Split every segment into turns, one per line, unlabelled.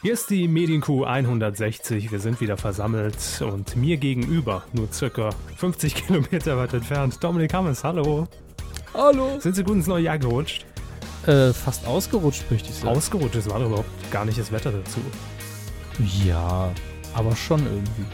Hier ist die Medienkuh 160. Wir sind wieder versammelt und mir gegenüber, nur circa 50 Kilometer weit entfernt, Dominik Hammes. Hallo.
Hallo.
Sind Sie gut ins neue Jahr gerutscht?
Äh, fast ausgerutscht, möchte ich sagen.
Ausgerutscht, es war doch überhaupt gar nicht das Wetter dazu.
Ja, aber schon irgendwie.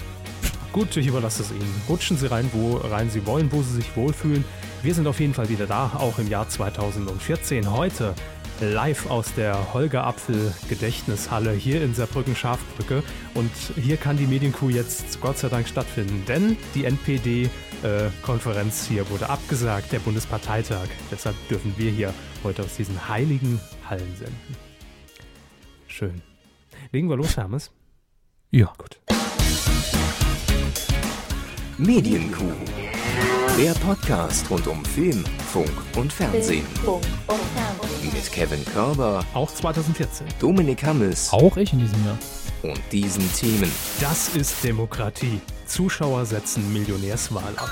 Gut, ich überlasse es Ihnen. Rutschen Sie rein, wo rein Sie wollen, wo Sie sich wohlfühlen. Wir sind auf jeden Fall wieder da, auch im Jahr 2014. Heute live aus der Holger Apfel Gedächtnishalle hier in Saarbrücken Schafbrücke. Und hier kann die Medienkuh jetzt Gott sei Dank stattfinden, denn die NPD-Konferenz hier wurde abgesagt, der Bundesparteitag. Deshalb dürfen wir hier heute aus diesen heiligen Hallen senden. Schön. Legen wir los, Hermes?
Ja.
Gut.
Medienkuh. Der Podcast rund um Film, Funk und Fernsehen. Mit Kevin Körber,
Auch 2014.
Dominik Hammes
Auch ich in diesem Jahr.
und diesen Themen.
Das ist Demokratie. Zuschauer setzen Millionärswahl ab.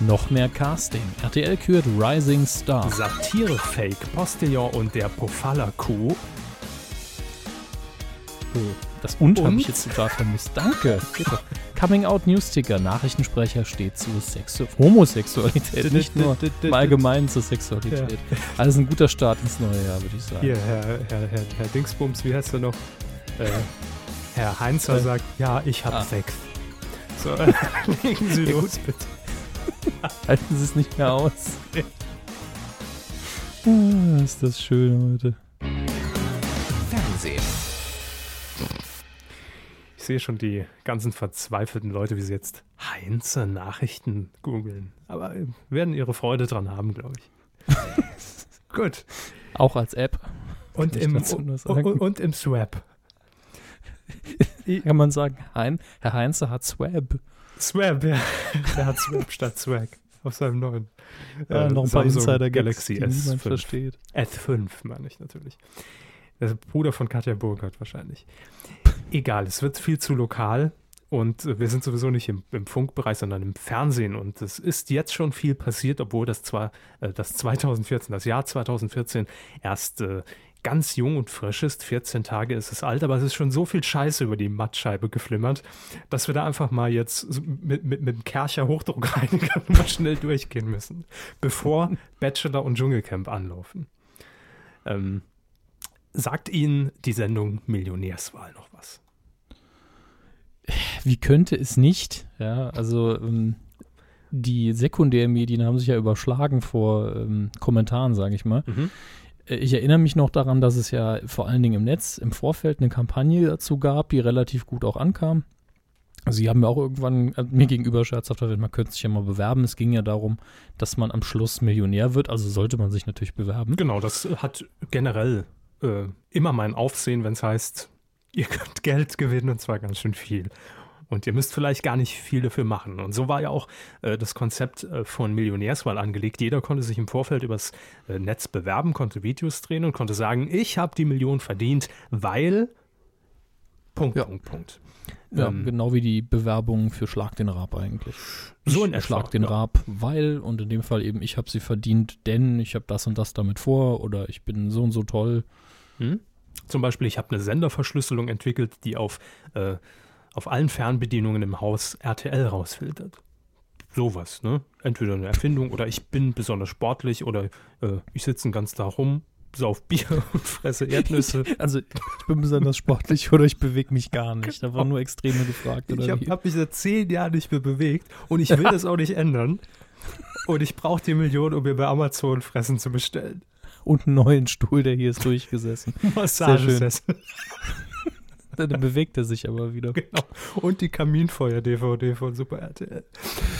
Noch mehr Casting. RTL kürt Rising Star.
Satire-Fake, Postillon und der Pofalla-Kuh.
Oh, das Und habe ich jetzt total vermisst. Danke. Coming Out Newsticker. Nachrichtensprecher steht zu Sexu Homosexualität, nicht nur im Allgemeinen zur Sexualität. Also ein guter Start ins neue Jahr, würde ich sagen.
Hier, Herr, Herr, Herr, Herr Dingsbums, wie heißt er noch? Äh, Herr Heinzer
Äh.
sagt, ja, ich hab
Ah.
Sex. So, äh, legen Sie
Ja,
los, bitte.
Halten Sie es nicht mehr aus. Ah, ist das schön heute.
Fernsehen.
Ich sehe schon die ganzen verzweifelten Leute, wie sie jetzt Heinzer Nachrichten googeln. Aber äh, werden ihre Freude dran haben, glaube ich. Gut.
Auch als App.
Und
Kann
im, und, im Swap.
Kann man sagen, hein, Herr Heinze hat Swab.
Swag, ja. Der hat Swag statt Swag auf seinem neuen.
Ja,
äh,
noch ein paar
Samsung
insider
Galaxy
die niemand
S5.
versteht.
S5 meine ich natürlich. Der Bruder von Katja Burkhardt wahrscheinlich. Egal, es wird viel zu lokal und wir sind sowieso nicht im, im Funkbereich, sondern im Fernsehen und es ist jetzt schon viel passiert, obwohl das zwar äh, das 2014, das Jahr 2014 erst äh, ganz jung und frisch ist. 14 Tage ist es alt, aber es ist schon so viel Scheiße über die Mattscheibe geflimmert, dass wir da einfach mal jetzt mit, mit, mit dem Kercher Hochdruckreiniger mal schnell durchgehen müssen, bevor Bachelor und Dschungelcamp anlaufen. Ähm, sagt Ihnen die Sendung Millionärswahl noch was?
Wie könnte es nicht? Ja, also ähm, die Sekundärmedien haben sich ja überschlagen vor ähm, Kommentaren, sage ich mal.
Mhm.
Äh, Ich erinnere mich noch daran, dass es ja vor allen Dingen im Netz im Vorfeld eine Kampagne dazu gab, die relativ gut auch ankam. Sie haben ja auch irgendwann äh, mir gegenüber scherzhaft erwähnt, man könnte sich ja mal bewerben. Es ging ja darum, dass man am Schluss Millionär wird, also sollte man sich natürlich bewerben.
Genau, das hat generell äh, immer mein Aufsehen, wenn es heißt, ihr könnt Geld gewinnen und zwar ganz schön viel. Und ihr müsst vielleicht gar nicht viel dafür machen. Und so war ja auch äh, das Konzept äh, von Millionärswahl angelegt. Jeder konnte sich im Vorfeld übers äh, Netz bewerben, konnte Videos drehen und konnte sagen, ich habe die Million verdient, weil Punkt,
Ja.
Punkt, Punkt.
Ja,
Ähm,
genau wie die Bewerbung für Schlag den Rab eigentlich.
So in etwa,
Schlag den
ja.
Rab, weil und in dem Fall eben ich habe sie verdient, denn ich habe das und das damit vor oder ich bin so und so toll.
Hm? Zum Beispiel, ich habe eine Senderverschlüsselung entwickelt, die auf, äh, auf allen Fernbedienungen im Haus RTL rausfiltert. Sowas, ne? Entweder eine Erfindung oder ich bin besonders sportlich oder äh, ich sitze den ganzen Tag rum, sauf Bier und fresse Erdnüsse.
Also ich bin besonders sportlich oder ich bewege mich gar nicht. Da waren nur Extreme gefragt.
Ich habe hab mich seit zehn Jahren nicht mehr bewegt und ich will das auch nicht ändern. Und ich brauche die Million, um mir bei Amazon Fressen zu bestellen.
Und einen neuen Stuhl, der hier ist durchgesessen.
Massagesessel.
Dann bewegt er sich aber wieder.
Genau. Und die Kaminfeuer-DVD von Super RTL.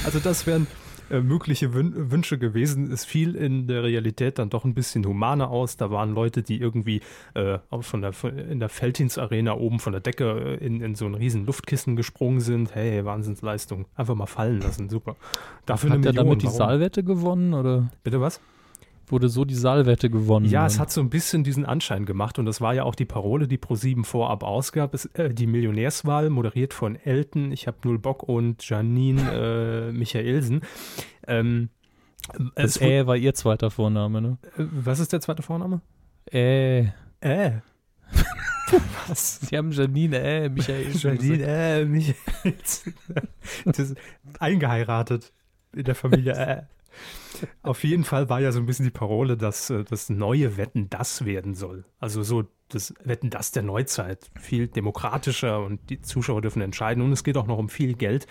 Also das wären äh, mögliche Wün Wünsche gewesen. Es fiel in der Realität dann doch ein bisschen humaner aus. Da waren Leute, die irgendwie äh, auch von der, von, in der Felddienst-Arena oben von der Decke äh, in, in so ein riesen Luftkissen gesprungen sind. Hey, Wahnsinnsleistung. Einfach mal fallen lassen. Super. Dafür
Hat er damit die? Saalwette gewonnen oder
Bitte was?
Wurde so die Saalwette gewonnen?
Ja, es hat so ein bisschen diesen Anschein gemacht und das war ja auch die Parole, die Pro7 vorab ausgab. Es, äh, die Millionärswahl, moderiert von Elton, ich habe null Bock und Janine äh, Michaelsen. Ähm,
Das
es,
Äh war ihr zweiter Vorname, ne?
äh, was ist der zweite Vorname?
Äh.
Äh.
Was? Die haben Janine, äh, Michael.
Janine, äh, Michael. Das eingeheiratet in der Familie, äh. Auf jeden Fall war ja so ein bisschen die Parole, dass äh, das neue Wetten das werden soll. Also so das Wetten das der Neuzeit. Viel demokratischer und die Zuschauer dürfen entscheiden. Und es geht auch noch um viel Geld.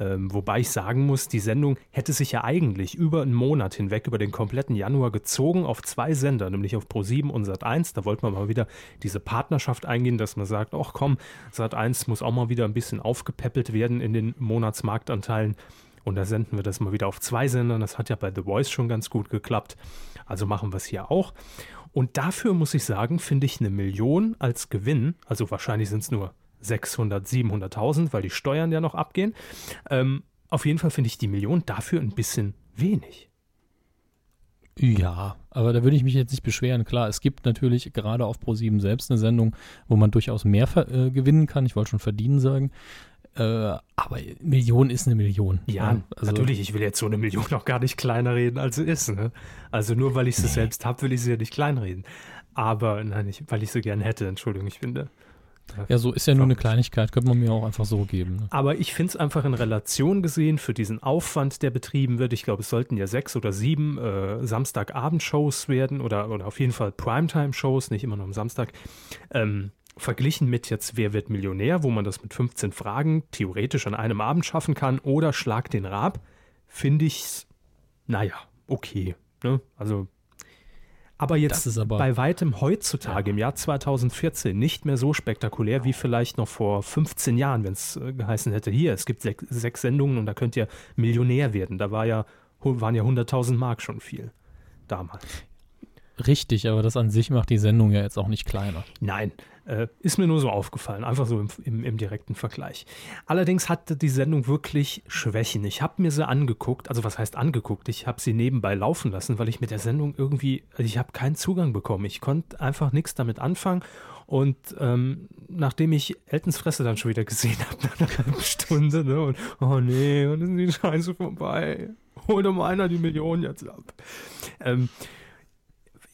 Ähm, wobei ich sagen muss, die Sendung hätte sich ja eigentlich über einen Monat hinweg, über den kompletten Januar gezogen auf zwei Sender, nämlich auf Pro7 und Sat1. Da wollte man mal wieder diese Partnerschaft eingehen, dass man sagt, ach komm, Sat1 muss auch mal wieder ein bisschen aufgepäppelt werden in den Monatsmarktanteilen. Und da senden wir das mal wieder auf zwei Sendern. Das hat ja bei The Voice schon ganz gut geklappt. Also machen wir es hier auch. Und dafür muss ich sagen, finde ich eine Million als Gewinn, also wahrscheinlich sind es nur 600, 700.000, weil die Steuern ja noch abgehen. Ähm, auf jeden Fall finde ich die Million dafür ein bisschen wenig.
Ja, aber da würde ich mich jetzt nicht beschweren. Klar, es gibt natürlich gerade auf Pro7 selbst eine Sendung, wo man durchaus mehr äh, gewinnen kann. Ich wollte schon verdienen sagen. Äh, aber Million ist eine Million.
Ja, ja also natürlich. Ich will jetzt so eine Million auch gar nicht kleiner reden, als sie ist. Ne? Also nur weil ich sie nee. selbst habe, will ich sie ja nicht kleinreden. Aber nein, nicht, weil ich sie gern hätte. Entschuldigung, ich finde.
Ja, so ist ja nur eine Kleinigkeit, könnte man mir auch einfach so geben. Ne?
Aber ich finde es einfach in Relation gesehen für diesen Aufwand, der betrieben wird. Ich glaube, es sollten ja sechs oder sieben äh, Samstagabend-Shows werden oder, oder auf jeden Fall Primetime-Shows, nicht immer nur am Samstag. Ähm, verglichen mit jetzt Wer wird Millionär, wo man das mit 15 Fragen theoretisch an einem Abend schaffen kann, oder Schlag den Rab, finde ich es, naja, okay. Ne? Also aber jetzt aber, bei weitem heutzutage ja. im Jahr 2014 nicht mehr so spektakulär wie vielleicht noch vor 15 Jahren, wenn es äh, geheißen hätte, hier, es gibt sech, sechs Sendungen und da könnt ihr Millionär werden. Da war ja, waren ja 100.000 Mark schon viel damals.
Richtig, aber das an sich macht die Sendung ja jetzt auch nicht kleiner.
Nein, äh, ist mir nur so aufgefallen, einfach so im, im, im, direkten Vergleich. Allerdings hatte die Sendung wirklich Schwächen. Ich habe mir sie angeguckt, also was heißt angeguckt? Ich habe sie nebenbei laufen lassen, weil ich mit der Sendung irgendwie, ich habe keinen Zugang bekommen. Ich konnte einfach nichts damit anfangen. Und ähm, nachdem ich Eltons Fresse dann schon wieder gesehen habe, nach einer halben Stunde, ne, und oh nee, und ist die Scheiße vorbei. Hol doch mal einer die Millionen jetzt ab. Ähm,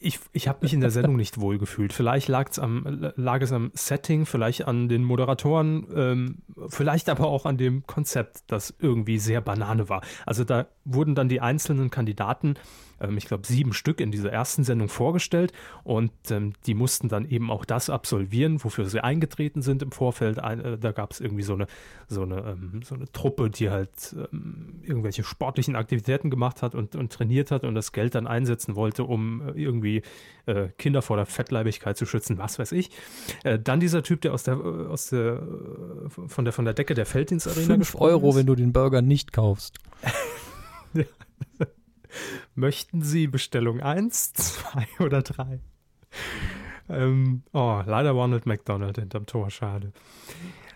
ich, ich habe mich in der Sendung nicht wohlgefühlt. Vielleicht lag's am, lag es am Setting, vielleicht an den Moderatoren, ähm, vielleicht aber auch an dem Konzept, das irgendwie sehr Banane war. Also da wurden dann die einzelnen Kandidaten ähm, ich glaube, sieben Stück in dieser ersten Sendung vorgestellt und ähm, die mussten dann eben auch das absolvieren, wofür sie eingetreten sind im Vorfeld. Ein, äh, da gab es irgendwie so eine, so eine, ähm, so eine Truppe, die halt ähm, irgendwelche sportlichen Aktivitäten gemacht hat und, und trainiert hat und das Geld dann einsetzen wollte, um äh, irgendwie äh, Kinder vor der Fettleibigkeit zu schützen, was weiß ich. Äh, dann dieser Typ, der aus der, äh, aus der, äh, von der, von der Decke der Felddienstarena
Fünf Euro, ist. wenn du den Burger nicht kaufst.
ja. Möchten Sie Bestellung 1, 2 oder 3? Ähm, oh, leider war nicht McDonald hinterm Tor, schade.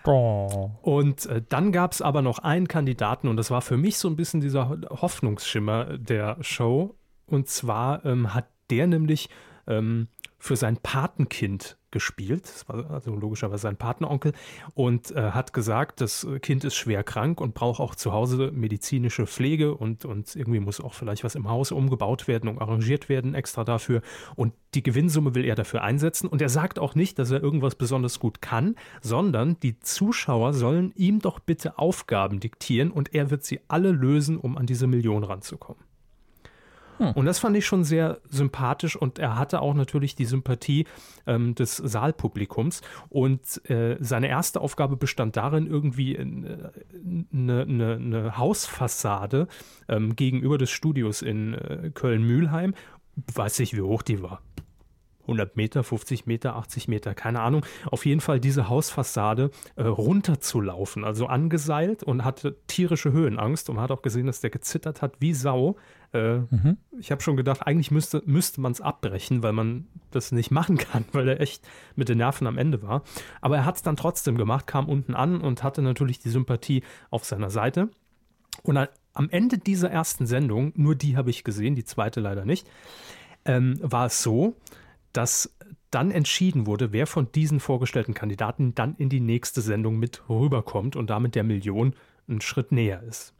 Oh. Und äh, dann gab es aber noch einen Kandidaten und das war für mich so ein bisschen dieser Hoffnungsschimmer der Show. Und zwar ähm, hat der nämlich ähm, für sein Patenkind gespielt. Das war also logischerweise sein Partneronkel und äh, hat gesagt, das Kind ist schwer krank und braucht auch zu Hause medizinische Pflege und, und irgendwie muss auch vielleicht was im Haus umgebaut werden und arrangiert werden extra dafür. Und die Gewinnsumme will er dafür einsetzen. Und er sagt auch nicht, dass er irgendwas besonders gut kann, sondern die Zuschauer sollen ihm doch bitte Aufgaben diktieren und er wird sie alle lösen, um an diese Million ranzukommen. Hm. Und das fand ich schon sehr sympathisch und er hatte auch natürlich die Sympathie ähm, des Saalpublikums. Und äh, seine erste Aufgabe bestand darin, irgendwie eine, eine, eine Hausfassade ähm, gegenüber des Studios in äh, Köln-Mühlheim, weiß ich, wie hoch die war. 100 Meter, 50 Meter, 80 Meter, keine Ahnung. Auf jeden Fall diese Hausfassade äh, runterzulaufen, also angeseilt und hatte tierische Höhenangst und hat auch gesehen, dass der gezittert hat wie Sau. Äh, mhm. Ich habe schon gedacht, eigentlich müsste, müsste man es abbrechen, weil man das nicht machen kann, weil er echt mit den Nerven am Ende war. Aber er hat es dann trotzdem gemacht, kam unten an und hatte natürlich die Sympathie auf seiner Seite. Und am Ende dieser ersten Sendung, nur die habe ich gesehen, die zweite leider nicht, ähm, war es so, dass dann entschieden wurde, wer von diesen vorgestellten Kandidaten dann in die nächste Sendung mit rüberkommt und damit der Million einen Schritt näher ist.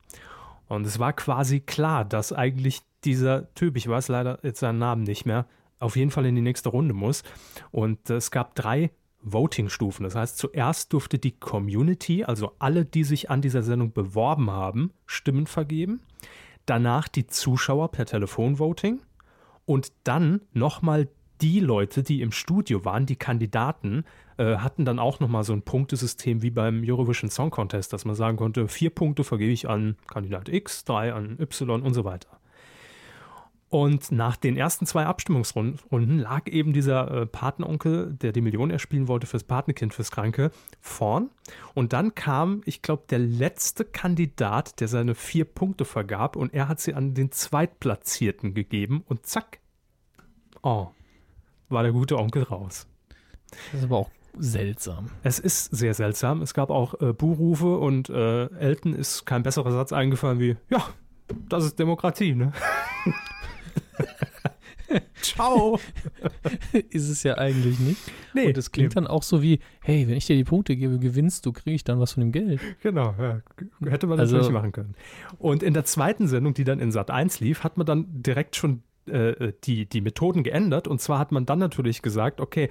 Und es war quasi klar, dass eigentlich dieser Typ, ich weiß leider jetzt seinen Namen nicht mehr, auf jeden Fall in die nächste Runde muss. Und es gab drei Voting-Stufen. Das heißt, zuerst durfte die Community, also alle, die sich an dieser Sendung beworben haben, Stimmen vergeben. Danach die Zuschauer per Telefonvoting und dann nochmal die Leute, die im Studio waren, die Kandidaten, äh, hatten dann auch nochmal so ein Punktesystem wie beim Eurovision Song Contest, dass man sagen konnte, vier Punkte vergebe ich an Kandidat X, drei an Y und so weiter. Und nach den ersten zwei Abstimmungsrunden lag eben dieser äh, Patenonkel, der die Million erspielen wollte fürs Patenkind, fürs Kranke, vorn. Und dann kam, ich glaube, der letzte Kandidat, der seine vier Punkte vergab und er hat sie an den Zweitplatzierten gegeben und zack. Oh, war der gute Onkel raus.
Das ist aber auch seltsam.
Es ist sehr seltsam. Es gab auch äh, Buhrufe und äh, Elton ist kein besserer Satz eingefallen wie, ja, das ist Demokratie, ne? Ciao.
ist es ja eigentlich nicht.
Nee,
Und es klingt dann auch so wie, hey, wenn ich dir die Punkte gebe, gewinnst du, kriege ich dann was von dem Geld.
Genau, ja. hätte man
Also-
natürlich machen können. Und in der zweiten Sendung, die dann in Sat 1 lief, hat man dann direkt schon äh, die, die Methoden geändert. Und zwar hat man dann natürlich gesagt, okay,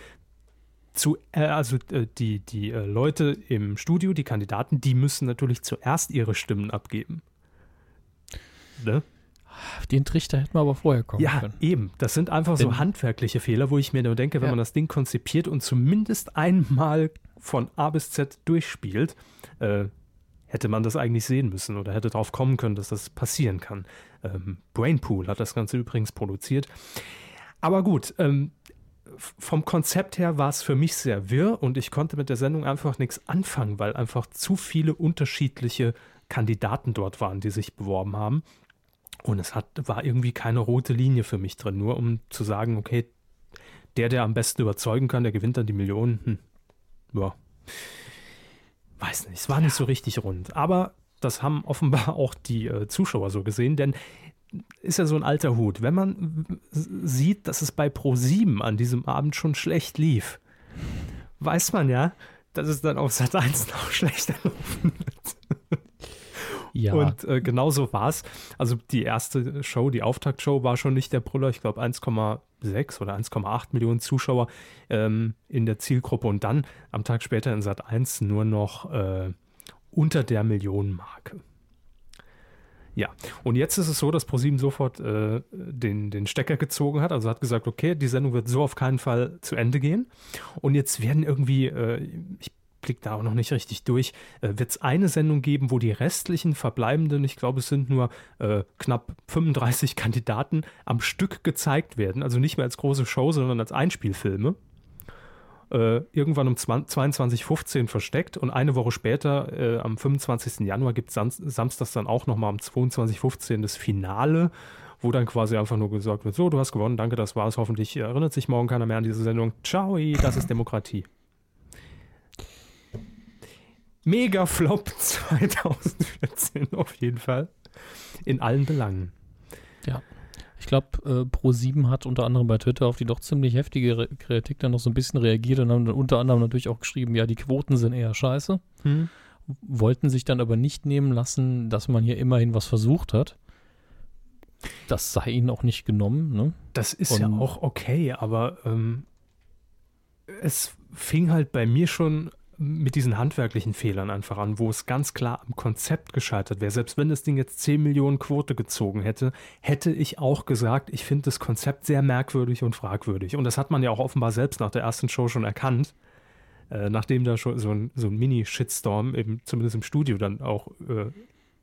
zu, äh, also äh, die, die äh, Leute im Studio, die Kandidaten, die müssen natürlich zuerst ihre Stimmen abgeben. Ne?
Den Trichter hätten wir aber vorher kommen
Ja,
können.
eben. Das sind einfach so handwerkliche Fehler, wo ich mir nur denke, wenn
Ja.
man das Ding konzipiert und zumindest einmal von A bis Z durchspielt, äh, hätte man das eigentlich sehen müssen oder hätte darauf kommen können, dass das passieren kann. Ähm, Brainpool hat das Ganze übrigens produziert. Aber gut, ähm, vom Konzept her war es für mich sehr wirr und ich konnte mit der Sendung einfach nichts anfangen, weil einfach zu viele unterschiedliche Kandidaten dort waren, die sich beworben haben. Und es hat, war irgendwie keine rote Linie für mich drin, nur um zu sagen, okay, der, der am besten überzeugen kann, der gewinnt dann die Millionen. Hm. Ja. Weiß nicht, es war nicht so richtig rund. Aber das haben offenbar auch die äh, Zuschauer so gesehen, denn ist ja so ein alter Hut. Wenn man sieht, dass es bei Pro7 an diesem Abend schon schlecht lief, weiß man ja, dass es dann auf Sat 1 noch schlechter laufen wird.
Ja,
Und äh, genau so war es. Also die erste Show, die Auftaktshow war schon nicht der Brüller. Ich glaube 1,6 oder 1,8 Millionen Zuschauer ähm, in der Zielgruppe und dann am Tag später in Sat 1 nur noch äh, unter der Millionenmarke. Ja, und jetzt ist es so, dass ProSieben sofort äh, den, den Stecker gezogen hat, also hat gesagt, okay, die Sendung wird so auf keinen Fall zu Ende gehen. Und jetzt werden irgendwie, äh, ich blicke da auch noch nicht richtig durch, äh, wird es eine Sendung geben, wo die restlichen verbleibenden, ich glaube, es sind nur äh, knapp 35 Kandidaten am Stück gezeigt werden. Also nicht mehr als große Show, sondern als Einspielfilme. Äh, irgendwann um 22.15 versteckt und eine Woche später, äh, am 25. Januar, gibt es samstags dann auch nochmal um 22.15 das Finale, wo dann quasi einfach nur gesagt wird, so, du hast gewonnen, danke, das war's, hoffentlich erinnert sich morgen keiner mehr an diese Sendung. Ciao, das ist Demokratie. Mega Flop 2014 auf jeden Fall. In allen Belangen.
ich glaube, äh, Pro7 hat unter anderem bei Twitter auf die doch ziemlich heftige Re Kritik dann noch so ein bisschen reagiert und haben dann unter anderem natürlich auch geschrieben, ja, die Quoten sind eher scheiße.
Hm?
Wollten sich dann aber nicht nehmen lassen, dass man hier immerhin was versucht hat. Das sei ihnen auch nicht genommen, ne?
Das ist ja
Und-
auch okay, aber ähm, es fing halt bei mir schon mit diesen handwerklichen Fehlern einfach an, wo es ganz klar am Konzept gescheitert wäre. Selbst wenn das Ding jetzt 10 Millionen Quote gezogen hätte, hätte ich auch gesagt, ich finde das Konzept sehr merkwürdig und fragwürdig. Und das hat man ja auch offenbar selbst nach der ersten Show schon erkannt, äh, nachdem da schon so ein, so ein Mini-Shitstorm eben zumindest im Studio dann auch äh,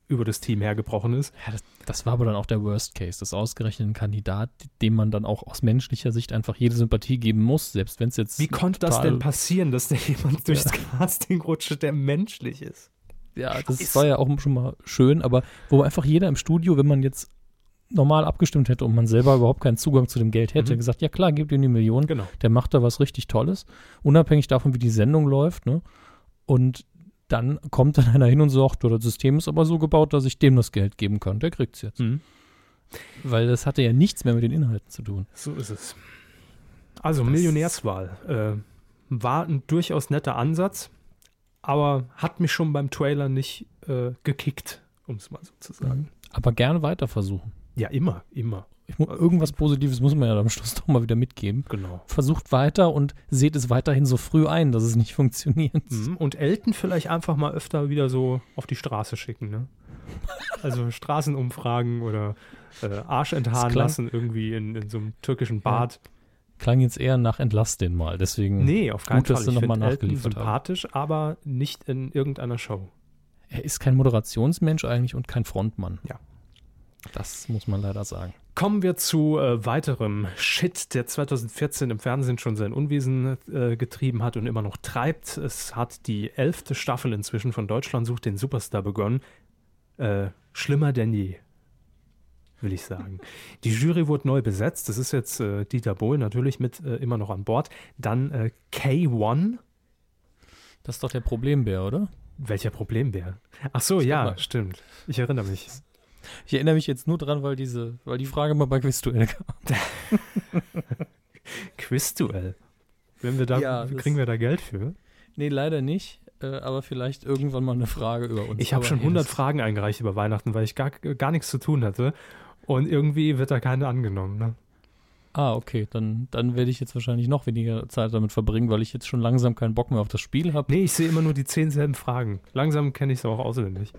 über das Team hergebrochen ist.
Ja, das, das war aber dann auch der Worst Case, das ausgerechnet ein Kandidat, dem man dann auch aus menschlicher Sicht einfach jede Sympathie geben muss, selbst wenn es jetzt.
Wie konnte das denn passieren, dass da jemand durchs Casting rutscht, der menschlich ist?
Ja, das
Scheiße.
war ja auch schon mal schön, aber wo einfach jeder im Studio, wenn man jetzt normal abgestimmt hätte und man selber überhaupt keinen Zugang zu dem Geld hätte,
Mhm.
gesagt, ja klar, gebt ihm die Million,
Genau.
der macht da was richtig Tolles, unabhängig davon, wie die Sendung läuft, ne? Und dann kommt dann einer hin und sagt, "Ja, das System ist aber so gebaut, dass ich dem das Geld geben kann, der kriegt's jetzt.
Mhm.
Weil das hatte ja nichts mehr mit den Inhalten zu tun.
So ist es. Also
Das-
Millionärswahl äh, war ein durchaus netter Ansatz, aber hat mich schon beim Trailer nicht äh, gekickt, um es mal so zu sagen.
Aber gerne weiter versuchen.
Ja, immer, immer.
Irgendwas Positives muss man ja am Schluss doch mal wieder mitgeben.
Genau.
Versucht weiter und seht es weiterhin so früh ein, dass es nicht funktioniert.
Mhm. Und Elton vielleicht einfach mal öfter wieder so auf die Straße schicken, ne? Also Straßenumfragen oder äh, Arsch enthaaren
klang-
lassen irgendwie in, in so einem türkischen Bad.
Klang jetzt eher nach Entlass den mal, deswegen.
Nee, auf keinen
Gut, dass
Fall.
sie
Ich
noch mal
finde Elton
nachgeliefert haben.
sympathisch, aber nicht in irgendeiner Show.
Er ist kein Moderationsmensch eigentlich und kein Frontmann.
Ja.
Das muss man leider sagen.
Kommen wir zu äh, weiterem Shit, der 2014 im Fernsehen schon sein Unwesen äh, getrieben hat und immer noch treibt. Es hat die elfte Staffel inzwischen von Deutschland sucht den Superstar begonnen. Äh, schlimmer denn je, will ich sagen. Die Jury wurde neu besetzt. Das ist jetzt äh, Dieter Bohlen natürlich mit äh, immer noch an Bord. Dann äh, K1.
Das ist doch der Problembär, oder?
Welcher Problembär? Ach so, ja, stimmt. Ich erinnere mich.
Ich erinnere mich jetzt nur dran, weil diese, weil die Frage mal bei Quizduell kam.
Quizduell. Wenn wir da,
Ja,
kriegen wir da Geld für?
Nee, leider nicht. Äh, aber vielleicht irgendwann mal eine Frage über uns.
Ich habe schon
nee,
100
das-
Fragen eingereicht über Weihnachten, weil ich gar, gar nichts zu tun hatte. Und irgendwie wird da keine angenommen. Ne?
Ah, okay. Dann, dann werde ich jetzt wahrscheinlich noch weniger Zeit damit verbringen, weil ich jetzt schon langsam keinen Bock mehr auf das Spiel habe.
Nee, ich sehe immer nur die zehn selben Fragen. Langsam kenne ich es auch auswendig.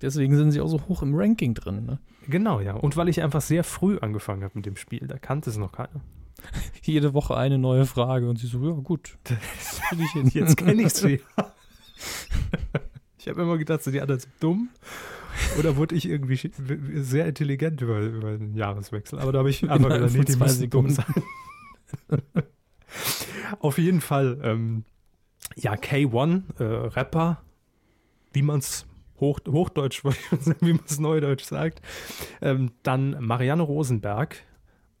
Deswegen sind sie auch so hoch im Ranking drin. Ne?
Genau, ja. Und weil ich einfach sehr früh angefangen habe mit dem Spiel. Da kannte es noch keiner.
Jede Woche eine neue Frage und sie so, ja gut. Das krieg ich hin.
Jetzt kenne ich sie. ich habe immer gedacht, sind die anderen so dumm? Oder wurde ich irgendwie sehr intelligent über, über den Jahreswechsel? Aber da habe ich einfach gedacht, nee, die müssen dumm sein. Auf jeden Fall, ähm, ja, K1, äh, Rapper, wie man es Hoch, Hochdeutsch, wie man es Neudeutsch sagt. Ähm, dann Marianne Rosenberg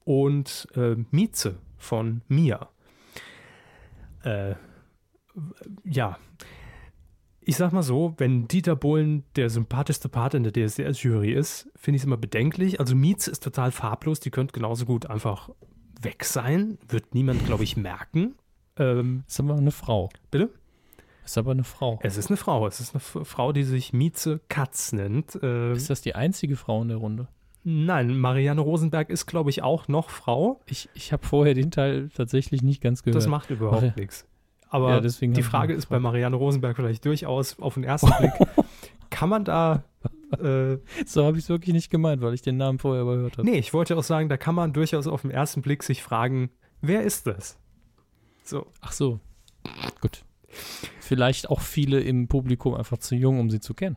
und äh, Mieze von Mia. Äh, ja, ich sag mal so, wenn Dieter Bohlen der sympathischste Part in der DSDS-Jury ist, finde ich es immer bedenklich. Also Mieze ist total farblos, die könnte genauso gut einfach weg sein. Wird niemand, glaube ich, merken. Ähm,
Ist aber eine Frau.
bitte?
Ist aber eine Frau.
Es ist eine Frau. Es ist eine Frau, die sich Mieze Katz nennt. Ähm,
Ist das die einzige Frau in der Runde?
nein, Marianne Rosenberg ist, glaube ich, auch noch Frau.
Ich, ich habe vorher den Teil tatsächlich nicht ganz gehört.
Das macht überhaupt
Maria-
nichts. Aber
Ja,
die Frage ist bei Marianne Rosenberg vielleicht durchaus auf den ersten Blick, kann man da äh,
so habe ich es wirklich nicht gemeint, weil ich den Namen vorher überhört habe.
Nee, ich wollte auch sagen, da kann man durchaus auf den ersten Blick sich fragen, wer ist das? So.
Ach so. Gut. Vielleicht auch viele im Publikum einfach zu jung, um sie zu kennen.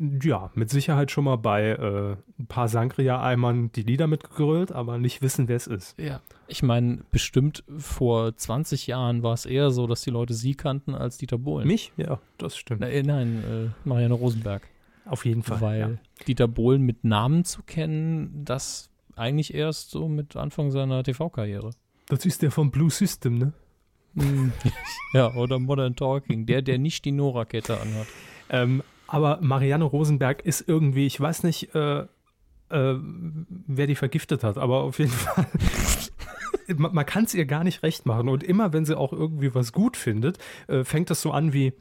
Ja, mit Sicherheit schon mal bei äh, ein paar Sangria-Eimern die Lieder mitgegrölt, aber nicht wissen, wer es ist.
Ja. Ich meine, bestimmt vor 20 Jahren war es eher so, dass die Leute sie kannten als Dieter Bohlen.
Mich? Ja, das stimmt.
Nein, nein äh, Marianne Rosenberg.
Auf jeden Fall.
Weil
ja.
Dieter Bohlen mit Namen zu kennen, das eigentlich erst so mit Anfang seiner TV-Karriere.
Das ist der von Blue System, ne?
Ja, oder Modern Talking. Der, der nicht die Nora-Kette anhat.
Ähm, aber Marianne Rosenberg ist irgendwie, ich weiß nicht, äh, äh, wer die vergiftet hat, aber auf jeden Fall. man man kann es ihr gar nicht recht machen. Und immer, wenn sie auch irgendwie was gut findet, äh, fängt das so an wie,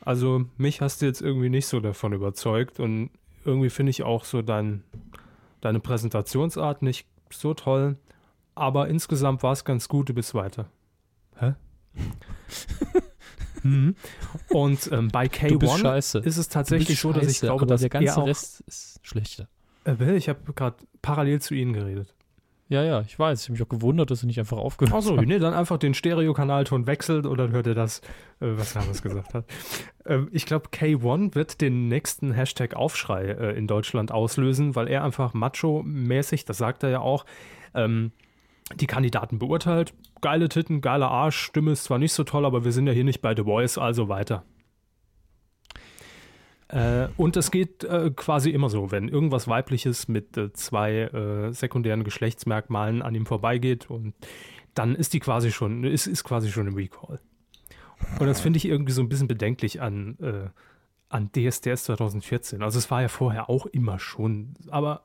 also mich hast du jetzt irgendwie nicht so davon überzeugt. Und irgendwie finde ich auch so dein, deine Präsentationsart nicht so toll. Aber insgesamt war es ganz gut, du bist weiter. Hä? mhm. Und ähm, bei
Du bist
K1
scheiße.
ist es tatsächlich so, dass ich glaube, dass
der ganze
er auch,
Rest ist schlechter.
äh, ich habe gerade parallel zu Ihnen geredet.
Ja, ja, ich weiß. Ich habe mich auch gewundert, dass du nicht einfach aufgehört
Achso,
hast.
nee, dann einfach den Stereokanalton wechselt und dann hört ihr das, äh, was Hermes gesagt hat. Ähm, ich glaube, K1 wird den nächsten Hashtag Aufschrei äh, in Deutschland auslösen, weil er einfach macho-mäßig, das sagt er ja auch, ähm, die Kandidaten beurteilt. Geile Titten, geiler Arsch, Stimme ist zwar nicht so toll, aber wir sind ja hier nicht bei The Voice, also weiter. Äh, und es geht äh, quasi immer so, wenn irgendwas Weibliches mit äh, zwei äh, sekundären Geschlechtsmerkmalen an ihm vorbeigeht und dann ist die quasi schon, ist, ist quasi schon im Recall. Und das finde ich irgendwie so ein bisschen bedenklich an, äh, an DSDS 2014. Also es war ja vorher auch immer schon, aber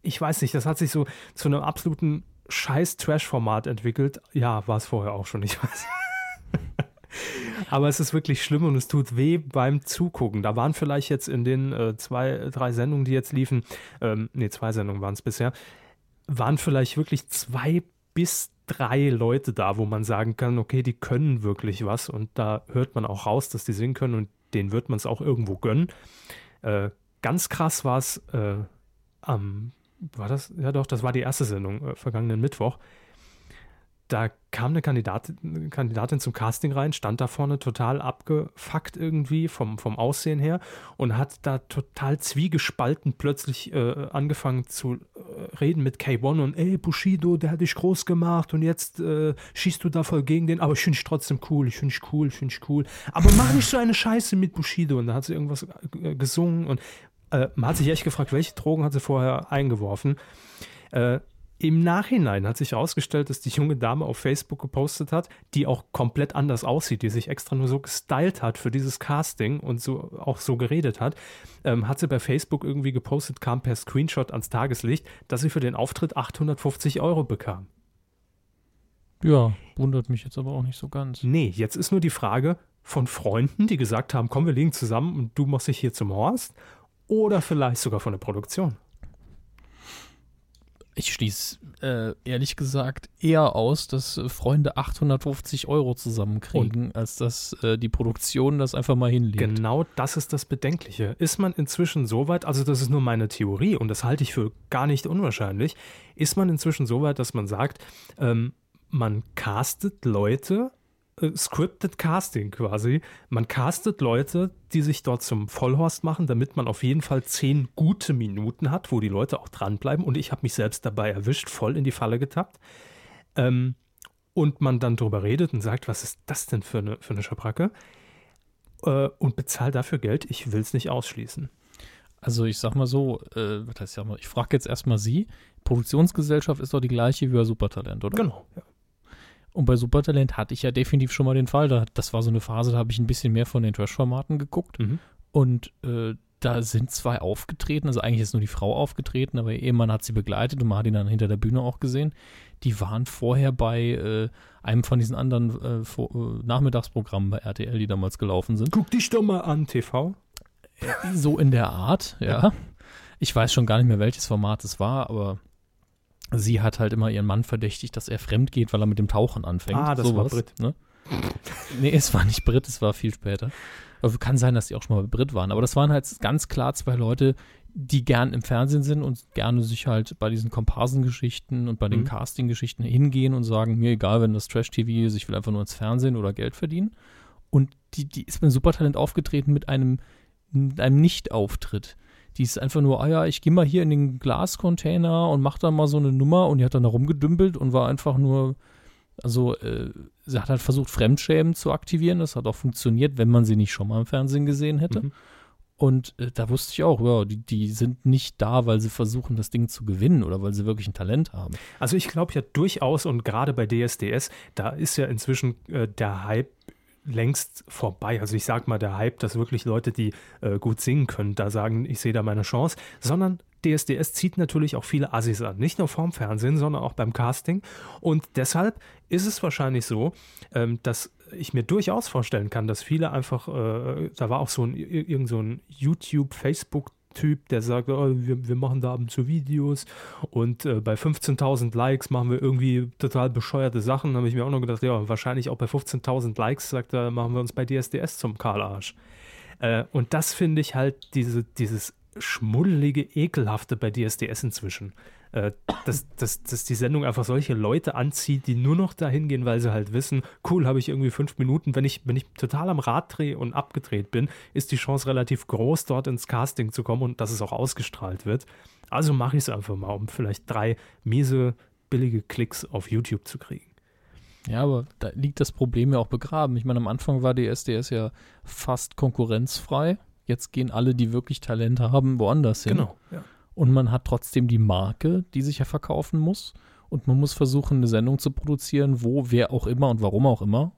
ich weiß nicht, das hat sich so zu einem absoluten scheiß Trash-Format entwickelt. Ja, war es vorher auch schon, ich weiß. Aber es ist wirklich schlimm und es tut weh beim Zugucken. Da waren vielleicht jetzt in den äh, zwei, drei Sendungen, die jetzt liefen, ähm, nee, zwei Sendungen waren es bisher, waren vielleicht wirklich zwei bis drei Leute da, wo man sagen kann, okay, die können wirklich was und da hört man auch raus, dass die singen können und denen wird man es auch irgendwo gönnen. Äh, ganz krass war es äh, am, war das? Ja doch, das war die erste Sendung, äh, vergangenen Mittwoch da kam eine Kandidatin, Kandidatin zum Casting rein, stand da vorne total abgefuckt irgendwie vom, vom Aussehen her und hat da total zwiegespalten plötzlich äh, angefangen zu äh, reden mit K1 und ey, Bushido, der hat dich groß gemacht und jetzt äh, schießt du da voll gegen den, aber ich finde trotzdem cool, ich finde cool, ich finde cool. Aber mach nicht so eine Scheiße mit Bushido. Und da hat sie irgendwas äh, gesungen und äh, man hat sich echt gefragt, welche Drogen hat sie vorher eingeworfen. Äh, im Nachhinein hat sich herausgestellt, dass die junge Dame auf Facebook gepostet hat, die auch komplett anders aussieht, die sich extra nur so gestylt hat für dieses Casting und so auch so geredet hat, ähm, hat sie bei Facebook irgendwie gepostet, kam per Screenshot ans Tageslicht, dass sie für den Auftritt 850 Euro bekam.
Ja, wundert mich jetzt aber auch nicht so ganz.
Nee, jetzt ist nur die Frage von Freunden, die gesagt haben, komm, wir liegen zusammen und du machst dich hier zum Horst oder vielleicht sogar von der Produktion.
Ich schließe äh, ehrlich gesagt eher aus, dass äh, Freunde 850 Euro zusammenkriegen, Und als dass äh, die Produktion das einfach mal hinlegt.
Genau das ist das Bedenkliche. Ist man inzwischen so weit, also das ist nur meine Theorie und das halte ich für gar nicht unwahrscheinlich, ist man inzwischen so weit, dass man sagt, ähm, man castet Leute äh, scripted Casting quasi. Man castet Leute, die sich dort zum Vollhorst machen, damit man auf jeden Fall zehn gute Minuten hat, wo die Leute auch dranbleiben. Und ich habe mich selbst dabei erwischt, voll in die Falle getappt. Ähm, und man dann drüber redet und sagt, was ist das denn für eine, für eine Schabracke? Äh, und bezahlt dafür Geld. Ich will es nicht ausschließen.
Also ich sag mal so, äh, ich frage jetzt erstmal Sie, Produktionsgesellschaft ist doch die gleiche wie bei Supertalent, oder?
Genau, ja.
Und bei Supertalent hatte ich ja definitiv schon mal den Fall. das war so eine Phase, da habe ich ein bisschen mehr von den Trash-Formaten geguckt. Mhm. Und äh, da sind zwei aufgetreten, also eigentlich ist nur die Frau aufgetreten, aber ihr Ehemann hat sie begleitet und man hat ihn dann hinter der Bühne auch gesehen. Die waren vorher bei äh, einem von diesen anderen äh, vor, äh, Nachmittagsprogrammen bei RTL, die damals gelaufen sind.
Guck dich doch mal an, TV.
So in der Art, ja. Ich weiß schon gar nicht mehr, welches Format es war, aber sie hat halt immer ihren Mann verdächtigt, dass er fremd geht, weil er mit dem Tauchen anfängt.
Ah, das sowas, war Brit. Ne?
nee, es war nicht Brit, es war viel später. Aber kann sein, dass die auch schon mal bei Brit waren. Aber das waren halt ganz klar zwei Leute, die gern im Fernsehen sind und gerne sich halt bei diesen Komparsengeschichten und bei den mhm. Casting-Geschichten hingehen und sagen, mir egal, wenn das Trash-TV ist, ich will einfach nur ins Fernsehen oder Geld verdienen. Und die, die ist mit Supertalent aufgetreten mit einem, mit einem Nicht-Auftritt. Die ist einfach nur, ah ja, ich gehe mal hier in den Glascontainer und mach da mal so eine Nummer und die hat dann da rumgedümpelt und war einfach nur, also äh, sie hat halt versucht, Fremdschämen zu aktivieren. Das hat auch funktioniert, wenn man sie nicht schon mal im Fernsehen gesehen hätte. Mhm. Und äh, da wusste ich auch, ja, die, die sind nicht da, weil sie versuchen, das Ding zu gewinnen oder weil sie wirklich ein Talent haben.
Also ich glaube ja durchaus und gerade bei DSDS, da ist ja inzwischen äh, der Hype längst vorbei. Also ich sag mal, der Hype, dass wirklich Leute, die äh, gut singen können, da sagen, ich sehe da meine Chance, sondern DSDS zieht natürlich auch viele Assis an. Nicht nur vorm Fernsehen, sondern auch beim Casting. Und deshalb ist es wahrscheinlich so, ähm, dass ich mir durchaus vorstellen kann, dass viele einfach, äh, da war auch so ein, irgend so ein YouTube, Facebook Typ, der sagt, oh, wir, wir machen da ab und zu Videos und äh, bei 15.000 Likes machen wir irgendwie total bescheuerte Sachen. Da habe ich mir auch noch gedacht, ja, wahrscheinlich auch bei 15.000 Likes, sagt er, machen wir uns bei DSDS zum Karlarsch. Äh, und das finde ich halt diese, dieses schmuddelige, ekelhafte bei DSDS inzwischen äh, dass, dass, dass die Sendung einfach solche Leute anzieht, die nur noch dahin gehen, weil sie halt wissen, cool, habe ich irgendwie fünf Minuten. Wenn ich, wenn ich total am Rad drehe und abgedreht bin, ist die Chance relativ groß, dort ins Casting zu kommen und dass es auch ausgestrahlt wird. Also mache ich es einfach mal, um vielleicht drei miese, billige Klicks auf YouTube zu kriegen.
Ja, aber da liegt das Problem ja auch begraben. Ich meine, am Anfang war die SDS ja fast konkurrenzfrei. Jetzt gehen alle, die wirklich Talente haben, woanders hin.
Genau, ja
und man hat trotzdem die Marke, die sich ja verkaufen muss. Und man muss versuchen, eine Sendung zu produzieren, wo wer auch immer und warum auch immer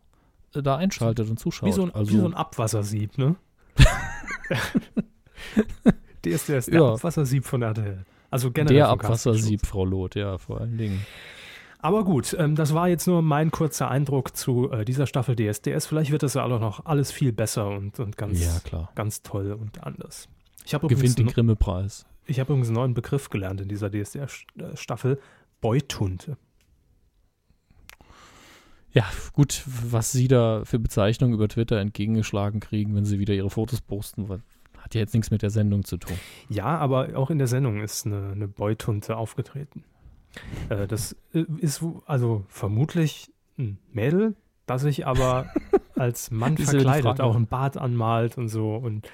äh, da einschaltet und zuschaut.
Wie so ein, also, wie so ein Abwassersieb, ne? der ist der, ist der ja. Abwassersieb von RTL. Also generell.
Der Abwassersieb, Frau Loth, ja, vor allen Dingen.
Aber gut, ähm, das war jetzt nur mein kurzer Eindruck zu äh, dieser Staffel DSDS. Vielleicht wird das ja auch noch alles viel besser und, und ganz,
Ja, klar.
ganz toll und anders. Ich habe
Gewinnt den Grimme-Preis.
ich hab übrigens einen neuen Begriff gelernt in dieser DSDS-Staffel. Beutunte.
Ja, gut, was Sie da für Bezeichnungen über Twitter entgegengeschlagen kriegen, wenn Sie wieder Ihre Fotos posten, hat ja jetzt nichts mit der Sendung zu tun.
Ja, aber auch in der Sendung ist eine, eine Beutunte aufgetreten. Äh, das äh, ist also vermutlich ein Mädel, das sich aber als Mann verkleidet, auch ein Bart anmalt und so und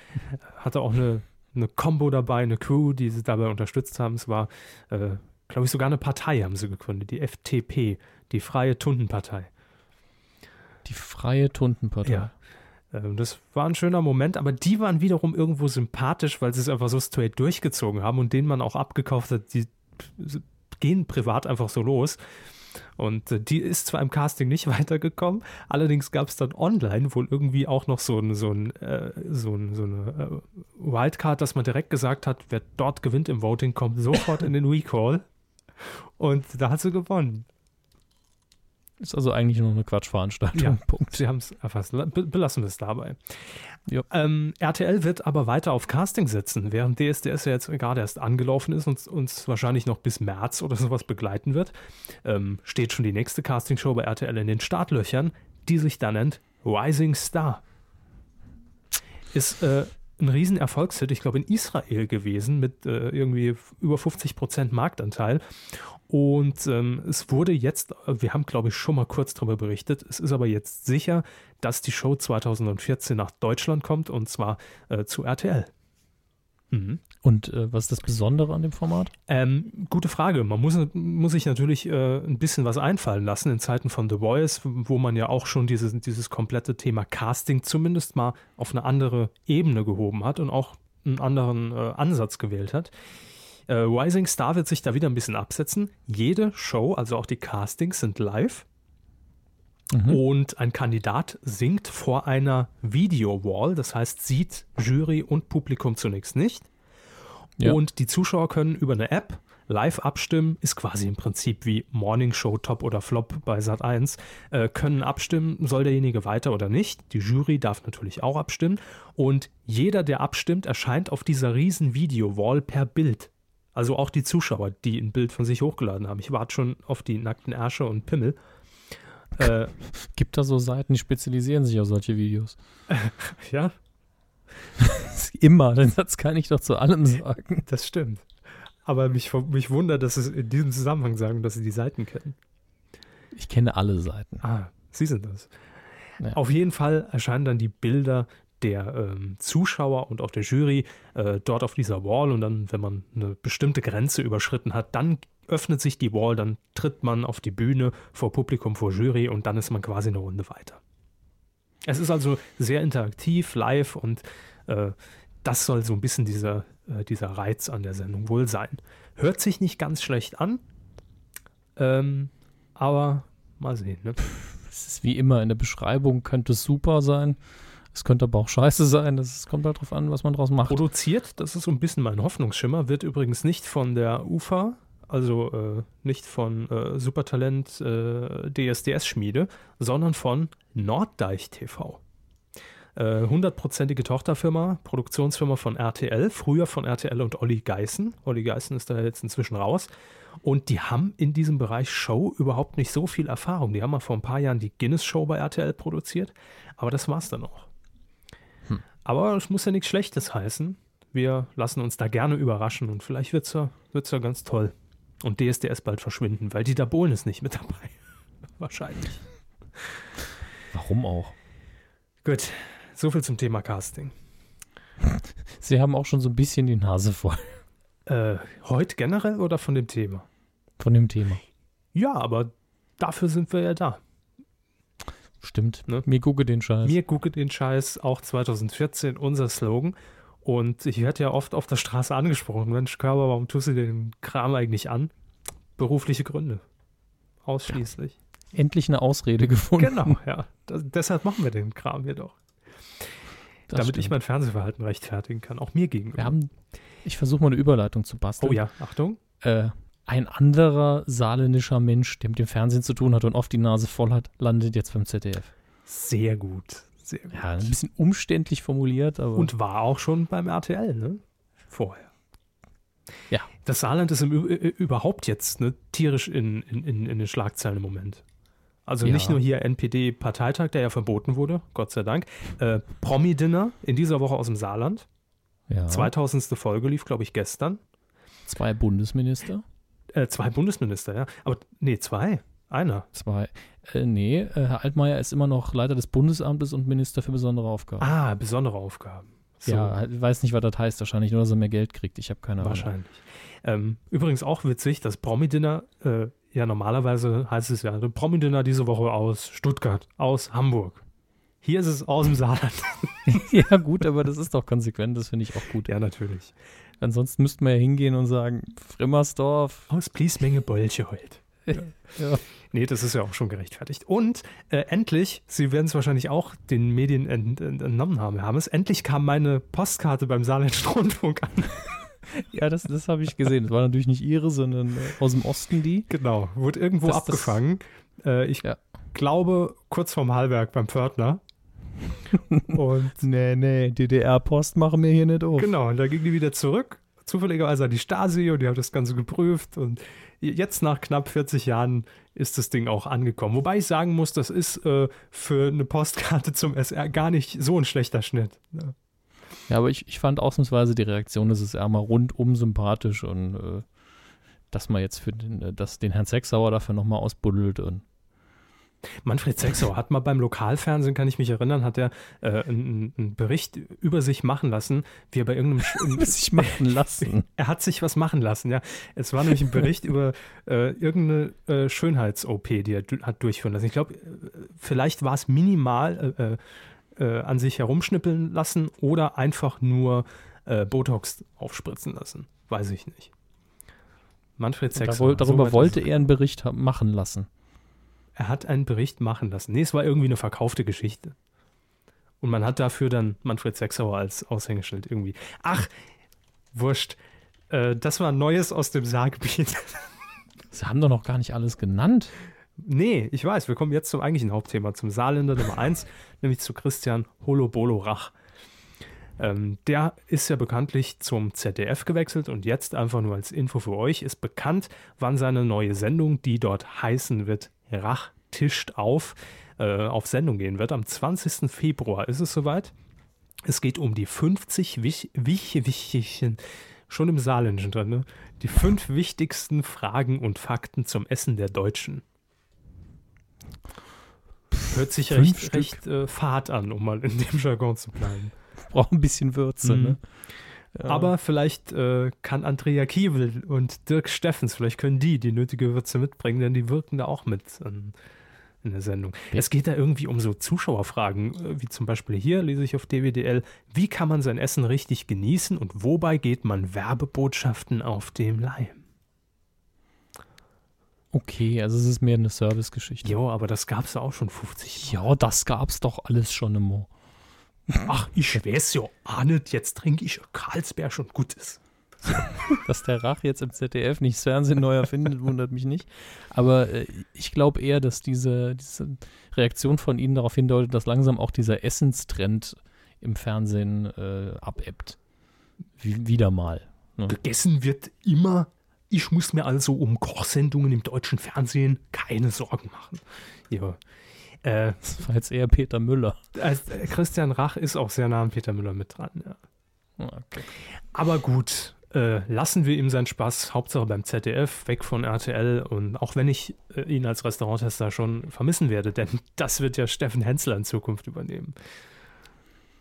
hatte auch eine, eine Combo dabei, eine Crew, die sie dabei unterstützt haben. Es war, äh, glaube ich, sogar eine Partei haben sie gegründet, die FTP, die Freie Tundenpartei.
Die freie Tuntenpartei.
Ja. Ähm, Das war ein schöner Moment, aber die waren wiederum irgendwo sympathisch, weil sie es einfach so straight durchgezogen haben und denen man auch abgekauft hat, die gehen privat einfach so los. Und äh, die ist zwar im Casting nicht weitergekommen, allerdings gab es dann online wohl irgendwie auch noch so, ein, so, ein, äh, so, ein, so eine äh, Wildcard, dass man direkt gesagt hat, wer dort gewinnt im Voting, kommt sofort in den Recall. Und da hat sie gewonnen.
Ist also eigentlich nur eine Quatschveranstaltung.
Ja.
Punkt.
Sie haben es erfasst. Be belassen wir es dabei.
Ja.
Ähm, RTL wird aber weiter auf Casting setzen, während DSDS ja jetzt gerade erst angelaufen ist und uns wahrscheinlich noch bis März oder sowas begleiten wird. Ähm, steht schon die nächste Castingshow bei RTL in den Startlöchern, die sich da nennt Rising Star. Ist äh, ein riesen Erfolgshit, ich glaube in Israel gewesen, mit äh, irgendwie über 50% Marktanteil. Und ähm, es wurde jetzt, wir haben glaube ich schon mal kurz darüber berichtet, es ist aber jetzt sicher, dass die Show 2014 nach Deutschland kommt und zwar äh, zu RTL. Mhm.
Und äh, was ist das Besondere an dem Format?
Ähm, gute Frage. Man muss, muss sich natürlich äh, ein bisschen was einfallen lassen in Zeiten von The Voice, wo man ja auch schon dieses, dieses komplette Thema Casting zumindest mal auf eine andere Ebene gehoben hat und auch einen anderen äh, Ansatz gewählt hat. Äh, Rising Star wird sich da wieder ein bisschen absetzen. Jede Show, also auch die Castings, sind live.
Mhm.
Und ein Kandidat singt vor einer Video-Wall, das heißt, sieht Jury und Publikum zunächst nicht.
Ja.
Und die Zuschauer können über eine App live abstimmen, ist quasi im Prinzip wie Morning Show Top oder Flop bei Sat1, äh, können abstimmen, soll derjenige weiter oder nicht. Die Jury darf natürlich auch abstimmen. Und jeder, der abstimmt, erscheint auf dieser riesen Video-Wall per Bild. Also auch die Zuschauer, die ein Bild von sich hochgeladen haben. Ich warte schon auf die nackten Ärsche und Pimmel. Äh,
Gibt da so Seiten, die spezialisieren sich auf solche Videos.
ja,
Immer, den Satz kann ich doch zu allem sagen.
das stimmt. Aber mich, mich wundert, dass sie in diesem Zusammenhang sagen, dass sie die Seiten kennen.
Ich kenne alle Seiten.
Ah, Sie sind das.
Ja.
Auf jeden Fall erscheinen dann die Bilder der ähm, Zuschauer und auch der Jury äh, dort auf dieser Wall und dann, wenn man eine bestimmte Grenze überschritten hat, dann öffnet sich die Wall, dann tritt man auf die Bühne vor Publikum, vor Jury und dann ist man quasi eine Runde weiter. Es ist also sehr interaktiv, live und äh, das soll so ein bisschen dieser, äh, dieser Reiz an der Sendung wohl sein. Hört sich nicht ganz schlecht an, ähm, aber mal sehen. Ne?
Es ist wie immer in der Beschreibung, könnte es super sein. Es könnte aber auch scheiße sein. Das kommt halt drauf an, was man draus macht.
Produziert, das ist so ein bisschen mein Hoffnungsschimmer, wird übrigens nicht von der UFA, also äh, nicht von äh, Supertalent äh, DSDS-Schmiede, sondern von Norddeich TV. Äh, Hundertprozentige Tochterfirma, Produktionsfirma von RTL, früher von RTL und Olli Geißen. Olli Geißen ist da jetzt inzwischen raus. Und die haben in diesem Bereich Show überhaupt nicht so viel Erfahrung. Die haben mal vor ein paar Jahren die Guinness-Show bei RTL produziert, aber das war's dann auch. Aber es muss ja nichts Schlechtes heißen. Wir lassen uns da gerne überraschen und vielleicht wird es ja, wird's ja ganz toll. Und DSDS bald verschwinden, weil Dieter Bohlen ist nicht mit dabei. Wahrscheinlich.
Warum auch?
Gut, soviel zum Thema Casting.
Sie haben auch schon so ein bisschen die Nase voll
Äh, heute generell oder von dem Thema?
von dem Thema.
Ja, aber dafür sind wir ja da.
Stimmt.
Ne?
Mir gucke den Scheiß.
Mir gucke den Scheiß, auch 2014 unser Slogan. Und ich werde ja oft auf der Straße angesprochen, Mensch, Körper, warum tust du den Kram eigentlich an? Berufliche Gründe. Ausschließlich.
Endlich eine Ausrede gefunden.
Genau, ja. Das, deshalb machen wir den Kram hier doch.
Das
damit ich
stimmt.
mein Fernsehverhalten rechtfertigen kann, auch mir gegenüber.
Wir haben, ich versuche mal eine Überleitung zu basteln.
oh ja, Achtung.
Äh, ein anderer saarländischer Mensch, der mit dem Fernsehen zu tun hat und oft die Nase voll hat, landet jetzt beim ZDF.
Sehr gut. Sehr gut.
Ja, ein bisschen umständlich formuliert, aber.
Und war auch schon beim RTL, ne? Vorher.
Ja.
Das Saarland ist im, überhaupt jetzt ne, tierisch in, in, in, in den Schlagzeilen im Moment. Also nicht
Ja.
nur hier NPD-Parteitag, der ja verboten wurde, Gott sei Dank. Äh, Promi-Dinner in dieser Woche aus dem Saarland.
ja,
2000. Folge lief, glaube ich, gestern.
zwei Bundesminister.
Äh, zwei Bundesminister, ja. Aber nee, zwei. Einer.
Zwei. Äh, nee, äh, Herr Altmaier ist immer noch Leiter des Bundesamtes und Minister für besondere Aufgaben.
Ah, besondere Aufgaben. So,
Ja, ich weiß nicht, was das heißt wahrscheinlich, nur dass er mehr Geld kriegt. Ich habe keine Ahnung.
wahrscheinlich. Ähm, übrigens auch witzig, das Promi-Dinner, äh, ja, normalerweise heißt es ja, Promi-Dinner diese Woche aus Stuttgart, aus Hamburg. Hier ist es aus dem Saarland.
ja, gut, aber das ist doch konsequent, das finde ich auch gut.
ja, natürlich.
Ansonsten müssten wir ja hingehen und sagen, Frimmersdorf.
Aus Bliesmenge Bolche heute.
Ja.
Nee, das ist ja auch schon gerechtfertigt. Und äh, endlich, Sie werden es wahrscheinlich auch den Medien ent, ent, entnommen haben, haben es, endlich kam meine Postkarte beim Saarländischen Rundfunk an.
Ja, das, das habe ich gesehen. Das war natürlich nicht ihre, sondern äh, aus dem Osten die.
Genau, wurde irgendwo
Das- das-
abgefangen. äh, ich
Ja.
glaube, kurz vorm Hallberg beim Pförtner. Und
Nee, nee, DDR-Post machen wir hier nicht auf.
genau, und da ging die wieder zurück. Zufälligerweise an die Stasi und die hat das Ganze geprüft. Und jetzt nach knapp 40 Jahren ist das Ding auch angekommen. Wobei ich sagen muss, das ist äh, für eine Postkarte zum SR gar nicht so ein schlechter Schnitt. Ja.
Ja, aber ich, ich fand ausnahmsweise die Reaktion des SR mal rundum sympathisch und äh, dass man jetzt für den, äh, dass den Herrn Sechsauer dafür nochmal ausbuddelt und
Manfred Sechsauer hat mal beim Lokalfernsehen, kann ich mich erinnern, hat er äh, einen, einen Bericht über sich machen lassen, wie er bei irgendeinem Sch-
sich machen lassen.
Er hat sich was machen lassen, ja. Es war nämlich ein Bericht über äh, irgendeine äh, Schönheits-OP, die er hat durchführen lassen. Ich glaube, äh, vielleicht war es minimal äh, äh, an sich herumschnippeln lassen oder einfach nur Botox aufspritzen lassen. Weiß ich nicht. Manfred
Da,
Sechsauer.
woll- darüber
so
wollte er einen Bericht machen lassen.
Er hat einen Bericht machen lassen. Nee, es war irgendwie eine verkaufte Geschichte. Und man hat dafür dann Manfred Sechsauer als Aushängeschild irgendwie. Ach, wurscht. Äh, das war Neues aus dem Saargebiet.
Sie haben doch noch gar nicht alles genannt.
Nee, ich weiß, wir kommen jetzt zum eigentlichen Hauptthema, zum Saarländer Nummer 1, nämlich zu Christian Holobolo Rach. Ähm, der ist ja bekanntlich zum ZDF gewechselt und jetzt einfach nur als Info für euch ist bekannt, wann seine neue Sendung, die dort heißen wird, Rach tischt auf, äh, auf Sendung gehen wird. Am 20. Februar ist es soweit. Es geht um die 50 wich, wich, wichtigen, schon im Saarländischen drin, ne? die fünf wichtigsten Fragen und Fakten zum Essen der Deutschen. Hört sich
Fünf
recht, recht äh, fad an, um mal in dem Jargon zu bleiben.
Braucht ein bisschen Würze,
Mhm.
ne? Ja.
Aber vielleicht äh, kann Andrea Kiewel und Dirk Steffens, vielleicht können die die nötige Würze mitbringen, denn die wirken da auch mit ähm, in der Sendung.
Ja.
Es geht da irgendwie um so Zuschauerfragen, äh, wie zum Beispiel hier, lese ich auf DWDL, wie kann man sein Essen richtig genießen und wobei geht man Werbebotschaften auf dem Leim?
okay, also es ist mehr eine Servicegeschichte.
Jo, aber das gab es ja auch schon 50 Mal.
Ja, das gab's doch alles schon immer.
Ach, ich weiß ja auch nicht, jetzt trinke ich Karlsberg schon Gutes.
Dass der Rach jetzt im ZDF nicht das Fernsehen neu erfindet, wundert mich nicht. Aber äh, ich glaube eher, dass diese, diese Reaktion von Ihnen darauf hindeutet, dass langsam auch dieser Essenstrend im Fernsehen äh, abebbt. Wie, wieder mal. Ne?
Gegessen wird immer. Ich muss mir also um Kochsendungen im deutschen Fernsehen keine Sorgen machen. Ja. Äh,
Das war jetzt eher Peter Müller.
also, äh, Christian Rach ist auch sehr nah an Peter Müller mit dran. Ja.
Ah, Okay.
Aber gut, äh, lassen wir ihm seinen Spaß. Hauptsache beim ZDF, weg von RTL. Und auch wenn ich äh, ihn als Restauranttester schon vermissen werde, denn das wird ja Steffen Hensler in Zukunft übernehmen.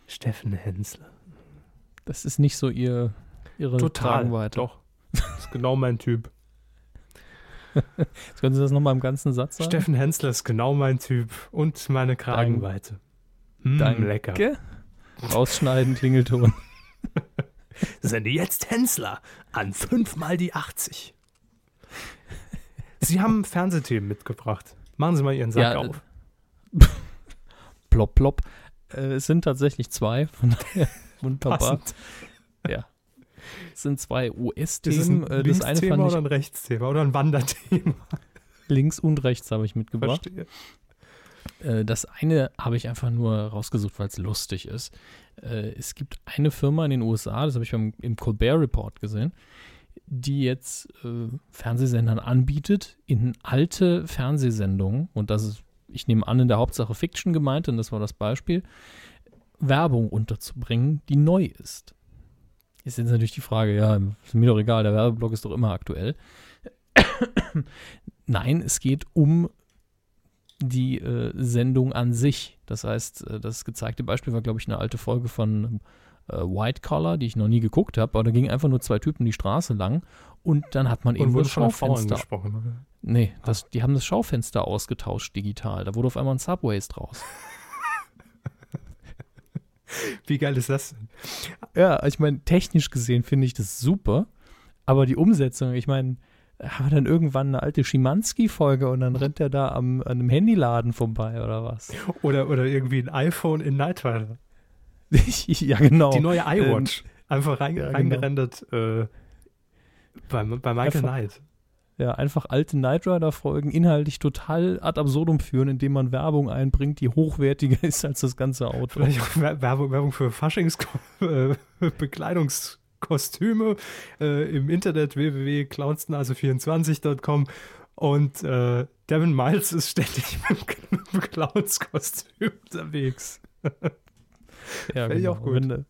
Steffen Hensler.
Das ist nicht so ihr, Ihre
Total.
Tragweite.
Doch. Das ist genau mein Typ.
Jetzt können Sie das nochmal im ganzen Satz sagen?
Steffen Hensler ist genau mein Typ und meine Kragenweite. Mm,
Danke.
lecker.
Rausschneiden, Klingelton.
Sende jetzt Hensler an 5 mal die 80. Sie haben Fernsehthemen mitgebracht. Machen Sie mal Ihren Sack
Ja,
auf.
Plop, plop. Äh, es sind tatsächlich zwei, von daher wunderbar.
Passend.
Ja. Das sind zwei US-Themen.
ein
Äh, Das eine fand
oder
ich
ein Rechtsthema oder ein Wanderthema?
links und rechts habe ich mitgebracht.
Verstehe.
Äh, Das eine habe ich einfach nur rausgesucht, weil es lustig ist. Äh, Es gibt eine Firma in den USA, das habe ich beim, im Colbert Report gesehen, die jetzt Fernsehsendern anbietet, in alte Fernsehsendungen, und das ist, ich nehme an, in der Hauptsache Fiction gemeint, und das war das Beispiel, Werbung unterzubringen, die neu ist. Jetzt ist natürlich die Frage, ja, ist mir doch egal, der Werbeblock ist doch immer aktuell. Nein, es geht um die äh, Sendung an sich. Das heißt, äh, das gezeigte Beispiel war, glaube ich, eine alte Folge von äh, White Collar, die ich noch nie geguckt habe, aber da gingen einfach nur zwei Typen die Straße lang und dann hat man eben
Und
das Schaufenster. Nee, das, die haben das Schaufenster ausgetauscht digital. Da wurde auf einmal ein Subways draus.
Wie geil ist das denn?
Ja, ich meine, technisch gesehen finde ich das super, aber die Umsetzung, ich meine, haben wir dann irgendwann eine alte Schimanski-Folge und dann rennt er da am, an einem Handyladen vorbei oder was?
Oder, oder irgendwie ein iPhone in Night Rider.
ja, genau.
Die neue iWatch. Einfach rein,
ja, genau.
reingerendert äh, bei, bei Michael Knight.
Ja, einfach alte Knight Rider-Folgen inhaltlich total ad absurdum führen, indem man Werbung einbringt, die hochwertiger ist als das ganze Auto.
Vielleicht auch Wer- Werbung, Werbung für Faschings-Bekleidungskostüme äh, im Internet www.clownsnase24.com und äh, Devin Miles ist ständig mit dem Clownskostüm unterwegs.
Ja,
Fänd ich auch gut.
Wenn,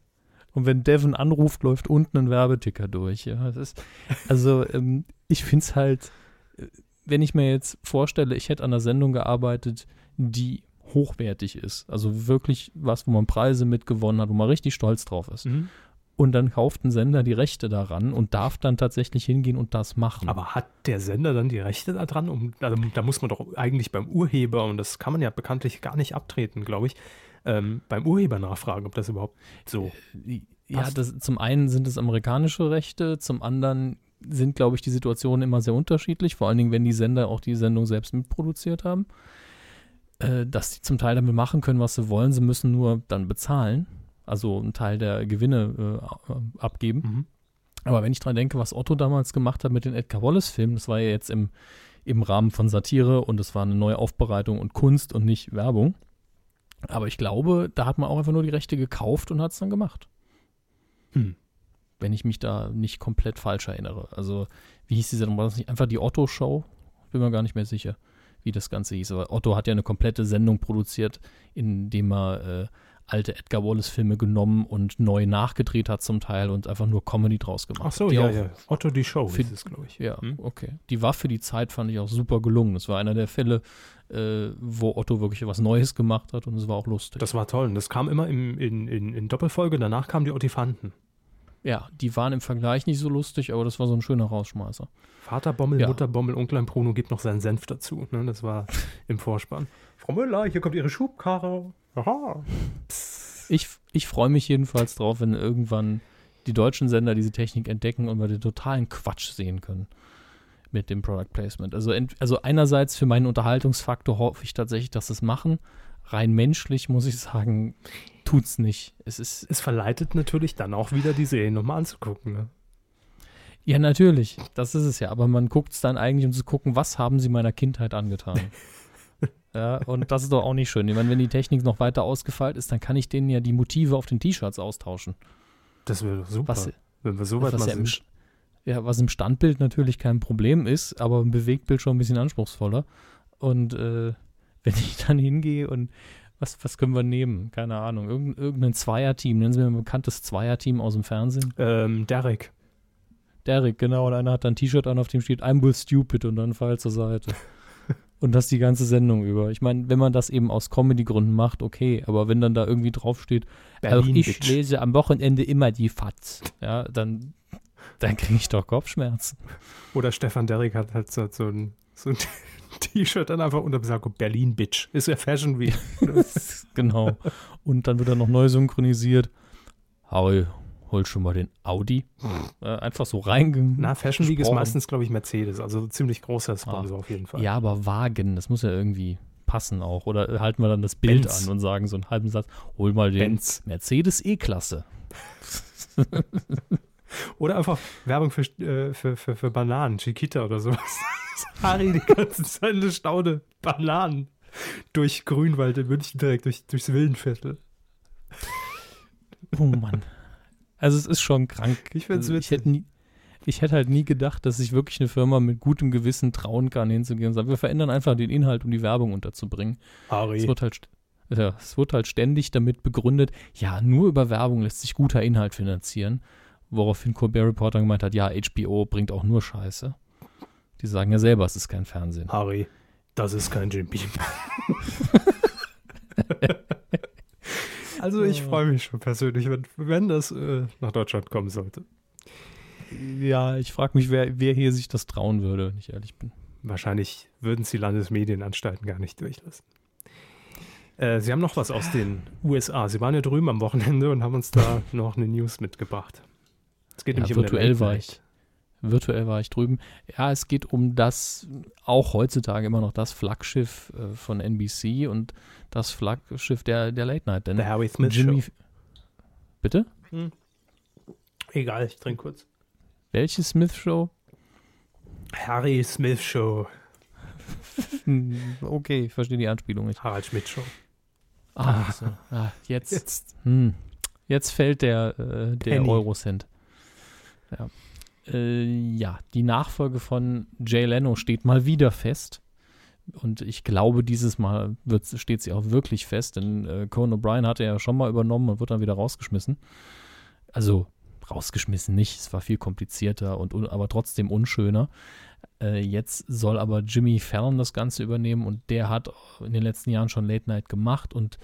und wenn Devin anruft, läuft unten ein Werbeticker durch. Ja, ist, also ähm, ich finde es halt, äh, wenn ich mir jetzt vorstelle, ich hätte an einer Sendung gearbeitet, die hochwertig ist, also wirklich was, wo man Preise mitgewonnen hat, wo man richtig stolz drauf ist.
Mhm.
Und dann kauft ein Sender die Rechte daran und darf dann tatsächlich hingehen und das machen.
Aber hat der Sender dann die Rechte daran? Um, also, da muss man doch eigentlich beim Urheber, und das kann man ja bekanntlich gar nicht abtreten, glaube ich, ähm, beim Urheber nachfragen, ob das überhaupt so.
Ja,
Passt.
das, zum einen sind es amerikanische Rechte, zum anderen sind, glaube ich, die Situationen immer sehr unterschiedlich, vor allen Dingen, wenn die Sender auch die Sendung selbst mitproduziert haben. Äh, dass sie zum Teil damit machen können, was sie wollen, sie müssen nur dann bezahlen, also einen Teil der Gewinne äh, abgeben.
Mhm.
Aber wenn ich dran denke, was Otto damals gemacht hat mit den Edgar Wallace-Filmen, das war ja jetzt im, im Rahmen von Satire und es war eine neue Aufbereitung und Kunst und nicht Werbung. Aber ich glaube, da hat man auch einfach nur die Rechte gekauft und hat es dann gemacht.
Hm.
Wenn ich mich da nicht komplett falsch erinnere. Also, wie hieß diese, war das nicht einfach die Otto-Show? Bin mir gar nicht mehr sicher, wie das Ganze hieß. Aber Otto hat ja eine komplette Sendung produziert, indem er äh, alte Edgar Wallace-Filme genommen und neu nachgedreht hat zum Teil und einfach nur Comedy draus gemacht.
Ach so.
Die
ja, ja. Otto die Show
Für-
ist es, glaube ich.
Ja,
Hm?
okay. Die war für die Zeit, fand ich auch super gelungen. Das war einer der Fälle, äh, wo Otto wirklich was Neues gemacht hat und es war auch lustig.
Das war toll. Und das kam immer im, in, in, in Doppelfolge. Danach kamen die Ottifanten.
Ja, die waren im Vergleich nicht so lustig, aber das war so ein schöner Rausschmeißer.
Vater Bommel,
Ja.
Mutter Bommel, Onklein Bruno gibt noch seinen Senf dazu. Ne? Das war im Vorspann. Frau Müller, hier kommt Ihre Schubkarre. Aha.
Ich, ich freue mich jedenfalls drauf, wenn irgendwann die deutschen Sender diese Technik entdecken und wir den totalen Quatsch sehen können mit dem Product Placement. Also, also einerseits für meinen Unterhaltungsfaktor hoffe ich tatsächlich, dass sie es machen. Rein menschlich muss ich sagen, tut's nicht. Es ist
Es verleitet natürlich dann auch wieder die Serien nochmal anzugucken. Ne?
Ja, natürlich. Das ist es ja. Aber man guckt es dann eigentlich, um zu gucken, was haben sie meiner Kindheit angetan. ja, und das ist doch auch nicht schön. Ich meine, wenn die Technik noch weiter ausgefeilt ist, dann kann ich denen ja die Motive auf den T-Shirts austauschen.
Das wäre doch super.
Was,
wenn wir so weit
was,
mal
ja im, ja, was im Standbild natürlich kein Problem ist, aber im Bewegtbild schon ein bisschen anspruchsvoller. Und äh, wenn ich dann hingehe und was, was können wir nehmen? Keine Ahnung. Irgend, irgendein Zweierteam. Nennen Sie mir ein bekanntes Zweierteam aus dem Fernsehen.
Ähm, Derek.
Derek, genau, und einer hat dann ein T-Shirt an, auf dem steht I'm will stupid und dann Pfeil zur Seite. und das die ganze Sendung über. Ich meine, wenn man das eben aus Comedy-Gründen macht, okay, aber wenn dann da irgendwie draufsteht, auch
Berlin
ich
Bitch.
lese am Wochenende immer die Fatz, ja, dann, dann kriege ich doch Kopfschmerzen.
Oder Stefan Derek hat halt so, so ein, so ein T-Shirt dann einfach unter Besagt, Berlin Bitch. Ist ja Fashion Week.
genau. Und dann wird er noch neu synchronisiert. Hau, hol schon mal den Audi. Äh, einfach so reinge...
Na, Fashion Week ist meistens, glaube ich, Mercedes. Also ziemlich großer Sponsor auf jeden Fall.
Ja, aber Wagen, das muss ja irgendwie passen auch. Oder halten wir dann das Bild
Benz.
an und sagen so einen halben Satz, hol mal den
Benz.
Mercedes E-Klasse.
Oder einfach Werbung für, äh, für, für, für Bananen, Chiquita oder sowas. Harry die ganze Zeit eine Staude Bananen durch Grünwald in München direkt, durch, durchs Wildenviertel.
Oh Mann. Also es ist schon krank.
Ich find's
also, ich hätte nie, ich hätte halt nie gedacht, dass sich wirklich eine Firma mit gutem Gewissen trauen kann, hinzugehen und sagen, wir verändern einfach den Inhalt, um die Werbung unterzubringen.
Harry.
Es wird halt, ja, es wird halt ständig damit begründet, ja, nur über Werbung lässt sich guter Inhalt finanzieren. Woraufhin Colbert Reporter gemeint hat, ja, HBO bringt auch nur Scheiße. Die sagen ja selber, es ist kein Fernsehen.
Harry, das ist kein Jim Beam. also ich freue mich schon persönlich, wenn, wenn das äh, nach Deutschland kommen sollte.
Ja, ich frage mich, wer, wer hier sich das trauen würde, wenn ich ehrlich bin.
Wahrscheinlich würden es die Landesmedienanstalten gar nicht durchlassen. Äh, Sie haben noch was aus den USA. Sie waren ja drüben am Wochenende und haben uns da noch eine News mitgebracht.
Es geht ja, nämlich virtuell um war ich. Virtuell war ich drüben. Ja, es geht um das, auch heutzutage immer noch das Flaggschiff äh, von NBC und das Flaggschiff der, der Late Night.
Denn der Harry Smith
Jimmy,
Show.
Bitte?
Hm. Egal, ich trinke kurz.
Welche Smith Show?
Harry Smith Show.
okay, ich verstehe die Anspielung nicht.
Harald Schmidt Show.
Ah, so. ah jetzt. Jetzt. Hm. Jetzt fällt der, äh, der Eurocent. Ja. Äh, ja, die Nachfolge von Jay Leno steht mal wieder fest. Und ich glaube, dieses Mal wird, steht sie auch wirklich fest, denn äh, Conan O'Brien hatte ja schon mal übernommen und wird dann wieder rausgeschmissen. Also rausgeschmissen nicht, es war viel komplizierter und aber trotzdem unschöner. Äh, jetzt soll aber Jimmy Fallon das Ganze übernehmen und der hat in den letzten Jahren schon Late Night gemacht und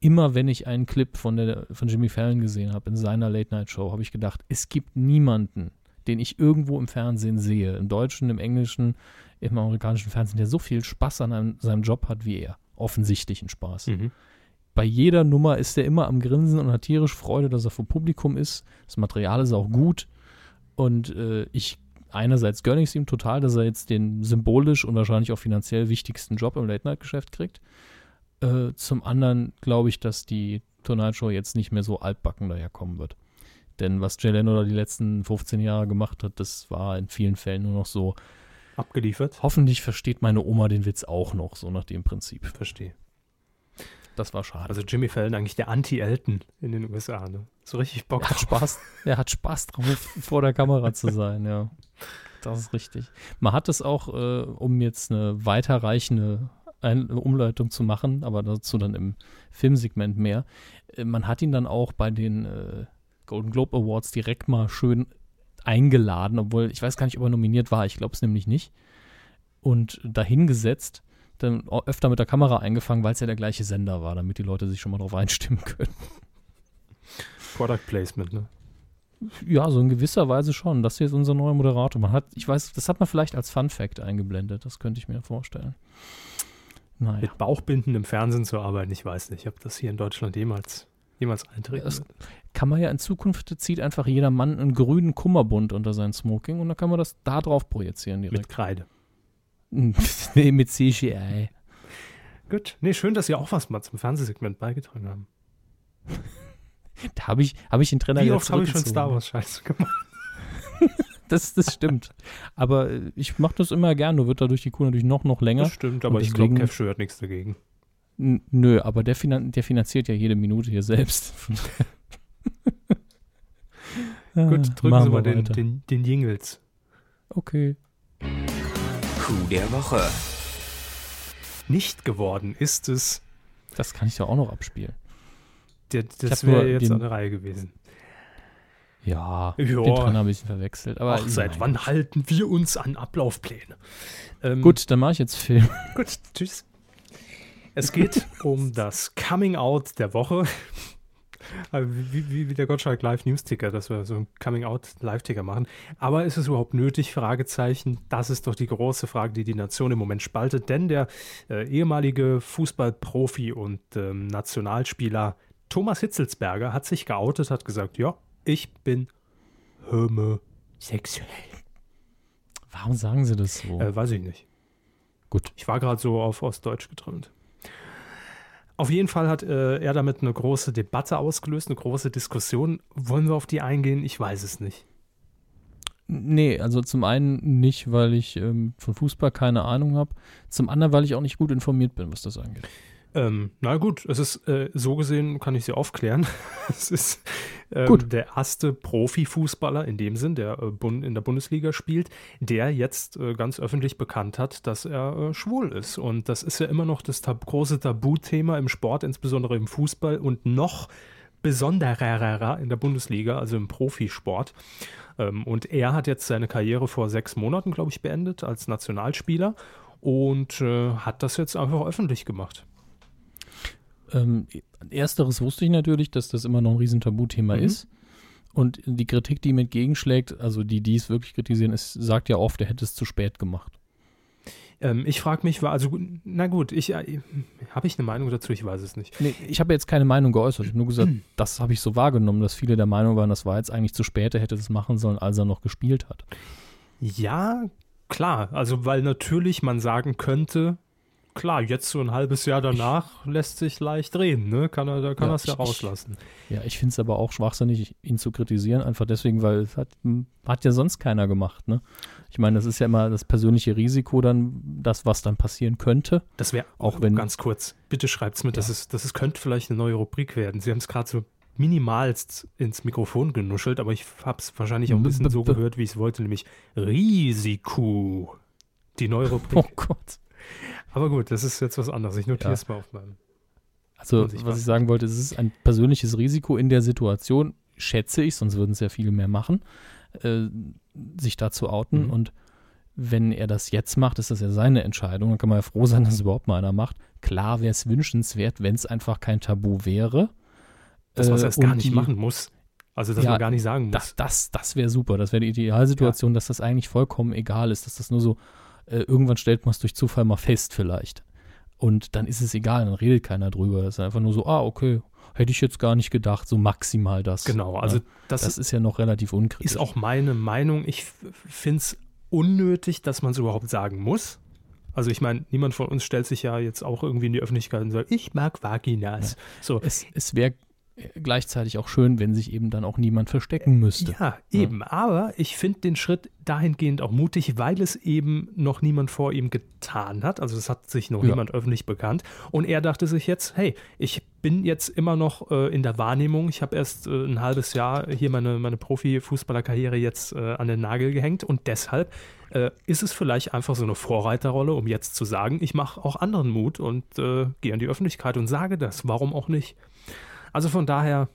immer wenn ich einen Clip von, der, von Jimmy Fallon gesehen habe in seiner Late Night Show, habe ich gedacht, es gibt niemanden, den ich irgendwo im Fernsehen sehe, im deutschen, im englischen, im amerikanischen Fernsehen, der so viel Spaß an einem, seinem Job hat wie er. Offensichtlichen Spaß. Mhm. Bei jeder Nummer ist er immer am Grinsen und hat tierisch Freude, dass er vor Publikum ist. Das Material ist auch gut. Und äh, ich einerseits gönne ich es ihm total, dass er jetzt den symbolisch und wahrscheinlich auch finanziell wichtigsten Job im Late-Night-Geschäft kriegt. Äh, zum anderen glaube ich, dass die Tonight Show jetzt nicht mehr so altbacken daherkommen wird. Denn was Jay Leno da die letzten 15 Jahre gemacht hat, das war in vielen Fällen nur noch so
abgeliefert.
Hoffentlich versteht meine Oma den Witz auch noch, so nach dem Prinzip.
Verstehe.
Das war schade.
Also Jimmy Fallon eigentlich der Anti-Elton in den USA, ne? So richtig Bock.
Er hat Spaß, er hat Spaß drauf, vor der Kamera zu sein, ja. Das ist richtig. Man hat es auch, äh, um jetzt eine weiterreichende eine Umleitung zu machen, aber dazu dann im Filmsegment mehr. Äh, man hat ihn dann auch bei den äh, Golden Globe Awards direkt mal schön eingeladen, obwohl ich weiß gar nicht, ob er nominiert war. Ich glaube es nämlich nicht. Und dahingesetzt, dann öfter mit der Kamera eingefangen, weil es ja der gleiche Sender war, damit die Leute sich schon mal drauf einstimmen können.
Product Placement, ne?
Ja, so in gewisser Weise schon. Das hier ist unser neuer Moderator. Man hat, ich weiß, das hat man vielleicht als Fun Fact eingeblendet. Das könnte ich mir vorstellen.
Naja. Mit Bauchbinden im Fernsehen zu arbeiten, ich weiß nicht, ob das hier in Deutschland jemals, jemals eintreten
das wird. Kann man ja in Zukunft, zieht einfach jeder Mann einen grünen Kummerbund unter sein Smoking und dann kann man das da drauf projizieren direkt.
Mit Kreide.
nee, mit CGI.
Gut. Nee, schön, dass Sie auch was mal zum Fernsehsegment beigetragen haben.
da habe ich, hab ich den Trainer
Wie oft habe ich schon Star Wars Scheiße gemacht?
das, das stimmt. Aber äh, ich mache das immer gern, nur wird dadurch die Kuh natürlich noch, noch länger. Das
stimmt, aber ich glaube, Kev hat nichts dagegen.
Nö, aber der, finan der finanziert ja jede Minute hier selbst.
Gut, drücken Sie mal den, den, den Jingles.
Okay.
Kuh der Woche.
Nicht geworden ist es.
Das kann ich doch auch noch abspielen.
Der, das wäre jetzt den, eine Reihe gewesen.
Ja, ja. den dran habe ich verwechselt. Aber
Ach, seit nein. wann halten wir uns an Ablaufpläne?
Ähm, Gut, dann mache ich jetzt Film.
Gut, tschüss. Es geht um das Coming Out der Woche. Also wie, wie, wie, der Gottschalk Live News Ticker, dass wir so einen Coming Out Live Ticker machen. Aber ist es überhaupt nötig? Fragezeichen. Das ist doch die große Frage, die die Nation im Moment spaltet. Denn der äh, ehemalige Fußballprofi und ähm, Nationalspieler Thomas Hitzelsberger hat sich geoutet, hat gesagt, ja, ich bin homosexuell.
Warum sagen Sie das so?
Äh, weiß ich nicht.
Gut.
Ich war gerade so auf Ostdeutsch getrimmt. Auf jeden Fall hat äh, er damit eine große Debatte ausgelöst, eine große Diskussion. Wollen wir auf die eingehen? Ich weiß es nicht.
Nee, also zum einen nicht, weil ich ähm, von Fußball keine Ahnung habe. Zum anderen, weil ich auch nicht gut informiert bin, was das angeht.
Ähm, na gut, es ist äh, so gesehen, kann ich Sie aufklären. es ist ähm,
Gut.
der erste Profifußballer in dem Sinn, der äh, in der Bundesliga spielt, der jetzt äh, ganz öffentlich bekannt hat, dass er äh, schwul ist. Und das ist ja immer noch das tab große Tabuthema im Sport, insbesondere im Fußball und noch besonderer in der Bundesliga, also im Profisport. Ähm, und er hat jetzt seine Karriere vor sechs Monaten, glaube ich, beendet als Nationalspieler und äh, hat das jetzt einfach öffentlich gemacht.
Ähm, ersteres wusste ich natürlich, dass das immer noch ein riesen Tabuthema
Mhm.
ist. Und die Kritik, die ihm entgegenschlägt, also die, die es wirklich kritisieren, ist, sagt ja oft, er hätte es zu spät gemacht.
Ähm, ich frage mich, war also, na gut, ich, äh, habe ich eine Meinung dazu? Ich weiß es nicht.
Nee, ich habe jetzt keine Meinung geäußert. Ich habe nur gesagt, das habe ich so wahrgenommen, dass viele der Meinung waren, das war jetzt eigentlich zu spät, er hätte das machen sollen, als er noch gespielt hat.
Ja, klar, also weil natürlich man sagen könnte, klar, jetzt so ein halbes Jahr danach lässt sich leicht reden, ne? Kann er, da kann
Ja,
er es ja
ich-
rauslassen.
Ja, ich finde es aber auch schwachsinnig, ihn zu kritisieren, einfach deswegen, weil es hat, hat ja sonst keiner gemacht. Ne? Ich meine, das ist ja immer das persönliche Risiko, dann das, was dann passieren könnte.
Das wäre
Auch wenn-
ganz kurz, bitte schreibt's mit, das,
Ja.
ist, das ist, könnte vielleicht eine neue Rubrik werden. Sie haben es gerade so minimalst ins Mikrofon genuschelt, aber ich habe es wahrscheinlich auch ein bisschen so gehört, wie ich es wollte, nämlich Risiko. Die neue Rubrik.
Oh Gott.
Aber gut, das ist jetzt was anderes. Ich notiere
Ja.
es mal auf meinem.
Also, was ich sagen wollte, es ist ein persönliches Risiko in der Situation, schätze ich, sonst würden es ja viele mehr machen, äh, sich da zu outen.
Mhm.
Und wenn er das jetzt macht, ist das ja seine Entscheidung. Dann kann man ja froh sein, dass es überhaupt mal einer macht. Klar wäre es wünschenswert, wenn es einfach kein Tabu wäre.
Das, was
Äh,
er erst gar nicht
die-
machen muss. Also, dass
Ja,
man gar nicht sagen muss.
Das, das, das wäre super. Das wäre die Idealsituation, dass das eigentlich vollkommen egal ist, dass das nur so, äh, irgendwann stellt man es durch Zufall mal fest vielleicht. Und dann ist es egal, dann redet keiner drüber. Das ist einfach nur so, ah, okay, hätte ich jetzt gar nicht gedacht, so maximal das.
genau, also
Ja,
das,
das ist ja noch relativ unkritisch.
ist auch meine Meinung. Ich finde es unnötig, dass man es überhaupt sagen muss. Also ich meine, niemand von uns stellt sich ja jetzt auch irgendwie in die Öffentlichkeit und sagt, ich mag Vaginas. So,
Es, es wäre gleichzeitig auch schön, wenn sich eben dann auch niemand verstecken müsste.
ja, eben. Aber ich finde den Schritt dahingehend auch mutig, weil es eben noch niemand vor ihm getan hat. Also es hat sich noch
Ja.
niemand öffentlich bekannt. Und er dachte sich jetzt, hey, ich bin jetzt immer noch äh, in der Wahrnehmung. Ich habe erst äh, ein halbes Jahr hier meine, meine Profi-Fußballerkarriere jetzt äh, an den Nagel gehängt. Und deshalb äh, ist es vielleicht einfach so eine Vorreiterrolle, um jetzt zu sagen, ich mache auch anderen Mut und äh, gehe an die Öffentlichkeit und sage das. Warum auch nicht? Also von daher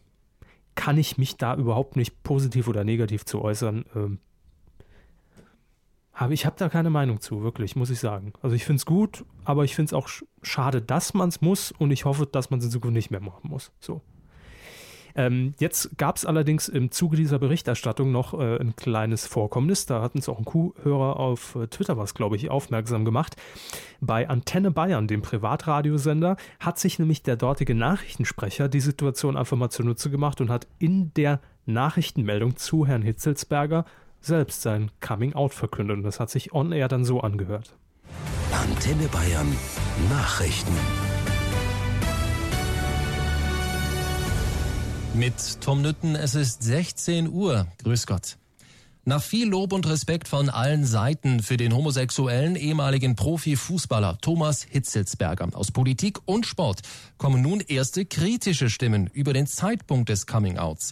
kann ich mich da überhaupt nicht positiv oder negativ zu äußern. Ähm, habe, ich habe da keine Meinung zu, wirklich, muss ich sagen. Also ich finde es gut, aber ich finde es auch sch schade, dass man es muss und ich hoffe, dass man es in Zukunft nicht mehr machen muss. So. Ähm, jetzt gab es allerdings im Zuge dieser Berichterstattung noch äh, ein kleines Vorkommnis. Da hat uns auch ein Kuhhörer auf äh, Twitter was, glaube ich, aufmerksam gemacht. Bei Antenne Bayern, dem Privatradiosender, hat sich nämlich der dortige Nachrichtensprecher die Situation einfach mal zunutze gemacht und hat in der Nachrichtenmeldung zu Herrn Hitzelsberger selbst sein Coming-out verkündet. Und das hat sich on-air dann so angehört.
Antenne Bayern Nachrichten.
Mit Tom Nütten, es ist 16 Uhr. Grüß Gott. Nach viel Lob und Respekt von allen Seiten für den homosexuellen ehemaligen Profifußballer Thomas Hitzelsberger aus Politik und Sport kommen nun erste kritische Stimmen über den Zeitpunkt des Coming-outs.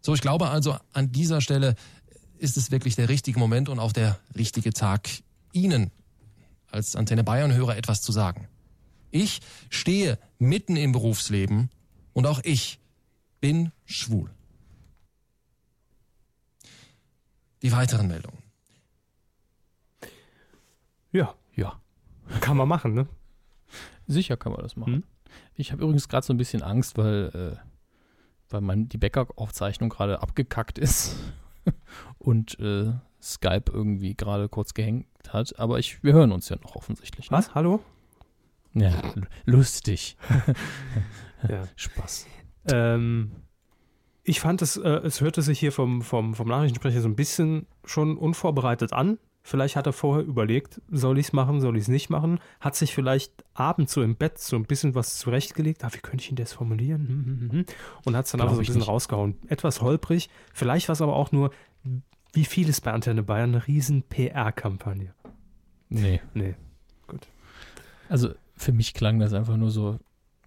So, ich glaube also, an dieser Stelle ist es wirklich der richtige Moment und auch der richtige Tag, Ihnen als Antenne Bayern-Hörer etwas zu sagen. Ich stehe mitten im Berufsleben und auch ich bin schwul. Die weiteren Meldungen.
Ja,
Ja,
kann man machen, ne?
sicher kann man das machen.
Hm?
Ich habe übrigens gerade so ein bisschen Angst, weil, äh, weil mein, die Backup-Aufzeichnung gerade abgekackt ist und äh, Skype irgendwie gerade kurz gehängt hat. Aber ich, wir hören uns ja noch offensichtlich. Ne?
Was? Hallo?
Ja, lustig.
Ja.
Spaß.
Ähm, ich fand es, äh, es hörte sich hier vom, vom, vom Nachrichtensprecher so ein bisschen schon unvorbereitet an. Vielleicht hat er vorher überlegt, soll ich es machen, soll ich es nicht machen? Hat sich vielleicht abends so im Bett so ein bisschen was zurechtgelegt. Ah, wie könnte ich ihn das formulieren? Hm, hm, hm, Und hat es dann
Glaub
einfach so ein bisschen
nicht.
rausgehauen. Etwas holprig. Vielleicht war es aber auch nur, wie vieles bei Antenne Bayern, eine riesen PR-Kampagne.
Nee.
Nee.
Also für mich klang das einfach nur so,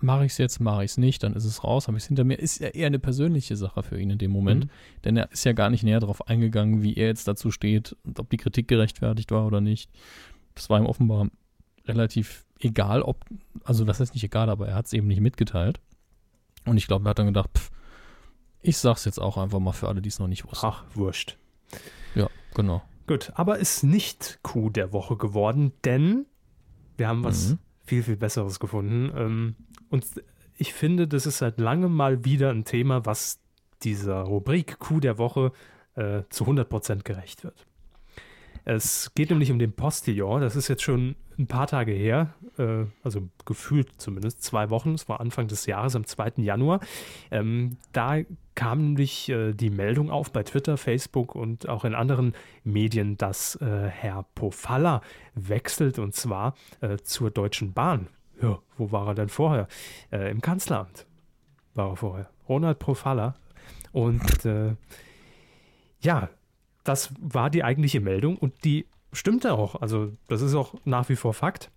mache ich es jetzt, mache ich es nicht, dann ist es raus, habe ich es hinter mir. Ist ja eher eine persönliche Sache für ihn in dem Moment,
Mhm.
denn er ist ja gar nicht näher darauf eingegangen, wie er jetzt dazu steht und ob die Kritik gerechtfertigt war oder nicht. Das war ihm offenbar relativ egal, ob, also das ist nicht egal, aber er hat es eben nicht mitgeteilt. Und ich glaube, er hat dann gedacht, pff, ich sag's jetzt auch einfach mal für alle, die es noch nicht wussten.
Ach, wurscht.
Ja, genau.
Gut, aber ist nicht Coup der Woche geworden, denn wir haben was
Mhm.
Viel, viel Besseres gefunden. Ähm, und ich finde, das ist seit langem mal wieder ein Thema, was dieser Rubrik Coup der Woche äh, zu 100% gerecht wird. Es geht nämlich um den Postillon. Das ist jetzt schon ein paar Tage her, äh, also gefühlt zumindest zwei Wochen. Es war Anfang des Jahres, am 2. Januar. Ähm, da kam nämlich äh, die Meldung auf bei Twitter, Facebook und auch in anderen Medien, dass äh, Herr Pofalla wechselt und zwar äh, zur Deutschen Bahn. Ja, wo war er denn vorher? Äh, Im Kanzleramt war er vorher. Ronald Pofalla. Und äh, ja, das war die eigentliche Meldung und die stimmte auch. Also, das ist auch nach wie vor Fakt.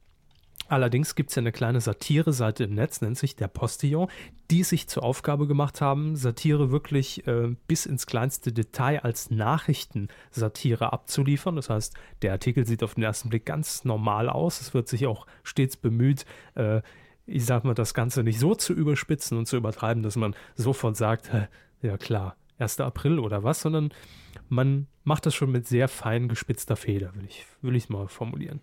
Allerdings gibt es ja eine kleine Satire-Seite im Netz, nennt sich der Postillon, die sich zur Aufgabe gemacht haben, Satire wirklich äh, bis ins kleinste Detail als Nachrichtensatire abzuliefern. Das heißt, der Artikel sieht auf den ersten Blick ganz normal aus. Es wird sich auch stets bemüht, äh, ich sag mal, das Ganze nicht so zu überspitzen und zu übertreiben, dass man sofort sagt, "Hä, ja klar, 1. April oder was, sondern man macht das schon mit sehr fein gespitzter Feder, will ich, will ich mal formulieren.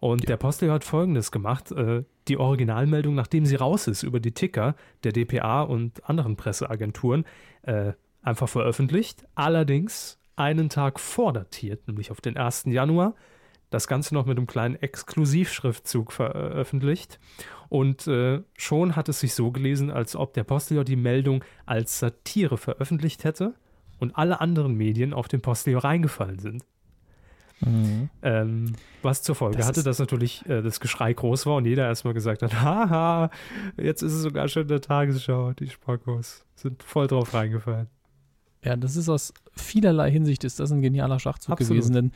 Und der Postel hat folgendes gemacht: äh, Die Originalmeldung, nachdem sie raus ist, über die Ticker der DPA und anderen Presseagenturen, äh, einfach veröffentlicht. Allerdings einen Tag vordatiert, nämlich auf den 1. Januar. Das Ganze noch mit einem kleinen Exklusivschriftzug veröffentlicht. Und äh, schon hat es sich so gelesen, als ob der Postillon die Meldung als Satire veröffentlicht hätte und alle anderen Medien auf den Postillon reingefallen sind.
Mhm.
Ähm, was zur Folge
Das
hatte, dass natürlich äh, das Geschrei groß war und jeder erstmal gesagt hat, haha, jetzt ist es sogar schon in der Tagesschau, die Spackos sind voll drauf reingefallen.
Ja, das ist aus vielerlei Hinsicht ist das ein genialer Schachzug
Absolut.
gewesen, denn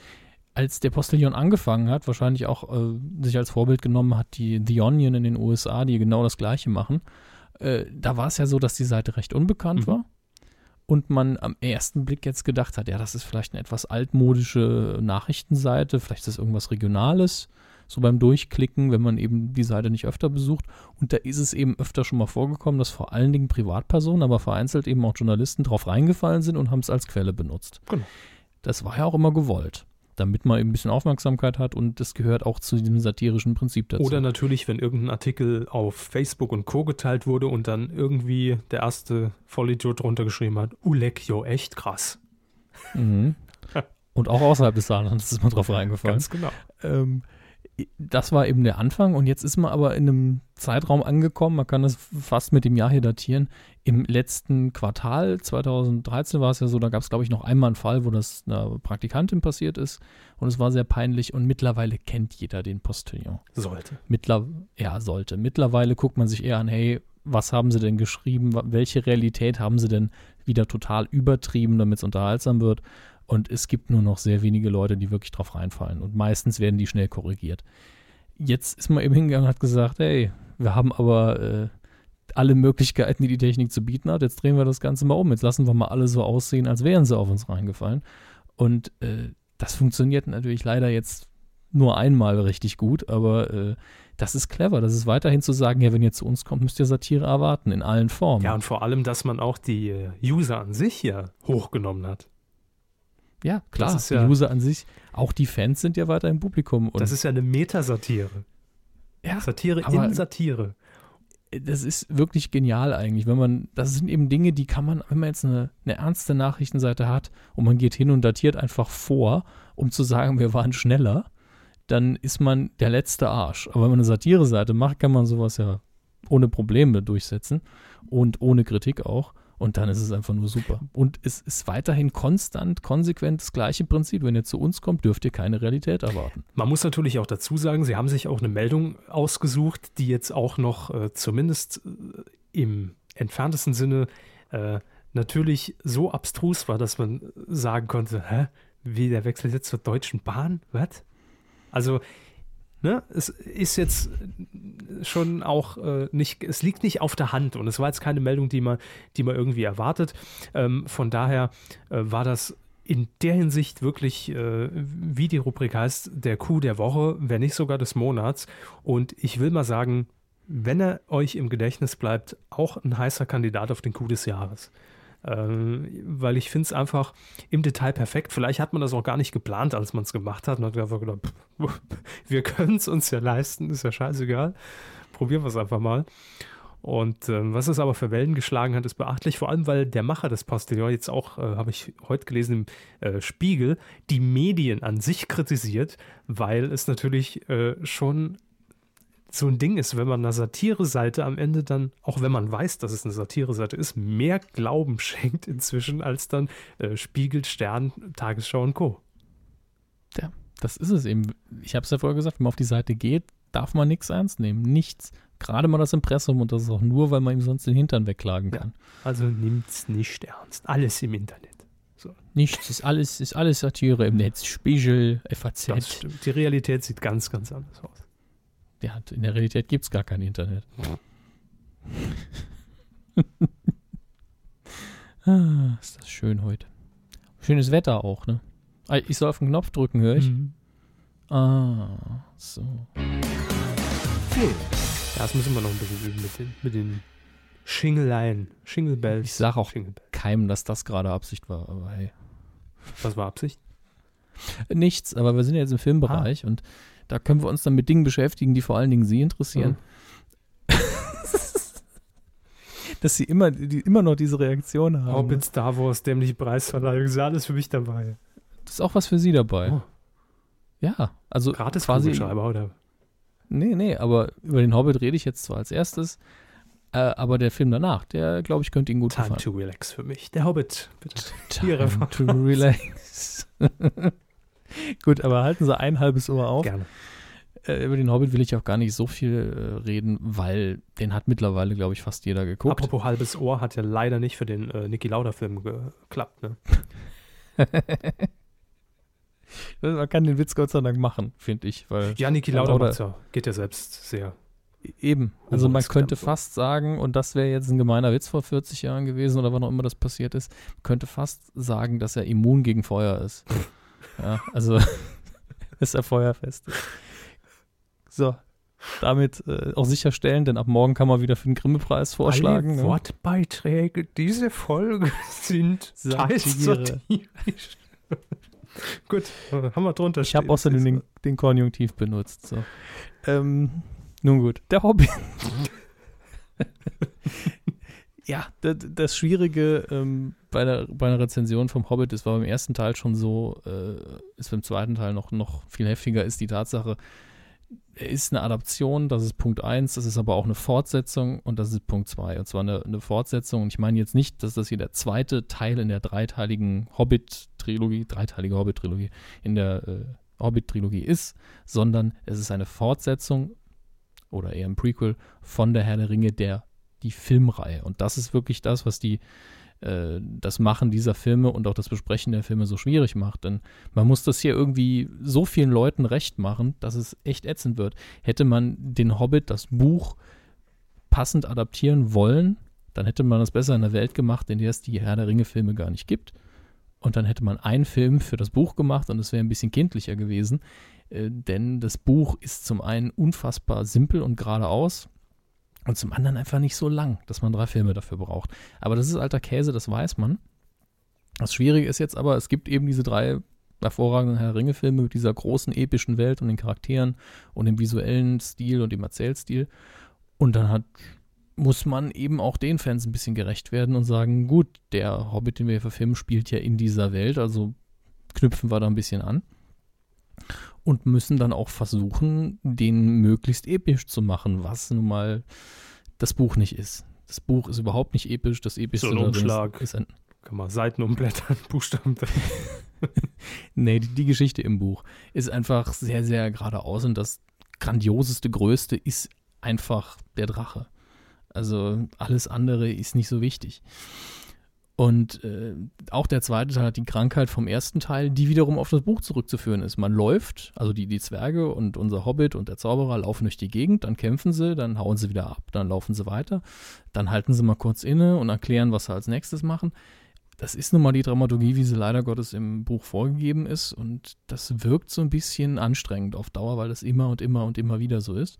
als der Postillon angefangen hat, wahrscheinlich auch äh, sich als Vorbild genommen hat, die The Onion in den USA, die genau das Gleiche machen, äh, da war es ja so, dass die Seite recht unbekannt
Mhm.
war und man am ersten Blick jetzt gedacht hat, ja, das ist vielleicht eine etwas altmodische Nachrichtenseite, vielleicht ist das irgendwas Regionales, so beim Durchklicken, wenn man eben die Seite nicht öfter besucht. Und da ist es eben öfter schon mal vorgekommen, dass vor allen Dingen Privatpersonen, aber vereinzelt eben auch Journalisten drauf reingefallen sind und haben es als Quelle benutzt.
Genau.
Das war ja auch immer gewollt, damit man eben ein bisschen Aufmerksamkeit hat und das gehört auch zu diesem satirischen Prinzip dazu.
Oder natürlich, wenn irgendein Artikel auf Facebook und Co. geteilt wurde und dann irgendwie der erste Vollidiot drunter geschrieben hat, Ulek, jo, echt krass.
Mhm. Und auch außerhalb des Saarlandes ist man drauf reingefallen.
Ganz genau.
Ähm, das war eben der Anfang und jetzt ist man aber in einem Zeitraum angekommen, man kann das fast mit dem Jahr hier datieren. Im letzten Quartal 2013 war es ja so, da gab es glaube ich noch einmal einen Fall, wo das einer Praktikantin passiert ist und es war sehr peinlich und mittlerweile kennt jeder den Postillon.
Sollte.
Mittler ja, sollte. Mittlerweile guckt man sich eher an, hey, was haben sie denn geschrieben? Welche Realität haben sie denn wieder total übertrieben, damit es unterhaltsam wird? Und es gibt nur noch sehr wenige Leute, die wirklich drauf reinfallen. Und meistens werden die schnell korrigiert. Jetzt ist man eben hingegangen und hat gesagt, hey, wir haben aber äh, alle Möglichkeiten, die die Technik zu bieten hat. Jetzt drehen wir das Ganze mal um. Jetzt lassen wir mal alle so aussehen, als wären sie auf uns reingefallen. Und äh, das funktioniert natürlich leider jetzt nur einmal richtig gut, aber äh, das ist clever. Das ist weiterhin zu sagen, ja, wenn ihr zu uns kommt, müsst ihr Satire erwarten, in allen Formen.
Ja, und vor allem, dass man auch die äh, User an sich ja hochgenommen hat.
Ja, klar.
Das ist ja-
die User an sich, auch die Fans sind ja weiter im Publikum. Und
das ist ja eine Metasatire.
ja,
Satire in Satire.
das ist wirklich genial eigentlich, wenn man, das sind eben Dinge, die kann man, wenn man jetzt eine, eine ernste Nachrichtenseite hat und man geht hin und datiert einfach vor, um zu sagen, wir waren schneller, dann ist man der letzte Arsch. Aber wenn man eine Satire-Seite macht, kann man sowas ja ohne Probleme durchsetzen und ohne Kritik auch. Und dann ist es einfach nur super. Und es ist weiterhin konstant, konsequent das gleiche Prinzip. Wenn ihr zu uns kommt, dürft ihr keine Realität erwarten.
Man muss natürlich auch dazu sagen, sie haben sich auch eine Meldung ausgesucht, die jetzt auch noch äh, zumindest äh, im entferntesten Sinne äh, natürlich so abstrus war, dass man sagen konnte, hä, wie der Wechsel jetzt zur Deutschen Bahn? Was? Also Ne? Es ist jetzt schon auch äh, nicht, es liegt nicht auf der Hand und es war jetzt keine Meldung, die man, die man irgendwie erwartet. Ähm, von daher äh, war das in der Hinsicht wirklich, äh, wie die Rubrik heißt, der Coup der Woche, wenn nicht sogar des Monats. Und ich will mal sagen, wenn er euch im Gedächtnis bleibt, auch ein heißer Kandidat auf den Coup des Jahres. Ähm, weil ich finde es einfach im Detail perfekt. Vielleicht hat man das auch gar nicht geplant, als man es gemacht hat. Und hat einfach gedacht, pff, wir können es uns ja leisten, ist ja scheißegal. Probieren wir es einfach mal. Und ähm, was es aber für Wellen geschlagen hat, ist beachtlich, vor allem weil der Macher des Postillon jetzt auch, äh, habe ich heute gelesen im äh, Spiegel, die Medien an sich kritisiert, weil es natürlich äh, schon so ein Ding ist, wenn man einer Satire-Seite am Ende dann, auch wenn man weiß, dass es eine Satire-Seite ist, mehr Glauben schenkt inzwischen als dann äh, Spiegel, Stern, Tagesschau und Co.
Ja, das ist es eben. Ich habe es ja vorher gesagt, wenn man auf die Seite geht, darf man nichts ernst nehmen. Nichts. Gerade mal das Impressum und das ist auch nur, weil man ihm sonst den Hintern wegklagen kann. Ja,
also nimmt's nicht ernst. Alles im Internet.
So. Nichts, ist alles, ist alles Satire im Netz. Spiegel, FAZ.
Die Realität sieht ganz, ganz anders aus.
Ja, in der Realität gibt es gar kein Internet. ah, ist das schön heute. Schönes Wetter auch, ne? Ah, ich soll auf den Knopf drücken, höre ich? Mhm. Ah, so.
Das müssen wir noch ein bisschen üben mit den, mit den Schingeleien. Schingelbells.
Ich sage auch keinem, dass das gerade Absicht war, aber hey.
Was war Absicht?
Nichts, aber wir sind jetzt im Filmbereich ah. und da können wir uns dann mit Dingen beschäftigen, die vor allen Dingen Sie interessieren. Mhm. Dass Sie immer, die, immer noch diese Reaktion haben.
Hobbit, Star Wars, dämliche Preisverleihung, ist alles für mich dabei.
Das ist auch was für Sie dabei. Oh. Ja, also
Gratis quasi. oder?
Nee, nee, aber über den Hobbit rede ich jetzt zwar als erstes, äh, aber der Film danach, der glaube ich könnte Ihnen gut
Time
gefallen.
Time to relax für mich. Der Hobbit, bitte.
Time to relax. Gut, aber halten Sie ein halbes Ohr auf.
Gerne.
Äh, über den Hobbit will ich auch gar nicht so viel äh, reden, weil den hat mittlerweile, glaube ich, fast jeder geguckt.
Apropos halbes Ohr hat ja leider nicht für den äh, Niki Lauda-Film geklappt, ne?
Man kann den Witz Gott sei Dank machen, finde ich. Weil
ja, Niki Lauda, Lauda ja, geht ja selbst sehr.
Eben. Also man könnte fast sagen, und das wäre jetzt ein gemeiner Witz vor 40 Jahren gewesen oder wann auch immer das passiert ist, könnte fast sagen, dass er immun gegen Feuer ist. Ja, also ist er feuerfest. So, damit äh, auch sicherstellen, denn ab morgen kann man wieder für den Grimme-Preis vorschlagen.
Alle ne? Wortbeiträge diese Folge sind
Satire.
Gut, haben wir drunter
Ich habe außerdem den, den, Konjunktiv benutzt. So. Ähm, nun gut, der Hobby. ja, das, das Schwierige ähm, bei, der, bei einer Rezension vom Hobbit, das war beim ersten Teil schon so, äh, ist beim zweiten Teil noch, noch viel heftiger, ist die Tatsache, er ist eine Adaption, das ist Punkt 1, das ist aber auch eine Fortsetzung und das ist Punkt 2. Und zwar eine, eine, Fortsetzung. Und ich meine jetzt nicht, dass das hier der zweite Teil in der dreiteiligen Hobbit-Trilogie, dreiteilige Hobbit-Trilogie, in der äh, Hobbit-Trilogie ist, sondern es ist eine Fortsetzung oder eher ein Prequel von der Herr der Ringe, der die Filmreihe. Und das ist wirklich das, was die äh, das Machen dieser Filme und auch das Besprechen der Filme so schwierig macht. Denn man muss das hier irgendwie so vielen Leuten recht machen, dass es echt ätzend wird. Hätte man den Hobbit, das Buch, passend adaptieren wollen, dann hätte man das besser in der Welt gemacht, in der es die Herr der Ringe-Filme gar nicht gibt. Und dann hätte man einen Film für das Buch gemacht und es wäre ein bisschen kindlicher gewesen. Äh, denn das Buch ist zum einen unfassbar simpel und geradeaus und zum anderen einfach nicht so lang, dass man drei Filme dafür braucht. Aber das ist alter Käse, das weiß man. Das Schwierige ist jetzt aber, es gibt eben diese drei hervorragenden Herr Ringe-Filme mit dieser großen epischen Welt und den Charakteren und dem visuellen Stil und dem Erzählstil. Und dann hat, muss man eben auch den Fans ein bisschen gerecht werden und sagen, gut, der Hobbit, den wir hier verfilmen, spielt ja in dieser Welt, also knüpfen wir da ein bisschen an und müssen dann auch versuchen, den möglichst episch zu machen, was nun mal das Buch nicht ist. Das Buch ist überhaupt nicht episch. Das epischste
So ein Umschlag.
Ist ein,
Kann man Seiten umblättern, Buchstaben.
Nee, die, die Geschichte im Buch ist einfach sehr, sehr geradeaus und das grandioseste, größte ist einfach der Drache. Also alles andere ist nicht so wichtig. Und äh, auch der zweite Teil hat die Krankheit vom ersten Teil, die wiederum auf das Buch zurückzuführen ist. Man läuft, also die, die Zwerge und unser Hobbit und der Zauberer laufen durch die Gegend, dann kämpfen sie, dann hauen sie wieder ab, dann laufen sie weiter, dann halten sie mal kurz inne und erklären, was sie als nächstes machen das ist nun mal die Dramaturgie, wie sie leider Gottes im Buch vorgegeben ist. Und das wirkt so ein bisschen anstrengend auf Dauer, weil das immer und immer und immer wieder so ist.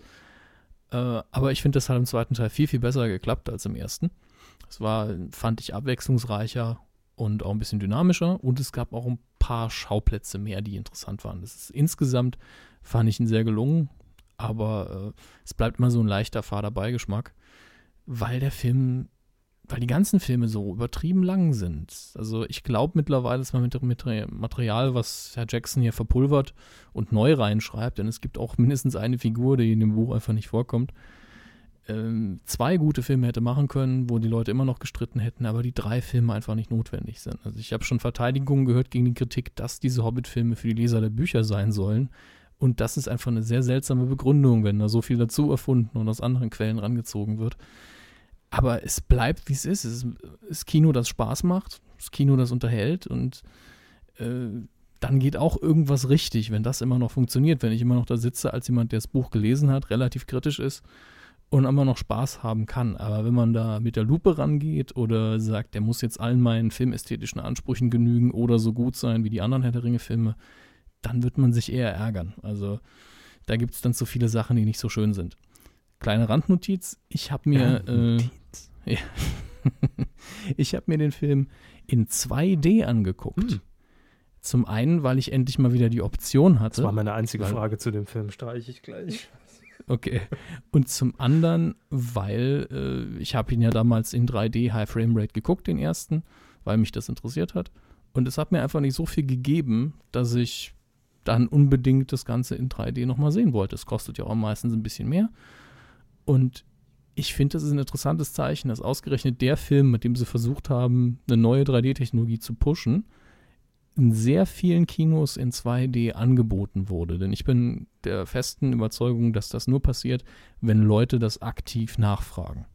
Äh, aber ich finde, das hat im zweiten Teil viel, viel besser geklappt als im ersten. Es war, fand ich, abwechslungsreicher und auch ein bisschen dynamischer. Und es gab auch ein paar Schauplätze mehr, die interessant waren. Das ist insgesamt, fand ich ihn sehr gelungen. Aber äh, es bleibt immer so ein leichter Faderbeigeschmack, weil der Film weil die ganzen Filme so übertrieben lang sind. Also ich glaube mittlerweile, dass man mit, mit Material, was Herr Jackson hier verpulvert und neu reinschreibt, denn es gibt auch mindestens eine Figur, die in dem Buch einfach nicht vorkommt, ähm, zwei gute Filme hätte machen können, wo die Leute immer noch gestritten hätten, aber die drei Filme einfach nicht notwendig sind. Also ich habe schon Verteidigungen gehört gegen die Kritik, dass diese Hobbit-Filme für die Leser der Bücher sein sollen. Und das ist einfach eine sehr seltsame Begründung, wenn da so viel dazu erfunden und aus anderen Quellen rangezogen wird. Aber es bleibt, wie es ist. Es ist Kino, das Spaß macht, das Kino, das unterhält und äh, dann geht auch irgendwas richtig, wenn das immer noch funktioniert, wenn ich immer noch da sitze als jemand, der das Buch gelesen hat, relativ kritisch ist und immer noch Spaß haben kann. Aber wenn man da mit der Lupe rangeht oder sagt, der muss jetzt allen meinen filmästhetischen Ansprüchen genügen oder so gut sein wie die anderen Herr der Ringe-Filme, dann wird man sich eher ärgern. Also da gibt es dann so viele Sachen, die nicht so schön sind. Kleine Randnotiz, ich habe mir, äh, ja, ich habe mir den Film in 2D angeguckt.
Hm.
Zum einen, weil ich endlich mal wieder die Option hatte.
Das war meine einzige Frage zu dem Film. Streiche ich gleich.
Okay. Und zum anderen, weil äh, ich habe ihn ja damals in 3D High Frame Rate geguckt, den ersten, weil mich das interessiert hat. Und es hat mir einfach nicht so viel gegeben, dass ich dann unbedingt das Ganze in 3D nochmal sehen wollte. Es kostet ja auch meistens ein bisschen mehr. Und ich finde, das ist ein interessantes Zeichen, dass ausgerechnet der Film, mit dem sie versucht haben, eine neue 3D-Technologie zu pushen, in sehr vielen Kinos in 2D angeboten wurde. Denn ich bin der festen Überzeugung, dass das nur passiert, wenn Leute das aktiv nachfragen.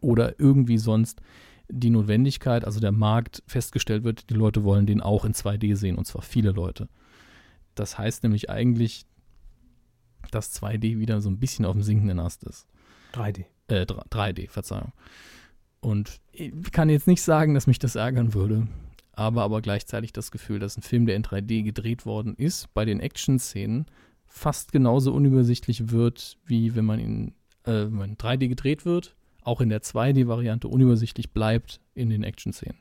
Oder irgendwie sonst die Notwendigkeit, also der Markt festgestellt wird, die Leute wollen den auch in 2D sehen, und zwar viele Leute. Das heißt nämlich eigentlich, dass 2D wieder so ein bisschen auf dem sinkenden Ast ist.
3D.
Äh, 3D, Verzeihung. Und ich kann jetzt nicht sagen, dass mich das ärgern würde, aber aber gleichzeitig das Gefühl, dass ein Film, der in 3D gedreht worden ist, bei den Action-Szenen fast genauso unübersichtlich wird, wie wenn man in, äh, wenn man in 3D gedreht wird, auch in der 2D-Variante unübersichtlich bleibt in den Action-Szenen.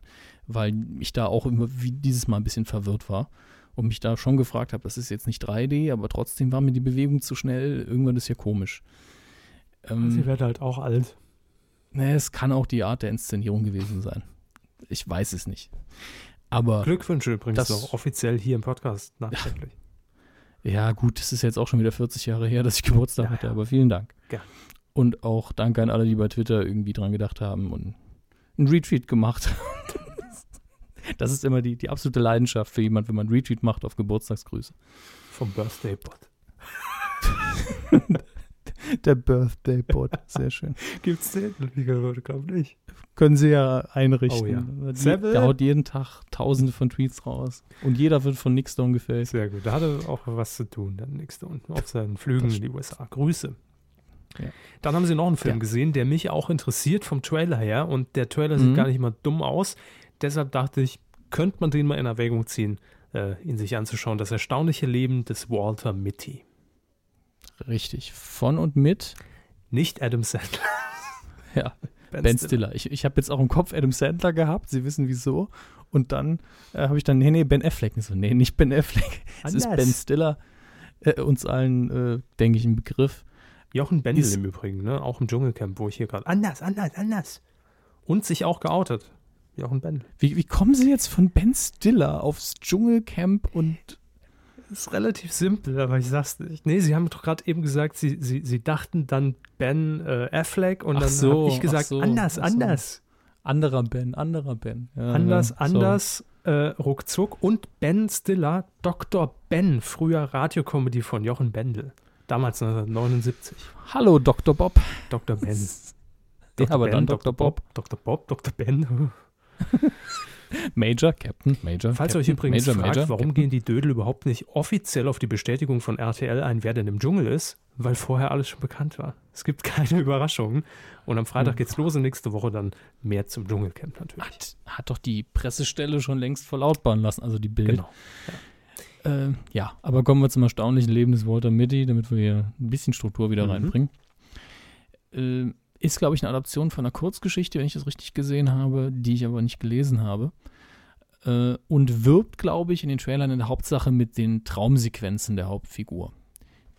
Weil ich da auch immer wie dieses Mal ein bisschen verwirrt war und mich da schon gefragt habe, das ist jetzt nicht 3D, aber trotzdem war mir die Bewegung zu schnell, irgendwann ist ja komisch. Ähm,
Sie wird halt auch alt.
Ne, es kann auch die Art der Inszenierung gewesen sein. Ich weiß es nicht. Aber
Glückwünsche übrigens
Das-
noch offiziell hier im Podcast nachträglich.
ja, gut, das ist jetzt auch schon wieder 40 Jahre her, dass ich Geburtstag
Ja,
hatte, aber vielen Dank.
Gern.
Und auch danke an alle, die bei Twitter irgendwie dran gedacht haben und einen Retweet gemacht haben. Das ist immer die, die absolute Leidenschaft für jemand, wenn man einen Retweet macht auf Geburtstagsgrüße.
Vom Birthday Bot.
Der Birthday Bot, sehr schön.
Gibt's den? Ich glaube nicht.
Können Sie ja einrichten.
Oh ja. Seven?
der haut jeden Tag tausende von Tweets raus. Und jeder wird von Nick Stone gefällt.
Sehr gut. Da hatte auch was zu tun, dann nächste unten auf seinen Flügen in die USA. Grüße.
Ja.
Dann haben sie noch einen Film
Ja.
gesehen, der mich auch interessiert vom Trailer her und der Trailer sieht
Mhm.
gar nicht mal dumm aus. Deshalb dachte ich, könnte man den mal in Erwägung ziehen, äh, ihn sich anzuschauen. Das erstaunliche Leben des Walter Mitty.
Richtig. Von und mit
Nicht Adam Sandler.
ja, Ben Stiller. Ich, ich habe jetzt auch im Kopf Adam Sandler gehabt, Sie wissen wieso. Und dann äh, habe ich dann, nee, nee, Ben Affleck. Ich so, nee, nicht Ben Affleck. Es ist
Anders.
Ben Stiller. Äh, uns allen, äh, denke ich, ein Begriff.
Jochen Bendel
Ist-
im Übrigen, ne? auch im Dschungelcamp, wo ich hier gerade. Anders, anders, anders. Und sich auch geoutet. Jochen Bendel.
Wie, wie kommen Sie jetzt von Ben Stiller aufs Dschungelcamp und
ist relativ simpel, aber ich sag's nicht. Nee, sie haben doch gerade eben gesagt, sie, sie, sie dachten dann Ben äh, Affleck und
Ach
dann
so,
habe ich gesagt,
so,
anders,
so.
anders.
Anderer Ben, anderer Ben. Ja,
anders,
ja,
anders, äh, ruckzuck. Und Ben Stiller, Dr. Ben, früher Radiocomedy von Jochen Bendel. Damals 1979.
Hallo, Dr. Bob.
Dr. Ben.
Ja, aber dann Dr. Bob.
Dr. Bob, Dr. Ben.
Major, Captain, Major.
Falls
Captain,
euch übrigens
Major,
fragt,
Major,
warum
Captain.
gehen die Dödel überhaupt nicht offiziell auf die Bestätigung von RTL ein, wer denn im Dschungel ist, weil vorher alles schon bekannt war. Es gibt keine Überraschungen. Und am
Hm.
Freitag geht's los und nächste Woche dann mehr zum Dschungelcamp natürlich.
Hat, hat doch die Pressestelle schon längst verlautbaren lassen, also die Bild.
Genau.
Äh, ja, aber kommen wir zum erstaunlichen Leben des Walter Mitty, damit wir hier ein bisschen Struktur wieder
Mhm.
reinbringen. Äh, ist, glaube ich, eine Adaption von einer Kurzgeschichte, wenn ich das richtig gesehen habe, die ich aber nicht gelesen habe. Äh, und wirbt, glaube ich, in den Trailern in der Hauptsache mit den Traumsequenzen der Hauptfigur.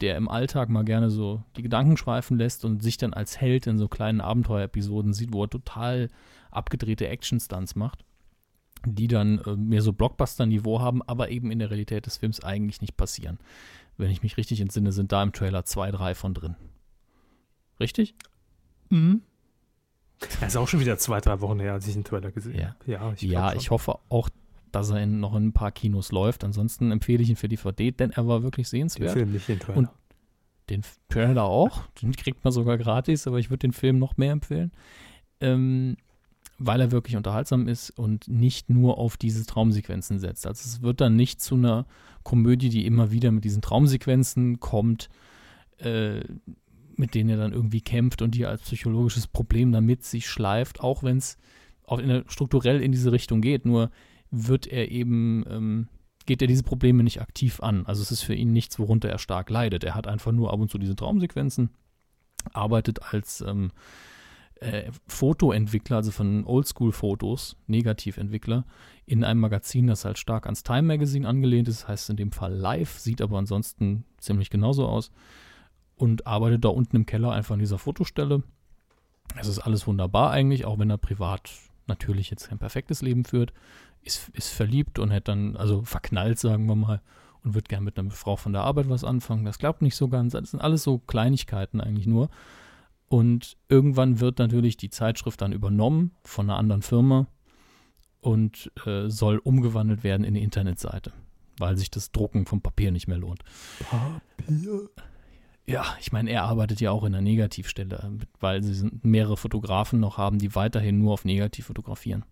Der im Alltag mal gerne so die Gedanken schweifen lässt und sich dann als Held in so kleinen Abenteuerepisoden sieht, wo er total abgedrehte Action-Stunts macht die dann äh, mehr so Blockbuster-Niveau haben, aber eben in der Realität des Films eigentlich nicht passieren. Wenn ich mich richtig entsinne, sind da im Trailer zwei, drei von drin. Richtig?
Mhm. Das ist auch schon wieder zwei, drei Wochen her, als ich den Trailer gesehen
Ja.
habe. Ja, ich
ja, ich hoffe auch, dass er in, noch in ein paar Kinos läuft. Ansonsten empfehle ich ihn für DVD, denn er war wirklich
den
sehenswert.
Film nicht den Trailer.
Und- Den Trailer auch. Den kriegt man sogar gratis, aber ich würde den Film noch mehr empfehlen. Ähm, weil er wirklich unterhaltsam ist und nicht nur auf diese Traumsequenzen setzt. Also es wird dann nicht zu einer Komödie, die immer wieder mit diesen Traumsequenzen kommt, äh, mit denen er dann irgendwie kämpft und die als psychologisches Problem damit sich schleift, auch wenn es strukturell in diese Richtung geht. Nur wird er eben, ähm, geht er diese Probleme nicht aktiv an. Also es ist für ihn nichts, worunter er stark leidet. Er hat einfach nur ab und zu diese Traumsequenzen, arbeitet als ähm, äh, Fotoentwickler, also von Oldschool-Fotos, Negativentwickler, in einem Magazin, das halt stark ans Time Magazine angelehnt ist, heißt in dem Fall Live, sieht aber ansonsten ziemlich genauso aus und arbeitet da unten im Keller einfach an dieser Fotostelle. Es ist alles wunderbar eigentlich, auch wenn er privat natürlich jetzt kein perfektes Leben führt, ist, ist verliebt und hat dann, also verknallt, sagen wir mal, und wird gern mit einer Frau von der Arbeit was anfangen. Das klappt nicht so ganz. Das sind alles so Kleinigkeiten eigentlich nur. Und irgendwann wird natürlich die Zeitschrift dann übernommen von einer anderen Firma und äh, soll umgewandelt werden in eine Internetseite, weil sich das Drucken vom Papier nicht mehr lohnt. Ja, ich meine, er arbeitet ja auch in der Negativstelle, weil sie mehrere Fotografen noch haben, die weiterhin nur auf Negativ fotografieren.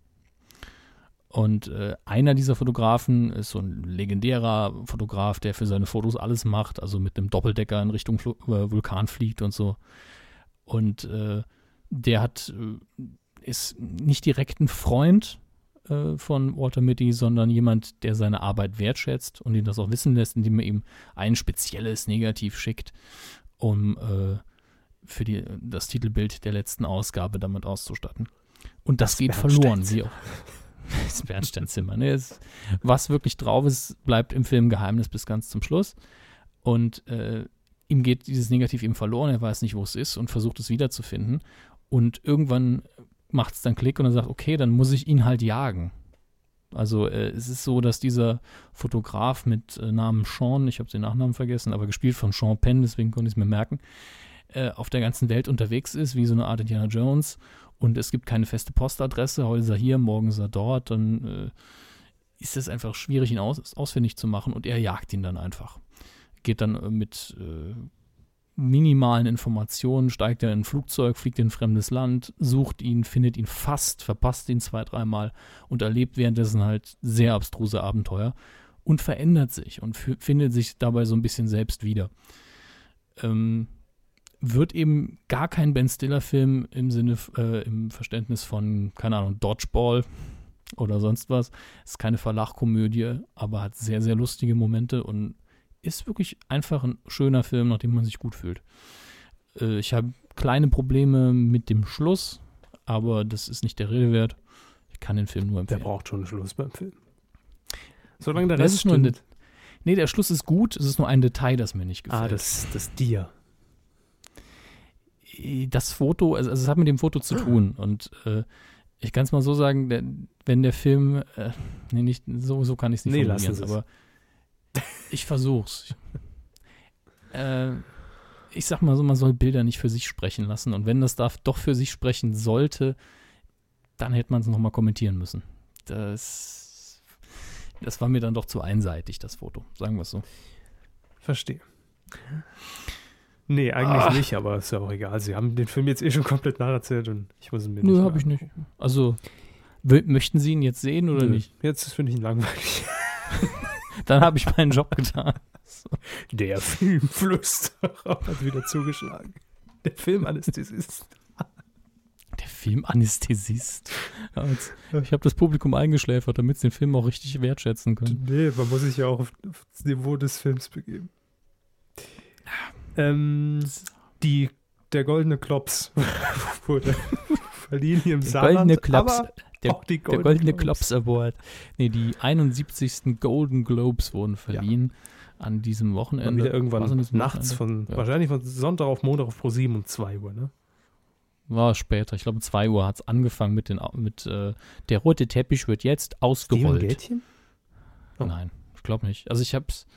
Und äh, einer dieser Fotografen ist so ein legendärer Fotograf, der für seine Fotos alles macht, also mit einem Doppeldecker in Richtung Flu äh, Vulkan fliegt und so. Und äh, der hat, äh, ist nicht direkt ein Freund äh, von Walter Mitty, sondern jemand, der seine Arbeit wertschätzt und ihn das auch wissen lässt, indem er ihm ein spezielles Negativ schickt, um äh, für die, das Titelbild der letzten Ausgabe damit auszustatten. Und das,
Das
geht verloren, wie auch. Das Bernsteinzimmer. Ne? Es, was wirklich drauf ist, bleibt im Film Geheimnis bis ganz zum Schluss. Und äh, ihm geht dieses Negativ eben verloren, er weiß nicht, wo es ist und versucht es wiederzufinden. Und irgendwann macht es dann Klick und er sagt, okay, dann muss ich ihn halt jagen. Also äh, es ist so, dass dieser Fotograf mit äh, Namen Sean, ich habe den Nachnamen vergessen, aber gespielt von Sean Penn, deswegen konnte ich es mir merken, äh, auf der ganzen Welt unterwegs ist, wie so eine Art Indiana Jones. Und es gibt keine feste Postadresse, heute ist er hier, morgen ist er dort, dann äh, ist es einfach schwierig, ihn aus, ausfindig zu machen und er jagt ihn dann einfach. Geht dann äh, mit äh, minimalen Informationen, steigt er in ein Flugzeug, fliegt in ein fremdes Land, sucht ihn, findet ihn fast, verpasst ihn zwei, dreimal und erlebt währenddessen halt sehr abstruse Abenteuer und verändert sich und findet sich dabei so ein bisschen selbst wieder. Ähm, wird eben gar kein Ben Stiller-Film im Sinne, äh, im Verständnis von, keine Ahnung, Dodgeball oder sonst was. Ist keine Verlachkomödie, aber hat sehr, sehr lustige Momente und ist wirklich einfach ein schöner Film, nach dem man sich gut fühlt. Äh, ich habe kleine Probleme mit dem Schluss, aber das ist nicht der Rede wert. Ich kann den Film nur
Der
empfehlen.
braucht schon einen Schluss beim Film. Solange der
Das
Rest
ist nur
stimmt.
Nee, der Schluss ist gut, es ist nur ein Detail, das mir nicht gefällt.
Ah, das, das Dir.
das Foto, also, also es hat mit dem Foto zu tun und äh, ich kann es mal so sagen, der, wenn der Film, äh, nee, nicht, so, so kann ich es nicht
Nee,
formulieren,
Sie es.
Ich versuch's. äh, ich sag mal so, man soll Bilder nicht für sich sprechen lassen. Und wenn das da doch für sich sprechen sollte, dann hätte man es nochmal kommentieren müssen. Das, das war mir dann doch zu einseitig, das Foto. Sagen wir es so.
Verstehe. Nee, eigentlich
Ah.
nicht, aber ist ja auch egal. Sie haben den Film jetzt eh schon komplett nacherzählt und ich muss ihn mir
Nö,
nicht
habe ich nicht. Also, möchten Sie ihn jetzt sehen oder
Nö.
nicht?
Jetzt finde ich ihn langweilig.
Dann habe ich meinen Job getan.
Der Filmflüsterer hat wieder zugeschlagen. Der Filmanästhesist.
Der Filmanästhesist. Ich habe das Publikum eingeschläfert, damit sie den Film auch richtig wertschätzen können.
Nee, man muss sich ja auch auf das Niveau des Films begeben. Ähm, die, der goldene Klops wurde verliehen hier im
Der
Saarland.
goldene Klops, der,
die
der goldene Klops Award. Nee, die 71. Golden Globes wurden verliehen an diesem Wochenende.
wieder irgendwann nachts
Wochenende?
von,
Ja.
wahrscheinlich von Sonntag auf Montag auf Pro 7 um 2 Uhr, ne?
War später. Ich glaube, 2 Uhr hat es angefangen mit, den, mit äh, der rote Teppich wird jetzt ausgerollt.
Oh.
Nein, ich glaube nicht. Also ich habe es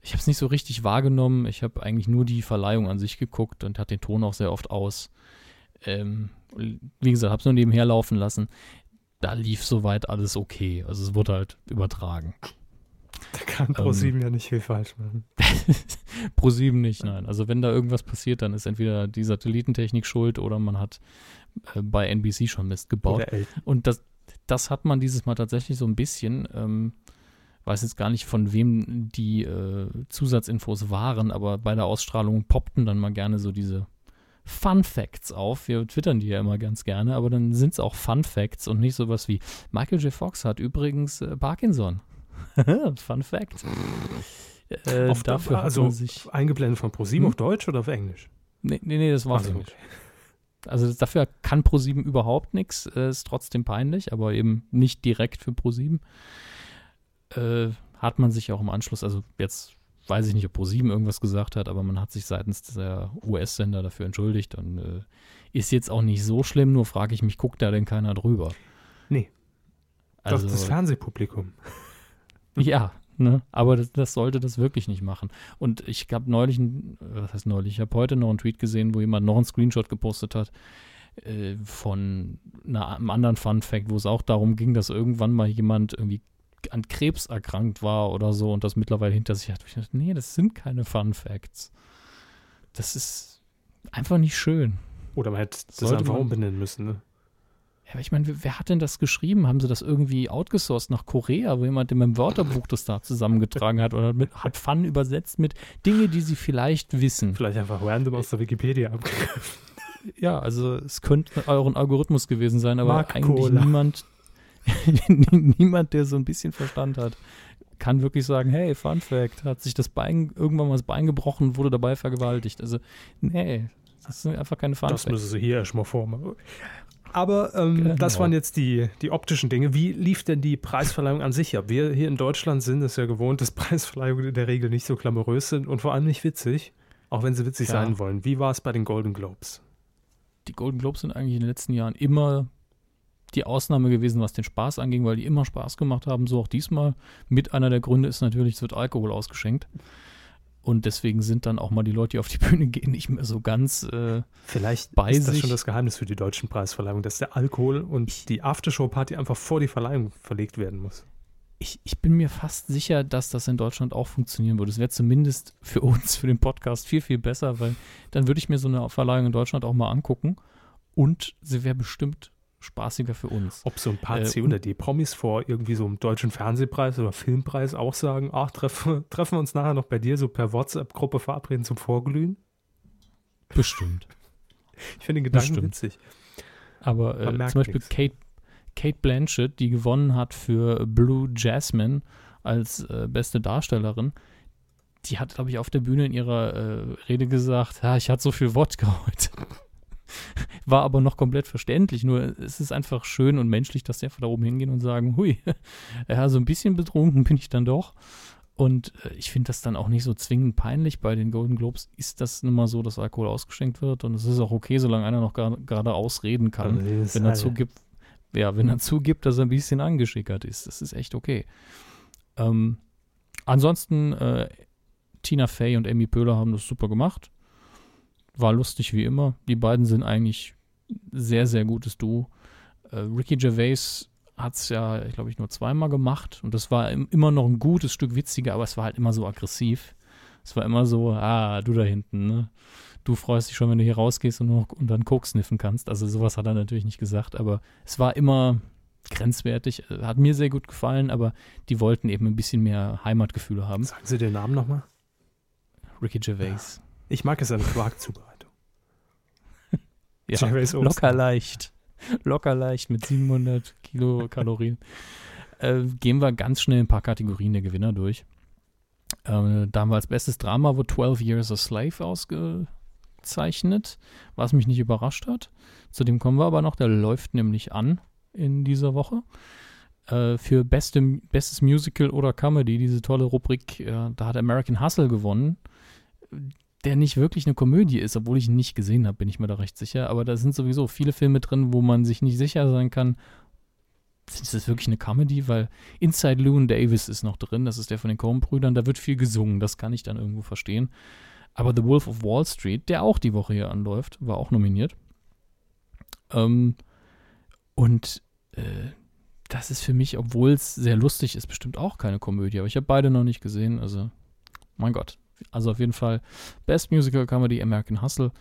ich hab's nicht so richtig wahrgenommen. Ich habe eigentlich nur die Verleihung an sich geguckt und hat den Ton auch sehr oft aus. Ähm, wie gesagt, habe es nur nebenher laufen lassen. Da lief soweit alles okay. Also es wurde halt übertragen.
Da kann Pro
Ähm.
7 ja nicht viel falsch machen.
Pro 7 nicht, nein. Also wenn da irgendwas passiert, dann ist entweder die Satellitentechnik schuld oder man hat äh, bei NBC schon Mist gebaut. Und das, das hat man dieses Mal tatsächlich so ein bisschen. Ähm, weiß jetzt gar nicht, von wem die äh, Zusatzinfos waren, aber bei der Ausstrahlung poppten dann mal gerne so diese Fun Facts auf. Wir twittern die ja immer ganz gerne, aber dann sind es auch Fun Facts und nicht sowas wie Michael J. Fox hat übrigens äh, Parkinson. Fun Fact. Äh,
Auf der-
dafür hat
also
sich.
eingeblendet von Pro 7
Hm?
auf Deutsch oder auf Englisch?
Nee, nee, nee das war
Also,
nicht. Also dafür kann Pro7 überhaupt nichts, äh, ist trotzdem peinlich, aber eben nicht direkt für Pro7. Äh, hat man sich auch im Anschluss, also jetzt weiß ich nicht, ob Pro7 irgendwas gesagt hat, aber man hat sich seitens der US-Sender dafür entschuldigt und äh, ist jetzt auch nicht so schlimm, nur frage ich mich, guckt da denn keiner drüber?
Nee.
Also,
Doch, das Fernsehpublikum.
ja, ne? aber das, das sollte das wirklich nicht machen. Und ich habe neulich, ein- was heißt neulich, ich habe heute noch einen Tweet gesehen, wo jemand noch einen Screenshot gepostet hat äh, von einer, einem anderen Fun Fact, wo es auch darum ging, dass irgendwann mal jemand irgendwie an Krebs erkrankt war oder so und das mittlerweile hinter sich hat. Ich dachte, nee, das sind keine Fun Facts. Das ist einfach nicht schön.
Oder man hätte das
Sollte
einfach
man-
umbenennen müssen, ne?
Ja, aber ich meine, wer, wer hat denn das geschrieben? Haben sie das irgendwie outgesourced nach Korea, wo jemand in meinem Wörterbuch das da zusammengetragen hat oder mit, hat Fun übersetzt mit Dinge, die sie vielleicht wissen?
Vielleicht einfach random aus der Wikipedia abgegriffen.
Ja, also es könnte euren Algorithmus gewesen sein, aber
Mark
eigentlich
Cola.
niemand, niemand, der so ein bisschen Verstand hat, kann wirklich sagen, hey, Fun Fact, hat sich das Bein, irgendwann mal das Bein gebrochen, wurde dabei vergewaltigt. Also, nee, das sind einfach keine Fun
Das
Facts.
müssen sie hier erstmal vormachen. Aber ähm,
Genau.
das waren jetzt die, die optischen Dinge. Wie lief denn die Preisverleihung an sich ab? Wir hier in Deutschland sind es ja gewohnt, dass Preisverleihungen in der Regel nicht so glamourös sind und vor allem nicht witzig, auch wenn sie witzig
Ja.
sein wollen. Wie war es bei den Golden Globes?
die Golden Globes sind eigentlich in den letzten Jahren immer die Ausnahme gewesen, was den Spaß anging, weil die immer Spaß gemacht haben, so auch diesmal. Mit einer der Gründe ist natürlich, es wird Alkohol ausgeschenkt. Und deswegen sind dann auch mal die Leute, die auf die Bühne gehen, nicht mehr so ganz. Äh,
Vielleicht
Bei
ist das
sich-
schon das Geheimnis für die deutschen Preisverleihungen, dass der Alkohol und die Aftershow-Party einfach vor die Verleihung verlegt werden muss.
ich, ich bin mir fast sicher, dass das in Deutschland auch funktionieren würde. Es wäre zumindest für uns, für den Podcast, viel, viel besser, weil dann würde ich mir so eine Verleihung in Deutschland auch mal angucken. Und sie wäre bestimmt spaßiger für uns.
Ob so ein paar
Äh,
C oder D Promis vor irgendwie so einem deutschen Fernsehpreis oder Filmpreis auch sagen, ach, treffen, treffen wir uns nachher noch bei dir so per WhatsApp-Gruppe verabreden zum Vorglühen?
Bestimmt.
Ich finde den Gedanken
Bestimmt.
witzig.
Aber äh, zum Beispiel
nix.
Kate, Kate Blanchett, die gewonnen hat für Blue Jasmine als äh, beste Darstellerin, die hat, glaube ich, auf der Bühne in ihrer äh, Rede gesagt, ja, ich hatte so viel Wodka heute. War aber noch komplett verständlich, nur es ist einfach schön und menschlich, dass die einfach da oben hingehen und sagen, hui, ja, so ein bisschen betrunken bin ich dann doch. Und äh, ich finde das dann auch nicht so zwingend peinlich. Bei den Golden Globes ist das nun mal so, dass Alkohol ausgeschenkt wird und es ist auch okay, solange einer noch gerade ausreden kann wenn er zugibt, ja, wenn er zugibt, dass er ein bisschen angeschickert ist. Das ist echt okay. Ähm, ansonsten, äh, Tina Fey und Amy Pöhler haben das super gemacht. War lustig wie immer. Die beiden sind eigentlich sehr, sehr gutes Duo. Äh, Ricky Gervais hat es ja, glaube ich, nur zweimal gemacht und das war im, immer noch ein gutes Stück witziger, aber es war halt immer so aggressiv. Es war immer so, ah, du da hinten, ne? Du freust dich schon, wenn du hier rausgehst und, noch, und dann Koks sniffen kannst. Also sowas hat er natürlich nicht gesagt, aber es war immer grenzwertig. Hat mir sehr gut gefallen, aber die wollten eben ein bisschen mehr Heimatgefühle haben.
Sagen Sie den Namen nochmal?
Ricky Gervais.
Ich mag es an Quarkzubereitung.
Ja, locker leicht. Locker leicht mit 700 Kilokalorien. äh, gehen wir ganz schnell ein paar Kategorien der Gewinner durch. Äh, da haben wir als bestes Drama wo 12 Years a Slave ausgezeichnet, was mich nicht überrascht hat. Zu dem kommen wir aber noch, der läuft nämlich an in dieser Woche. Äh, für beste, bestes Musical oder Comedy, diese tolle Rubrik, äh, da hat American Hustle gewonnen der nicht wirklich eine Komödie ist, obwohl ich ihn nicht gesehen habe, bin ich mir da recht sicher. Aber da sind sowieso viele Filme drin, wo man sich nicht sicher sein kann, ist das wirklich eine Comedy? Weil Inside Llewyn Davis ist noch drin, das ist der von den Coen-Brüdern, da wird viel gesungen, das kann ich dann irgendwo verstehen. Aber The Wolf of Wall Street, der auch die Woche hier anläuft, war auch nominiert. Ähm, und äh, das ist für mich, obwohl es sehr lustig ist, bestimmt auch keine Komödie. Aber ich habe beide noch nicht gesehen, also mein Gott, also auf jeden Fall Best Musical Comedy American Hustle.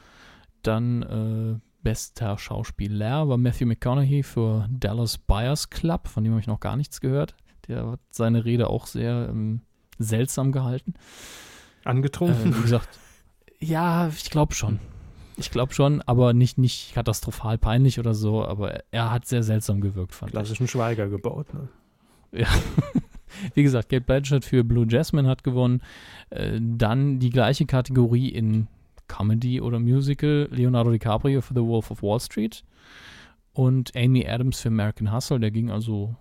Dann äh, bester Schauspieler war Matthew McConaughey für Dallas Buyers Club, von dem habe ich noch gar nichts gehört. Der hat seine Rede auch sehr ähm, seltsam gehalten.
Angetrunken?
Äh, wie gesagt, ja, ich glaube schon. Ich glaube schon, aber nicht, nicht katastrophal peinlich oder so, aber er hat sehr seltsam gewirkt, fand ich.
Klassischen Schweiger gebaut, ne?
Ja. Wie gesagt, Kate Blanchett für Blue Jasmine hat gewonnen. Äh, dann die gleiche Kategorie in Comedy oder Musical. Leonardo DiCaprio für The Wolf of Wall Street. Und Amy Adams für American Hustle. Der ging also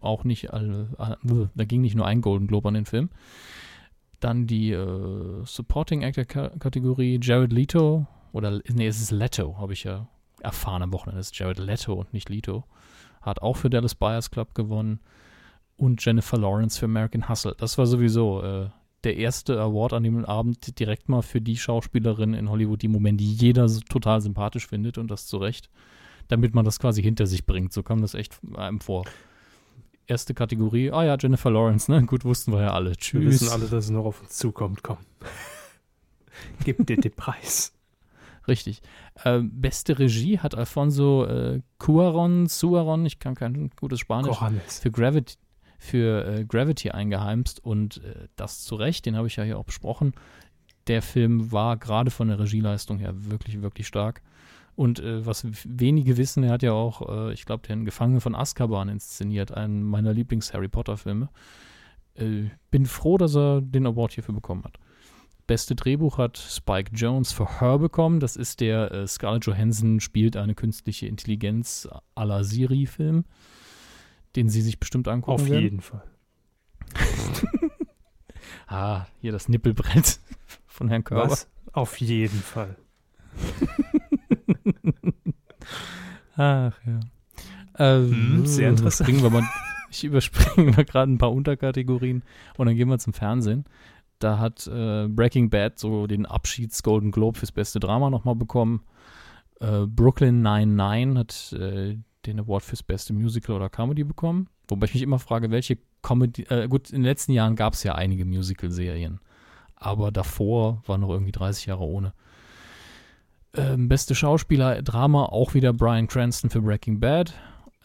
auch nicht äh, da ging nicht nur ein Golden Globe an den Film. Dann die äh, Supporting Actor Kategorie Jared Leto oder nee, es ist Leto, habe ich ja erfahren am Wochenende. Es ist Jared Leto und nicht Leto. Hat auch für Dallas Buyers Club gewonnen und Jennifer Lawrence für American Hustle. Das war sowieso äh, der erste Award an dem Abend direkt mal für die Schauspielerin in Hollywood, die im Moment die jeder so total sympathisch findet und das zu Recht, damit man das quasi hinter sich bringt. So kam das echt einem vor. Erste Kategorie, ah ja, Jennifer Lawrence, ne? Gut, wussten wir ja alle. Tschüss.
Wir wissen alle, dass es noch auf uns zukommt. Komm. Gib dir den Preis.
Richtig. Äh, beste Regie hat Alfonso äh, Cuaron, Suaron, ich kann kein gutes Spanisch,
Johannes.
für Gravity, für äh, Gravity eingeheimst und äh, das zu Recht, den habe ich ja hier auch besprochen. Der Film war gerade von der Regieleistung her wirklich, wirklich stark. Und äh, was wenige wissen, er hat ja auch, äh, ich glaube, den Gefangenen von Azkaban inszeniert, einen meiner Lieblings-Harry Potter-Filme. Äh, bin froh, dass er den Award hierfür bekommen hat. Beste Drehbuch hat Spike Jones für Her bekommen. Das ist der äh, Scarlett Johansson spielt eine künstliche Intelligenz à la Siri-Film den Sie sich bestimmt angucken
Auf
werden.
jeden Fall.
ah, hier das Nippelbrett von Herrn Körber.
Was? Auf jeden Fall.
Ach ja. Ähm,
Hm, sehr interessant.
überspringen Wir mal, ich überspringe mal gerade ein paar Unterkategorien und dann gehen wir zum Fernsehen. Da hat äh, Breaking Bad so den Abschieds Golden Globe fürs beste Drama nochmal bekommen. Äh, Brooklyn 99 hat äh, den Award fürs beste Musical oder Comedy bekommen. Wobei ich mich immer frage, welche Comedy, äh, gut, in den letzten Jahren gab es ja einige Musical-Serien, aber davor war noch irgendwie 30 Jahre ohne. Ähm, beste Schauspieler, Drama, auch wieder Brian Cranston für Breaking Bad.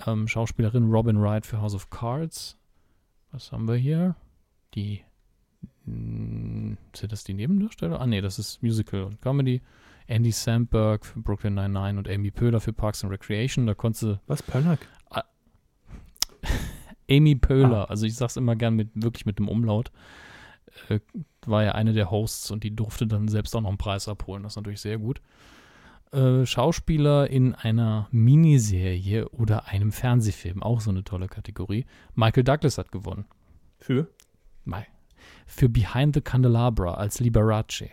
Ähm, Schauspielerin Robin Wright für House of Cards. Was haben wir hier? Die. Mh, sind das die Nebendarsteller? Ah, nee, das ist Musical und Comedy. Andy Samberg für Brooklyn 99 und Amy Poehler für Parks and Recreation. Da konnte sie
Was, Pölnack?
Amy Poehler, also ich sag's immer gern mit wirklich mit dem Umlaut, äh, war ja eine der Hosts und die durfte dann selbst auch noch einen Preis abholen. Das ist natürlich sehr gut. Äh, Schauspieler in einer Miniserie oder einem Fernsehfilm, auch so eine tolle Kategorie. Michael Douglas hat gewonnen.
Für?
Mei. Für Behind the Candelabra als Liberace.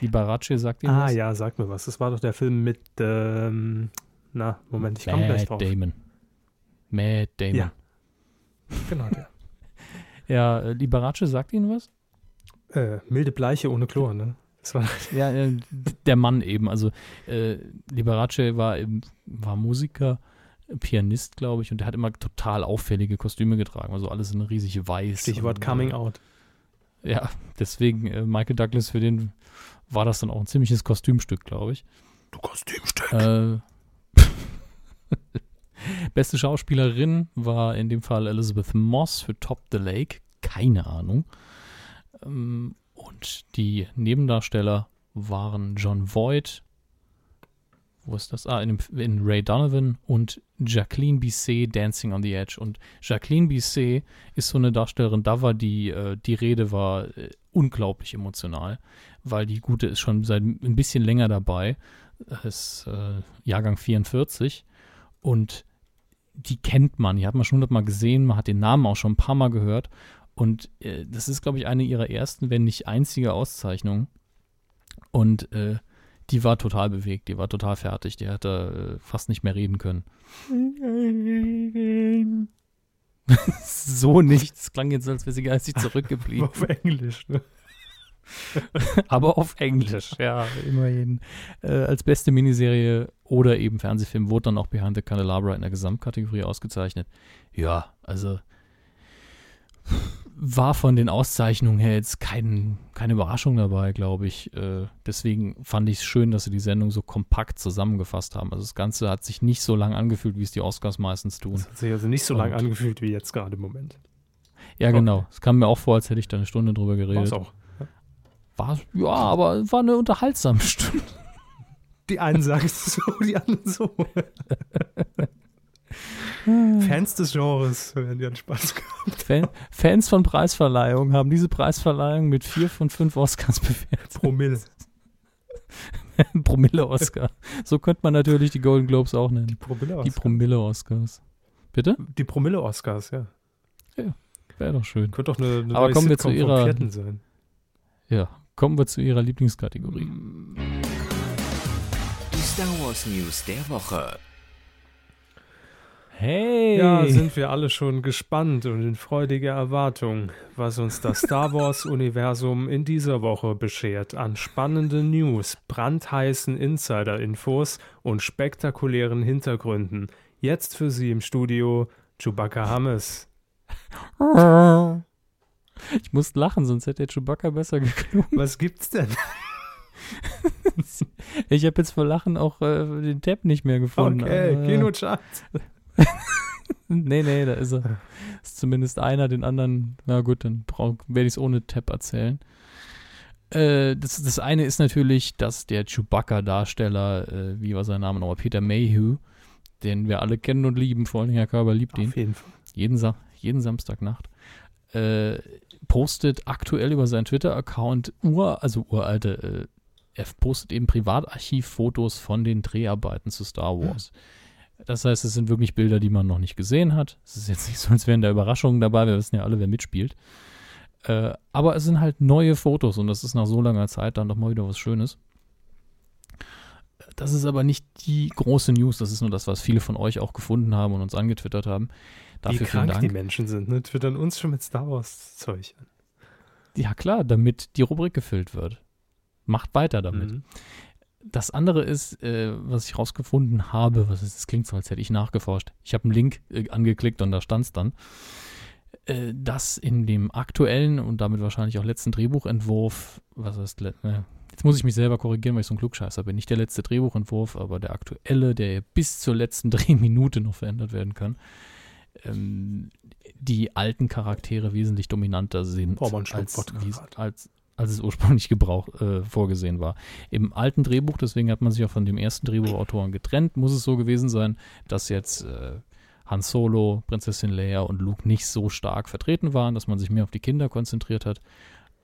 Liberace sagt ihr
Ah
was?
ja, sag mir was. Das war doch der Film mit, ähm, na, Moment, ich komme gleich drauf.
Damon. Matt Damon.
Ja. Genau der.
Ja, äh, Liberace sagt Ihnen was?
Äh, milde Bleiche ohne Chlor, ne?
Ja, äh, der Mann eben. Also äh, Liberace war, eben, war Musiker, Pianist, glaube ich, und der hat immer total auffällige Kostüme getragen. Also alles in riesig weiß.
Stichwort
und,
Coming
äh,
Out.
Ja, deswegen äh, Michael Douglas, für den war das dann auch ein ziemliches Kostümstück, glaube ich.
Du Kostümstück.
Äh, Beste Schauspielerin war in dem Fall Elizabeth Moss für Top the Lake. Keine Ahnung. Ähm, und die Nebendarsteller waren John Voight. Wo ist das? Ah, in, dem- in Ray Donovan und Jacqueline Bisset Dancing on the Edge. Und Jacqueline Bisset ist so eine Darstellerin, da war die, äh, die Rede war äh, unglaublich emotional, weil die Gute ist schon seit ein bisschen länger dabei. Ist äh, Jahrgang 44 und die kennt man, die hat man schon hundertmal gesehen, man hat den Namen auch schon ein paar Mal gehört und äh, das ist, glaube ich, eine ihrer ersten, wenn nicht einzige Auszeichnungen und äh, die war total bewegt, die war total fertig, die hatte äh, fast nicht mehr reden können. so nicht, es klang jetzt, als wäre sie geistig zurückgeblieben.
Auf Englisch, ne?
aber auf Englisch, ja, immerhin. Äh, als beste Miniserie oder eben Fernsehfilm wurde dann auch Behind the Candelabra in der Gesamtkategorie ausgezeichnet. Ja, also war von den Auszeichnungen her jetzt kein, keine Überraschung dabei, glaube ich. Äh, deswegen fand ich es schön, dass sie die Sendung so kompakt zusammengefasst haben. Also das Ganze hat sich nicht so lang angefühlt, wie es die Oscars meistens tun.
Das hat sich also nicht so lang angefühlt wie jetzt gerade im Moment.
Ja, genau. Es kam mir auch vor, als hätte ich da eine Stunde drüber
War
geredet.
es auch.
War, ja, aber es war eine unterhaltsame Stunde.
Die einen sagen es so, die anderen so. Fans des Genres werden ja einen Spaß gehabt.
Fan, Fans von Preisverleihungen haben diese Preisverleihung mit vier von fünf Oscars bewertet.
Promille.
Promille-Oscar. So könnte man natürlich die Golden Globes auch nennen.
Promille
Die Promille-Oscars. Bitte?
Die Promille-Oscars, ja.
Wäre doch schön.
Könnte doch eine, eine
Aber kommen wir zu ihrer-
sein.
Ja. Kommen wir zu ihrer Lieblingskategorie.
Die Star Wars News der Woche.
Hey!
Ja, sind wir alle schon gespannt und in freudiger Erwartung, was uns das Star Wars-Universum in dieser Woche beschert an spannenden News, brandheißen Insider-Infos und spektakulären Hintergründen. Jetzt für Sie im Studio Chewbacca Hammes.
ich muss lachen, sonst hätte der Chewbacca besser geklungen.
Was gibt's denn?
Ich habe jetzt vor Lachen auch äh, den Tab nicht mehr gefunden.
Okay,
aber-
Kinochat.
Nee, nee, da ist er. Ist zumindest einer, den anderen, na gut, dann werde ich es ohne Tab erzählen. Äh, das, das eine ist natürlich, dass der Chewbacca-Darsteller, äh, wie war sein Name nochmal, Peter Mayhew, den wir alle kennen und lieben, vor allem Herr Körber liebt ihn,
Auf jeden Fall.
jeden, Sa jeden Samstagnacht, äh, postet aktuell über seinen Twitter-Account ur, also uralte, äh, er postet eben Privatarchivfotos von den Dreharbeiten zu Star Wars. Das heißt, es sind wirklich Bilder, die man noch nicht gesehen hat. Es ist jetzt nicht so, als wären da Überraschungen dabei. Wir wissen ja alle, wer mitspielt. Äh, aber es sind halt neue Fotos und das ist nach so langer Zeit dann doch mal wieder was Schönes. Das ist aber nicht die große News. Das ist nur das, was viele von euch auch gefunden haben und uns angetwittert haben. Dafür
Wie krank die. Menschen sind, ne? Twittern uns schon mit Star Wars-Zeug an.
Ja, klar, damit die Rubrik gefüllt wird. Macht weiter damit.
Mhm.
Das andere ist, äh, was ich rausgefunden habe, was ist, das klingt so, als hätte ich nachgeforscht. Ich habe einen Link äh, angeklickt und da stand es dann, äh, dass in dem aktuellen und damit wahrscheinlich auch letzten Drehbuchentwurf, was heißt, äh, jetzt muss ich mich selber korrigieren, weil ich so ein Klugscheißer bin, nicht der letzte Drehbuchentwurf, aber der aktuelle, der bis zur letzten Drehminute noch verändert werden kann, ähm, die alten Charaktere wesentlich dominanter sind
schluckt
als, als, als es ursprünglich Gebrauch äh, vorgesehen war. Im alten Drehbuch, deswegen hat man sich auch von dem ersten Drehbuchautoren getrennt, muss es so gewesen sein, dass jetzt äh, Han Solo, Prinzessin Leia und Luke nicht so stark vertreten waren, dass man sich mehr auf die Kinder konzentriert hat.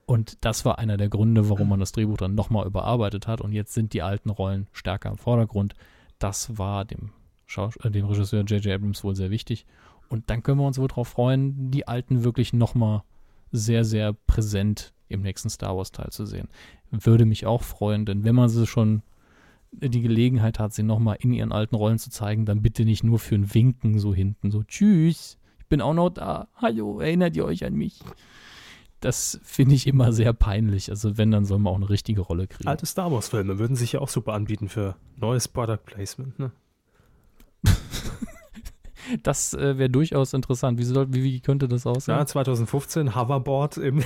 Und das war einer der Gründe, warum man das Drehbuch dann nochmal überarbeitet hat. Und jetzt sind die alten Rollen stärker im Vordergrund. Das war dem, Schaus äh, dem Regisseur J.J. Abrams wohl sehr wichtig. Und dann können wir uns wohl darauf freuen, die alten wirklich nochmal sehr, sehr präsent im nächsten Star Wars-Teil zu sehen. Würde mich auch freuen, denn wenn man sie schon die Gelegenheit hat, sie nochmal in ihren alten Rollen zu zeigen, dann bitte nicht nur für ein Winken so hinten, so tschüss, ich bin auch noch da. Hallo, erinnert ihr euch an mich? Das finde ich immer sehr peinlich. Also wenn, dann soll man auch eine richtige Rolle kriegen.
Alte Star Wars-Filme würden sich ja auch super anbieten für neues Product Placement. Ne?
Das äh, wäre durchaus interessant. Wie, soll, wie, wie könnte das aussehen?
Ja, 2015 Hoverboard im,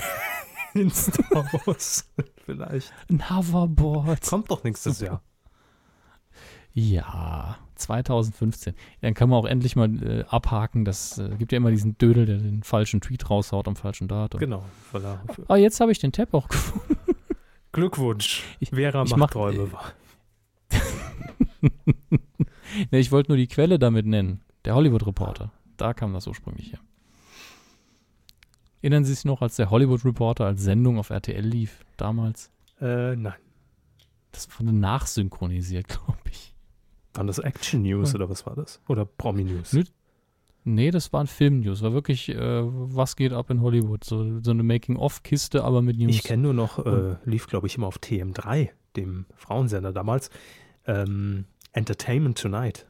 in Star Wars. Vielleicht.
Ein Hoverboard.
Kommt doch nächstes Jahr.
Ja, 2015. Dann kann man auch endlich mal äh, abhaken. Das äh, gibt ja immer diesen Dödel, der den falschen Tweet raushaut am falschen Datum.
Genau. Voilà.
Ah, jetzt habe ich den Tab auch gefunden.
Glückwunsch.
Ich-
Vera
ich
macht
mach-
Träume wahr.
nee, ich wollte nur die Quelle damit nennen. Der Hollywood Reporter. Da kam das ursprünglich her. Erinnern Sie sich noch, als der Hollywood Reporter als Sendung auf RTL lief, damals?
Äh, nein.
Das wurde nachsynchronisiert, glaube ich.
Waren das Action News oder was war das? Oder Promi News?
Nö. Nee, das waren Film-News. War wirklich, äh, was geht ab in Hollywood? So, so eine Making-of-Kiste, aber mit News.
Ich kenne nur noch, äh, lief glaube ich immer auf TM3, dem Frauensender damals, ähm, Entertainment Tonight.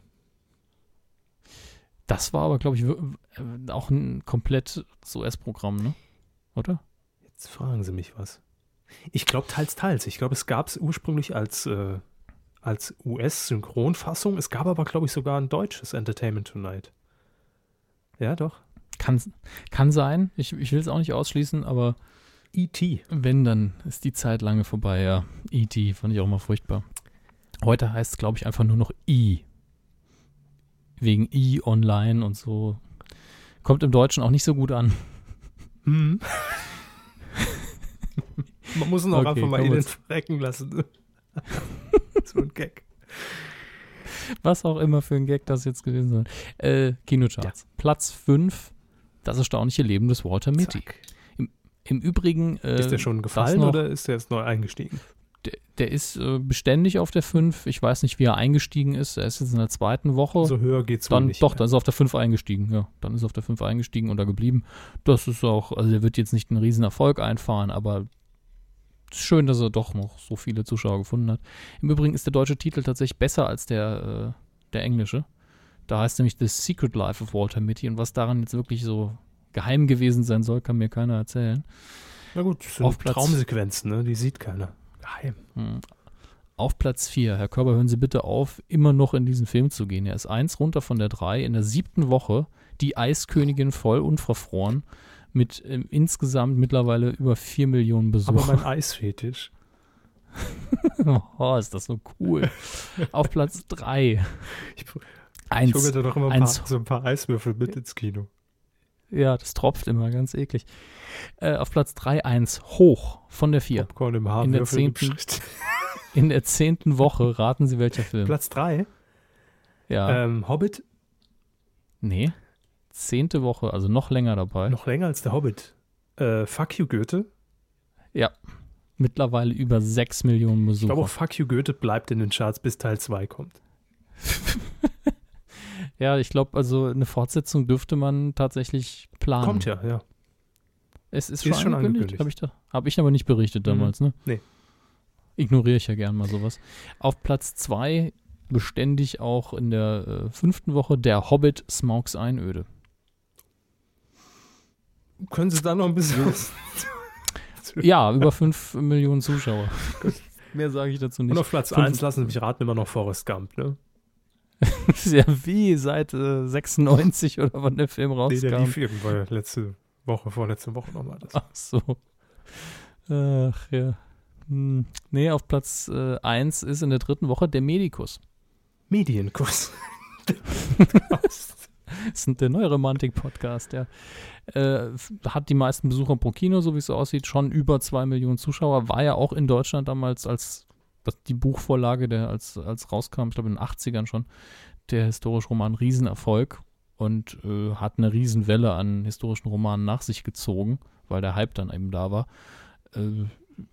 Das war aber, glaube ich, äh, auch ein komplett US-Programm, ne? Oder?
Jetzt fragen Sie mich was. Ich glaube teils, teils. Ich glaube, es gab es ursprünglich als, äh, als US-Synchronfassung. Es gab aber, glaube ich, sogar ein deutsches Entertainment Tonight. Ja, doch.
Kann, kann sein. Ich, ich will es auch nicht ausschließen, aber
E.T.
wenn, dann ist die Zeit lange vorbei, ja. E.T. fand ich auch mal furchtbar. Heute heißt es, glaube ich, einfach nur noch E. Wegen E online und so. Kommt im Deutschen auch nicht so gut an.
Hm. Man muss ihn auch
Okay,
einfach mal in den frecken lassen. so ein Gag.
Was auch immer für ein Gag das jetzt gewesen soll. Äh, Kinocharts. Platz 5, das erstaunliche Leben des Walter Mitty.
Zack.
Im Übrigen. Äh,
Ist der schon gefallen
noch,
oder ist der jetzt neu eingestiegen?
Der, der ist äh, beständig auf der 5. Ich weiß nicht, wie er eingestiegen ist. Er ist jetzt in der zweiten Woche.
So höher geht's wohl
dann,
nicht.
doch, dann ist er auf der 5 eingestiegen. Ja, dann ist er auf der 5 eingestiegen und da geblieben. Das ist auch, also er wird jetzt nicht einen riesen Erfolg einfahren, aber es ist schön, dass er doch noch so viele Zuschauer gefunden hat. Im Übrigen ist der deutsche Titel tatsächlich besser als der, äh, der englische. Da heißt nämlich The Secret Life of Walter Mitty und was daran jetzt wirklich so geheim gewesen sein soll, kann mir keiner erzählen.
Na gut, das sind
auf Platz-
Traumsequenzen, ne? Die sieht keiner. Geheim.
Hm. Auf Platz 4, Herr Körber, hören Sie bitte auf, immer noch in diesen Film zu gehen. Er ist eins runter von der 3. In der siebten Woche die Eiskönigin voll unverfroren mit ähm, insgesamt mittlerweile über 4 Millionen
Aber
Besuchern.
mein Eisfetisch.
oh, ist das so cool. Auf Platz 3.
Ich, ich
Eins.
hole mir da doch immer ein paar, so ein paar Eiswürfel mit ins Kino.
Ja, das tropft immer, ganz eklig. Äh, auf Platz 3, 1. Hoch von der 4.
Popcorn im Haar,
In der zehnten-. In der zehnten Woche raten Sie, welcher Film.
Platz 3.
ja.
Ähm, Hobbit,
nee. Zehnte Woche, also noch länger dabei.
noch länger als der Hobbit. Äh, Fuck You Goethe.
Ja. Mittlerweile über 6 Millionen
Ich
Besucher.
glaube, auch Fuck You Goethe bleibt in den Charts, bis Teil 2 kommt.
ja, ich glaube, also eine Fortsetzung dürfte man tatsächlich planen.
Kommt ja, ja.
Es ist,
Ist
schon angekündigt.
angekündigt.
Habe ich, da, hab ich aber nicht berichtet
Mhm.
damals, ne?
Nee.
Ignoriere ich ja gern mal sowas. Auf Platz 2 beständig auch in der äh, fünften Woche der Hobbit Smaugs Einöde.
Können Sie da noch ein bisschen?
Ja, über 5 Millionen Zuschauer. Mehr sage ich dazu
Und
nicht.
auf Platz
Fünf-
1 lassen Sie mich raten, immer noch Forrest Gump, ne?
ja, wie seit äh, 96 oder wann der Film
Nee, der
rauskam.
lief irgendwann letzte Woche, vorletzte Woche nochmal. Das.
Ach so. Ach ja. Hm. Nee, auf Platz 1 ist in der dritten Woche der Medikus.
Medienkuss.
Das ist der Neuromantik-Podcast, der äh, hat die meisten Besucher pro Kino, so wie es so aussieht, schon über zwei Millionen Zuschauer. War ja auch in Deutschland damals als das, die Buchvorlage, der als, als rauskam, ich glaube in den 80ern schon, der historische Roman Riesenerfolg und äh, hat eine Riesenwelle an historischen Romanen nach sich gezogen, weil der Hype dann eben da war. Äh,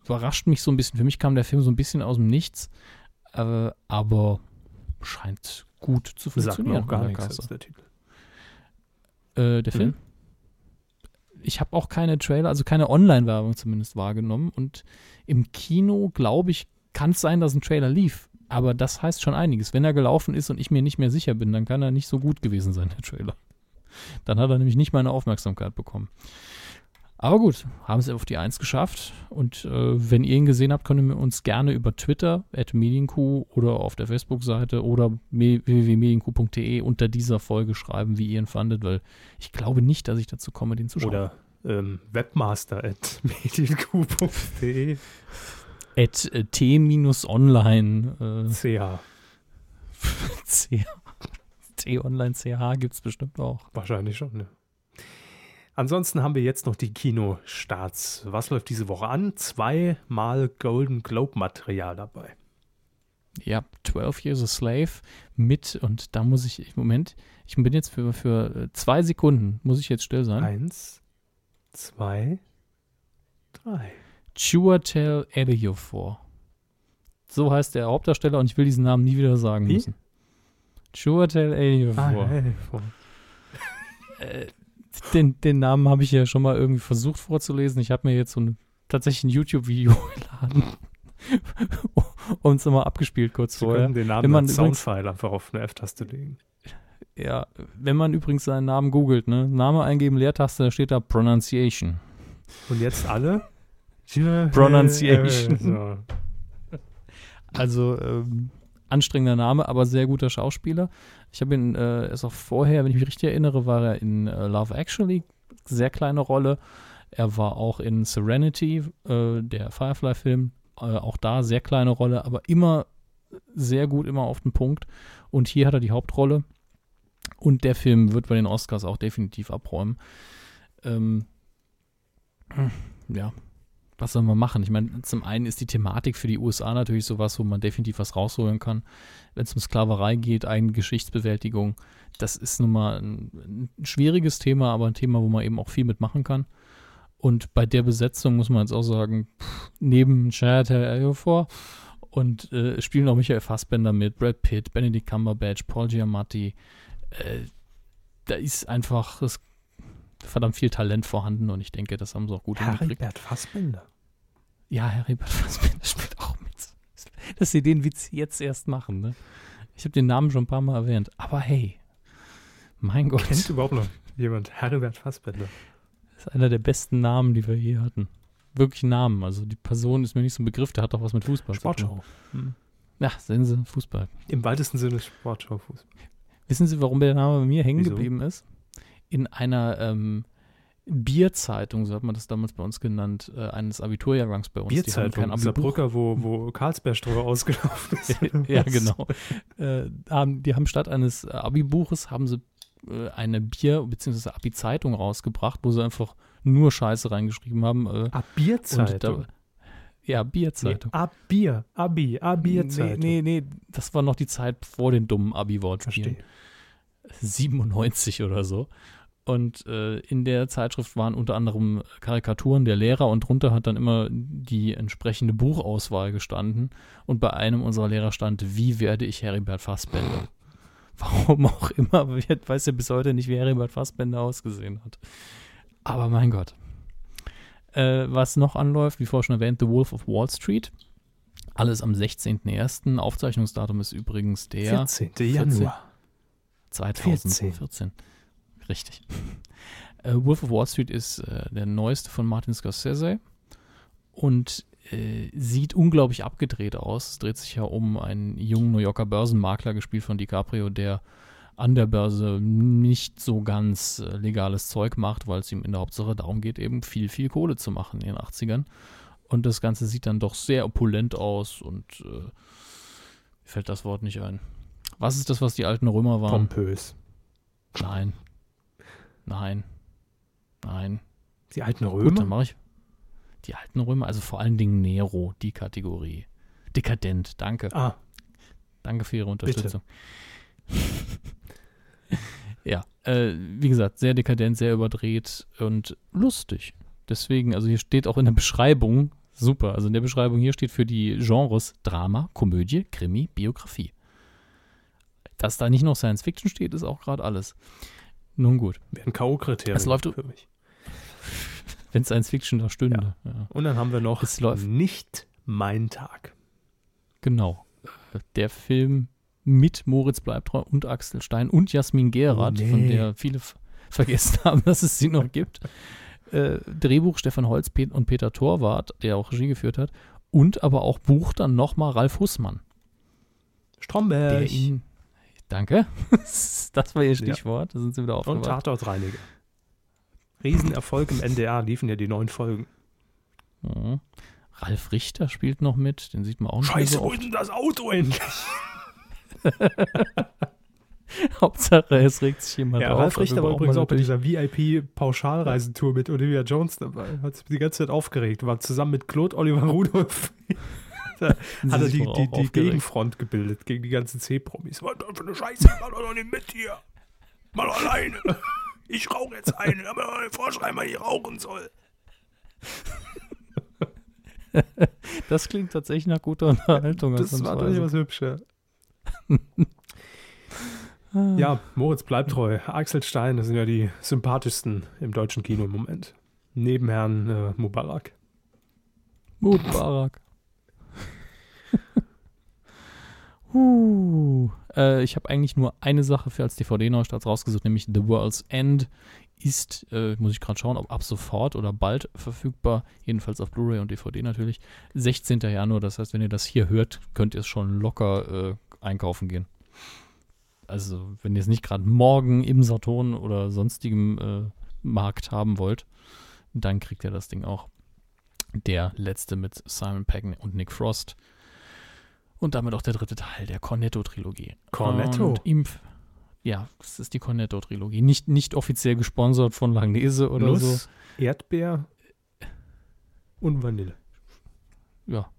überrascht mich so ein bisschen. Für mich kam der Film so ein bisschen aus dem Nichts, äh, aber scheint gut zu
Sagt mir
funktionieren.
auch gar nichts, ist der Titel.
Äh, der Film?
Mhm.
Ich habe auch keine Trailer, also keine Online-Werbung zumindest wahrgenommen. Und im Kino, glaube ich, kann es sein, dass ein Trailer lief. Aber das heißt schon einiges. Wenn er gelaufen ist und ich mir nicht mehr sicher bin, dann kann er nicht so gut gewesen sein, der Trailer. Dann hat er nämlich nicht meine Aufmerksamkeit bekommen. Aber gut, haben sie auf die Eins geschafft. Und äh, wenn ihr ihn gesehen habt, könnt ihr uns gerne über Twitter, at Medienkuh oder auf der Facebook-Seite oder www.medienkuh.de unter dieser Folge schreiben, wie ihr ihn fandet, weil ich glaube nicht, dass ich dazu komme, den zu schauen.
Oder ähm, webmaster at medienkuh.de.
At äh, t-online. Äh,
CH.
CH. T-Online CH gibt es bestimmt auch.
Wahrscheinlich schon, ne? Ansonsten haben wir jetzt noch die Kinostarts. Was läuft diese Woche an? Zweimal Golden Globe Material dabei.
Ja, 12 Years a Slave mit, und da muss ich, Moment, ich bin jetzt für, für zwei Sekunden, muss ich jetzt still sein.
Eins, zwei, drei.
Chuatel Ejiofor. So heißt der Hauptdarsteller und ich will diesen Namen nie wieder sagen
Wie?
müssen. Chuatel Ejiofor.
Ah, vor-
Äh, den, den Namen habe ich ja schon mal irgendwie versucht vorzulesen. Ich habe mir jetzt so ein, tatsächlich ein YouTube-Video geladen und es immer abgespielt kurz
Sie
vorher.
den Namen
Wenn man
Soundfile einfach auf eine F-Taste legen.
Ja, wenn man übrigens seinen Namen googelt, ne? Name eingeben, Leertaste, da steht da Pronunciation.
Und jetzt alle?
Pronunciation.
So.
Also ähm, anstrengender Name, aber sehr guter Schauspieler. Ich habe ihn äh, erst auch vorher, wenn ich mich richtig erinnere, war er in äh, Love Actually, sehr kleine Rolle. Er war auch in Serenity, äh, der Firefly-Film, äh, auch da sehr kleine Rolle, aber immer sehr gut, immer auf den Punkt. Und hier hat er die Hauptrolle. Und der Film wird bei den Oscars auch definitiv abräumen. Ähm, ja, was soll man machen? Ich meine, zum einen ist die Thematik für die USA natürlich sowas, wo man definitiv was rausholen kann. Wenn es um Sklaverei geht, eigene Geschichtsbewältigung, das ist nun mal ein, ein schwieriges Thema, aber ein Thema, wo man eben auch viel mitmachen kann. Und bei der Besetzung muss man jetzt auch sagen, pff, neben Chad vor und äh, spielen auch Michael Fassbender mit, Brad Pitt, Benedict Cumberbatch, Paul Giamatti. Äh, da ist einfach verdammt viel Talent vorhanden und ich denke, das haben sie auch gut hingekriegt.
Heribert Fassbender.
Ja, Heribert Fassbender spielt auch mit. Dass sie den Witz jetzt erst machen, ne? Ich habe den Namen schon ein paar Mal erwähnt. Aber hey, mein Gott,
Kennt überhaupt noch jemand Heribert Fassbender?
das ist einer der besten Namen, die wir je hatten. Wirklich Namen. Also die Person ist mir nicht so ein Begriff, der hat doch was mit Fußball zu tun.
Sportschau.
Ja, sehen Sie, Fußball.
Im weitesten Sinne Sportschau. Fußball.
Wissen Sie, warum der Name bei mir hängen
Wieso?
geblieben ist? In einer ähm, Bierzeitung, so hat man das damals bei uns genannt, äh, eines Abiturjahrgangs bei uns. Die
Bierzeitung,
kein
dieser
Abibuch.
Brücker, wo, wo Karlsbergstreuer ausgelaufen ist.
ja, genau. Äh, haben, die haben statt eines äh, Abi-Buches haben sie äh, eine Bier- bzw. Abi-Zeitung rausgebracht, wo sie einfach nur Scheiße reingeschrieben haben. Äh,
Ah, Bierzeitung.
ja,
Nee,
Bierzeitung.
ah, Bier. Abi. Ah, Bierzeitung.
Nee, nee, nee, das war noch die Zeit vor den dummen Abi-Wortspielen.
Verstehe.
97 oder so. Und äh, in der Zeitschrift waren unter anderem Karikaturen der Lehrer und drunter hat dann immer die entsprechende Buchauswahl gestanden. Und bei einem unserer Lehrer stand, wie werde ich Heribert Fassbender? Warum auch immer, weiß ja bis heute nicht, wie Heribert Fassbender ausgesehen hat. Aber mein Gott. Äh, was noch anläuft, wie vorhin schon erwähnt, The Wolf of Wall Street. Alles am 16.01. Aufzeichnungsdatum ist übrigens der
14. Januar.
2014. Richtig. Äh, Wolf of Wall Street ist äh, der neueste von Martin Scorsese und äh, sieht unglaublich abgedreht aus. Es dreht sich ja um einen jungen New Yorker Börsenmakler, gespielt von DiCaprio, der an der Börse nicht so ganz äh, legales Zeug macht, weil es ihm in der Hauptsache darum geht, eben viel, viel Kohle zu machen in den 80ern. Und das Ganze sieht dann doch sehr opulent aus und äh, mir fällt das Wort nicht ein. Was ist das, was die alten Römer waren?
Pompös.
Nein. Nein. Nein.
Die alten
Gut, dann
Römer?
mache ich. Die alten Römer, also vor allen Dingen Nero, die Kategorie. Dekadent, danke.
Ah,
Danke für Ihre Unterstützung. ja, äh, wie gesagt, sehr dekadent, sehr überdreht und lustig. Deswegen, also hier steht auch in der Beschreibung, super, also in der Beschreibung hier steht für die Genres Drama, Komödie, Krimi, Biografie. Dass da nicht noch Science Fiction steht, ist auch gerade alles. Nun gut,
wäre ein K.O.-Kriterium
Es läuft-
für mich.
wenn Science Fiction da stünde. Ja.
Und dann haben wir noch
Es läuft.
Nicht mein Tag.
Genau. Der Film mit Moritz Bleibtreu und Axel Stein und Jasmin Gerard,
Oh, nee.
von der viele, vergessen haben, dass es sie noch gibt. Äh, Drehbuch Stefan Holz und Peter Torwart, der auch Regie geführt hat. Und aber auch Buch dann nochmal Ralf Hussmann. Der
Stromberg
ihn, danke. das war ihr Stichwort. Da sind sie wieder
und
aufgewacht.
Tatortreiniger. Riesenerfolg im NDR, liefen ja die neuen Folgen.
Mhm. Ralf Richter spielt noch mit. Den sieht man auch nicht
Scheiße,
so
wo ist denn das Auto endlich?
Hauptsache, es regt sich jemand
Ja,
auf.
Ralf
aber
Richter war übrigens auch bei dieser VIP-Pauschalreisetour mit Olivia Jones dabei. Hat sich die ganze Zeit aufgeregt. War zusammen mit Claude Oliver Rudolph. hat er die, die, die. Gegenfront gebildet gegen die ganzen C-Promis. Was das für eine Scheiße? Mach doch noch nicht mit hier. Mal alleine. Ich rauche jetzt eine. Aber nicht vorschreiben, wann ich rauchen soll.
Das klingt tatsächlich nach guter Unterhaltung.
Das war
ausnahmsweise.
durchaus hübsch, ja. Ja, Moritz bleibt treu. Axel Stein, das sind ja die sympathischsten im deutschen Kino im Moment. Neben Herrn äh, Mubarak.
Mubarak. Uh, äh, ich habe eigentlich nur eine Sache für als DVD-Neustart rausgesucht, nämlich The World's End ist, äh, muss ich gerade schauen, ob ab sofort oder bald verfügbar, jedenfalls auf Blu-ray und DVD natürlich, 16. Januar, das heißt, wenn ihr das hier hört, könnt ihr es schon locker äh, einkaufen gehen. Also, wenn ihr es nicht gerade morgen im Saturn oder sonstigem äh, Markt haben wollt, dann kriegt ihr das Ding auch der letzte mit Simon Pegg und Nick Frost. Und damit auch der dritte Teil der Cornetto-Trilogie.
Cornetto?
Und ihm, ja, das ist die Cornetto-Trilogie. Nicht, nicht offiziell gesponsert von Langnese oder
Nuss,
so.
Erdbeer und Vanille.
Ja.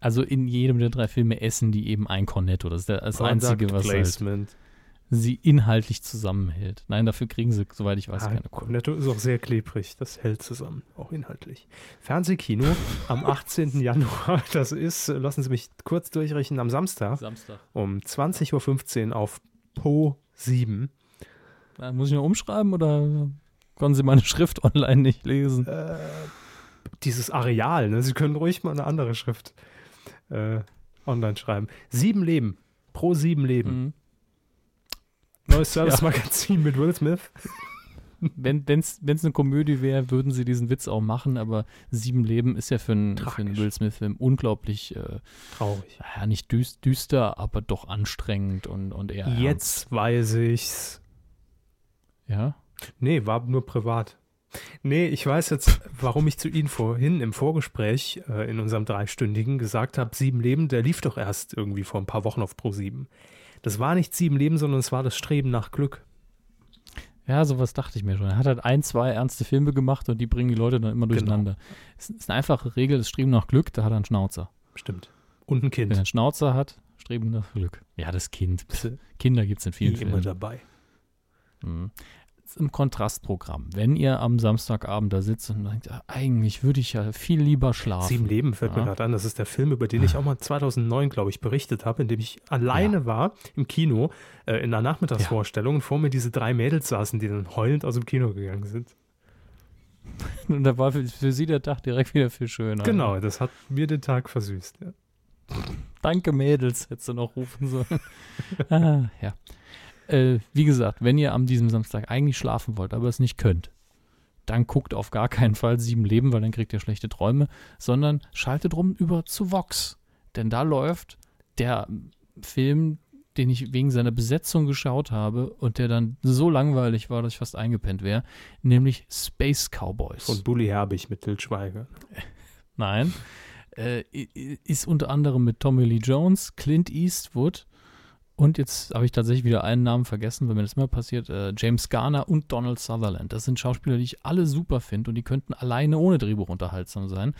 Also in jedem der drei Filme essen die eben ein Cornetto. Das ist das Einzige,
Product
was halt
Placement.
Sie inhaltlich zusammenhält. Nein, dafür kriegen sie, soweit ich weiß,
Ah,
keine Kohle.
Cornetto ist auch sehr klebrig. Das hält zusammen, auch inhaltlich. Fernsehkino am 18. Januar. Das ist, äh, lassen Sie mich kurz durchrechnen, am Samstag
Samstag.
um 20.15 Uhr auf Po 7.
Äh, Muss ich noch umschreiben oder konnten Sie meine Schrift online nicht lesen?
Äh, dieses Areal, ne? Sie können ruhig mal eine andere Schrift äh, online schreiben. Sieben Leben. Pro sieben Leben.
Mhm.
Neues Service-Magazin mit Will Smith.
Wenn es eine Komödie wäre, würden sie diesen Witz auch machen, aber Sieben Leben ist ja für einen, für einen
Tragisch.
Will Smith-Film unglaublich, äh,
Traurig.
ja, nicht düs- düster, aber doch anstrengend und, und eher.
Jetzt weiß ich's.
Ernst. Ja.
Nee, war nur privat. Nee, ich weiß jetzt, warum ich zu Ihnen vorhin im Vorgespräch äh, in unserem dreistündigen gesagt habe, Sieben Leben, der lief doch erst irgendwie vor ein paar Wochen auf Pro 7. Das war nicht Sieben Leben, sondern es war das Streben nach Glück.
Ja, sowas dachte ich mir schon. Er hat halt ein, zwei ernste Filme gemacht und die bringen die Leute dann immer
Genau.
durcheinander. Es ist eine einfache Regel, das Streben nach Glück, da hat er einen Schnauzer.
Stimmt. Und ein
Wenn er
Kind.
einen Schnauzer hat, Streben nach Glück. Ja, das Kind. Kinder gibt es in vielen
Die immer
Filmen.
dabei.
Mhm. Im Kontrastprogramm. Wenn ihr am Samstagabend da sitzt und denkt, ah, eigentlich würde ich ja viel lieber schlafen.
Sieben Leben fällt mir
Ja.
gerade an. Das ist der Film, über den ich auch mal 2009, glaube ich, berichtet habe, in dem ich alleine war im Kino äh, in einer Nachmittagsvorstellung und vor mir diese drei Mädels saßen, die dann heulend aus dem Kino gegangen sind.
Und da war für, für sie der Tag direkt wieder viel schöner.
Genau, das hat mir den Tag versüßt. Ja.
Danke, Mädels, hättest du noch rufen sollen. ah, ja. Äh, wie gesagt, wenn ihr am diesem Samstag eigentlich schlafen wollt, aber es nicht könnt, dann guckt auf gar keinen Fall Sieben Leben, weil dann kriegt ihr schlechte Träume, sondern schaltet rum über zu Vox. Denn da läuft der Film, den ich wegen seiner Besetzung geschaut habe und der dann so langweilig war, dass ich fast eingepennt wäre, nämlich Space Cowboys.
Von Bully Herbig mit Til Schweiger.
Nein. Äh, ist unter anderem mit Tommy Lee Jones, Clint Eastwood und jetzt habe ich tatsächlich wieder einen Namen vergessen, weil mir das immer passiert, äh, James Garner und Donald Sutherland. Das sind Schauspieler, die ich alle super finde und die könnten alleine ohne Drehbuch unterhaltsam sein.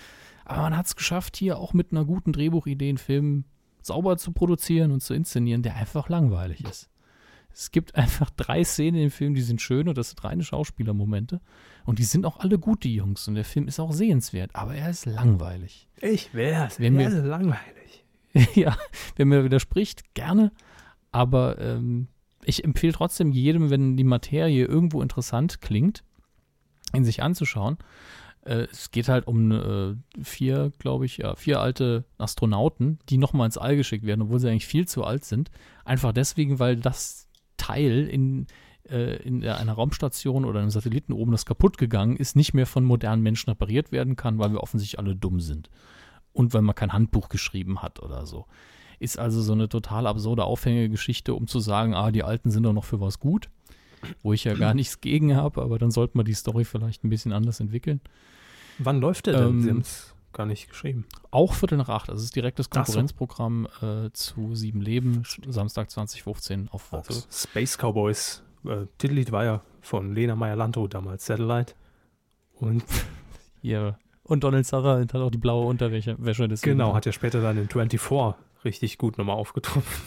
Aber man hat es geschafft, hier auch mit einer guten Drehbuchidee einen Film sauber zu produzieren und zu inszenieren, der einfach langweilig ist. Es gibt einfach drei Szenen im Film, die sind schön und das sind reine Schauspielermomente. Und die sind auch alle gut, die Jungs. Und der Film ist auch sehenswert, aber er ist langweilig.
Ich wär's.
Wenn
Wenn
wir-
mir langweilig.
ja, wer mir widerspricht, gerne. Aber ähm, ich empfehle trotzdem jedem, wenn die Materie irgendwo interessant klingt, ihn sich anzuschauen. Äh, es geht halt um äh, vier, glaube ich, ja, vier alte Astronauten, die nochmal ins All geschickt werden, obwohl sie eigentlich viel zu alt sind. Einfach deswegen, weil das Teil in äh, in einer Raumstation oder einem Satelliten oben das kaputt gegangen ist, nicht mehr von modernen Menschen repariert werden kann, weil wir offensichtlich alle dumm sind. Und weil man kein Handbuch geschrieben hat oder so. Ist also so eine total absurde Aufhängegeschichte, um zu sagen, ah, die Alten sind doch noch für was gut, wo ich ja gar nichts gegen habe, aber dann sollte man die Story vielleicht ein bisschen anders entwickeln.
Wann läuft der denn?
Ähm,
Sie haben es gar nicht geschrieben.
Auch Viertel nach acht. Also es ist direkt das. Konkurrenzprogramm äh, zu Sieben Leben, Samstag 2015 auf Vox.
Also Space Cowboys. Äh, Titellied war ja von Lena Meyer-Landrut damals, Satellite. Und
Hier. Und Donald Sutherland hat auch die blaue Unterwäsche. Wäsche
genau, hat ja später dann in 24 richtig gut nochmal aufgetroffen.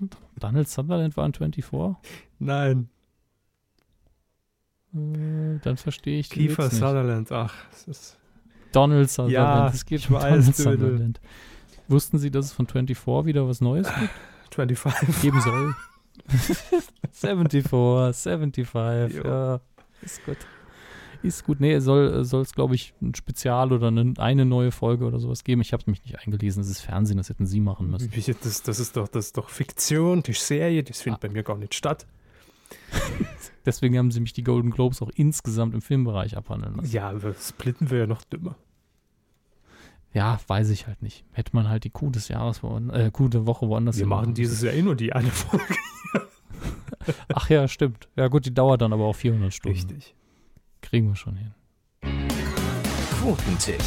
Donald Sutherland war in 24?
Nein,
Äh, dann verstehe ich den
Kiefer
Witz.
Sutherland, ach, es ist
Donald Sutherland.
Ja,
es geht
ich
um Donald. Sutherland. Wussten Sie, dass es von 24 wieder was Neues gibt?
25.
geben soll? 74, 75,
Jo.
ja. Ist gut. Ist gut. Nee, soll es, glaube ich, ein Spezial oder eine, eine neue Folge oder sowas geben. Ich habe mich nicht eingelesen. Das ist Fernsehen, das hätten Sie machen müssen.
Das, das, ist doch, das ist doch Fiktion, die Serie, das findet bei mir gar nicht statt.
Deswegen haben sie mich die Golden Globes auch insgesamt im Filmbereich abhandeln lassen.
Ja, aber splitten wir ja noch dümmer.
Ja, weiß ich halt nicht. Hätte man halt die Kuh des Jahres, äh, Kuh der Woche woanders
Wir machen dieses Jahr eh nur die eine Folge.
Ach ja, stimmt. Ja gut, die dauert dann aber auch 400 Stunden.
Richtig.
Kriegen wir schon hin.
Quotentipp.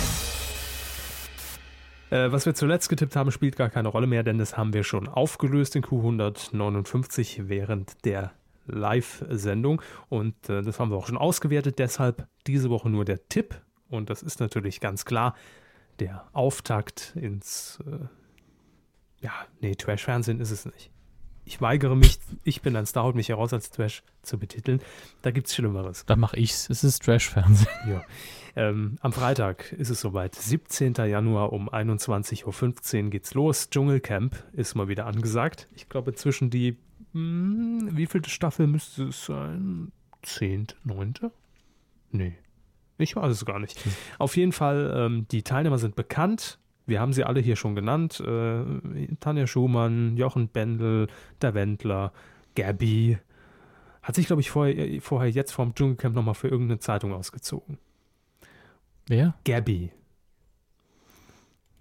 Äh, was wir zuletzt getippt haben, spielt gar keine Rolle mehr, denn das haben wir schon aufgelöst in Q159 während der Live-Sendung. Und äh, das haben wir auch schon ausgewertet. Deshalb diese Woche nur der Tipp. Und das ist natürlich ganz klar der Auftakt ins. Äh, ja, nee, Trash-Fernsehen ist es nicht. Ich weigere mich, ich bin ein Star, holt mich heraus als Trash zu betiteln. Da gibt es Schlimmeres.
Dann mache ich's. Es ist Trash-Fernsehen.
Ja. Ähm, am Freitag ist es soweit. 17. Januar um 21.15 Uhr geht's los. Dschungelcamp ist mal wieder angesagt. Ich glaube, zwischen die. Hm, wie vielte Staffel müsste es sein? Zehnte, neunte? Nee. Ich weiß es gar nicht. Auf jeden Fall, ähm, die Teilnehmer sind bekannt. Wir haben sie alle hier schon genannt. Äh, Tanja Schumann, Jochen Bendel, der Wendler, Gabby. Hat sich, glaube ich, vorher, vorher jetzt vom Dschungelcamp nochmal für irgendeine Zeitung ausgezogen.
Wer?
Gabby.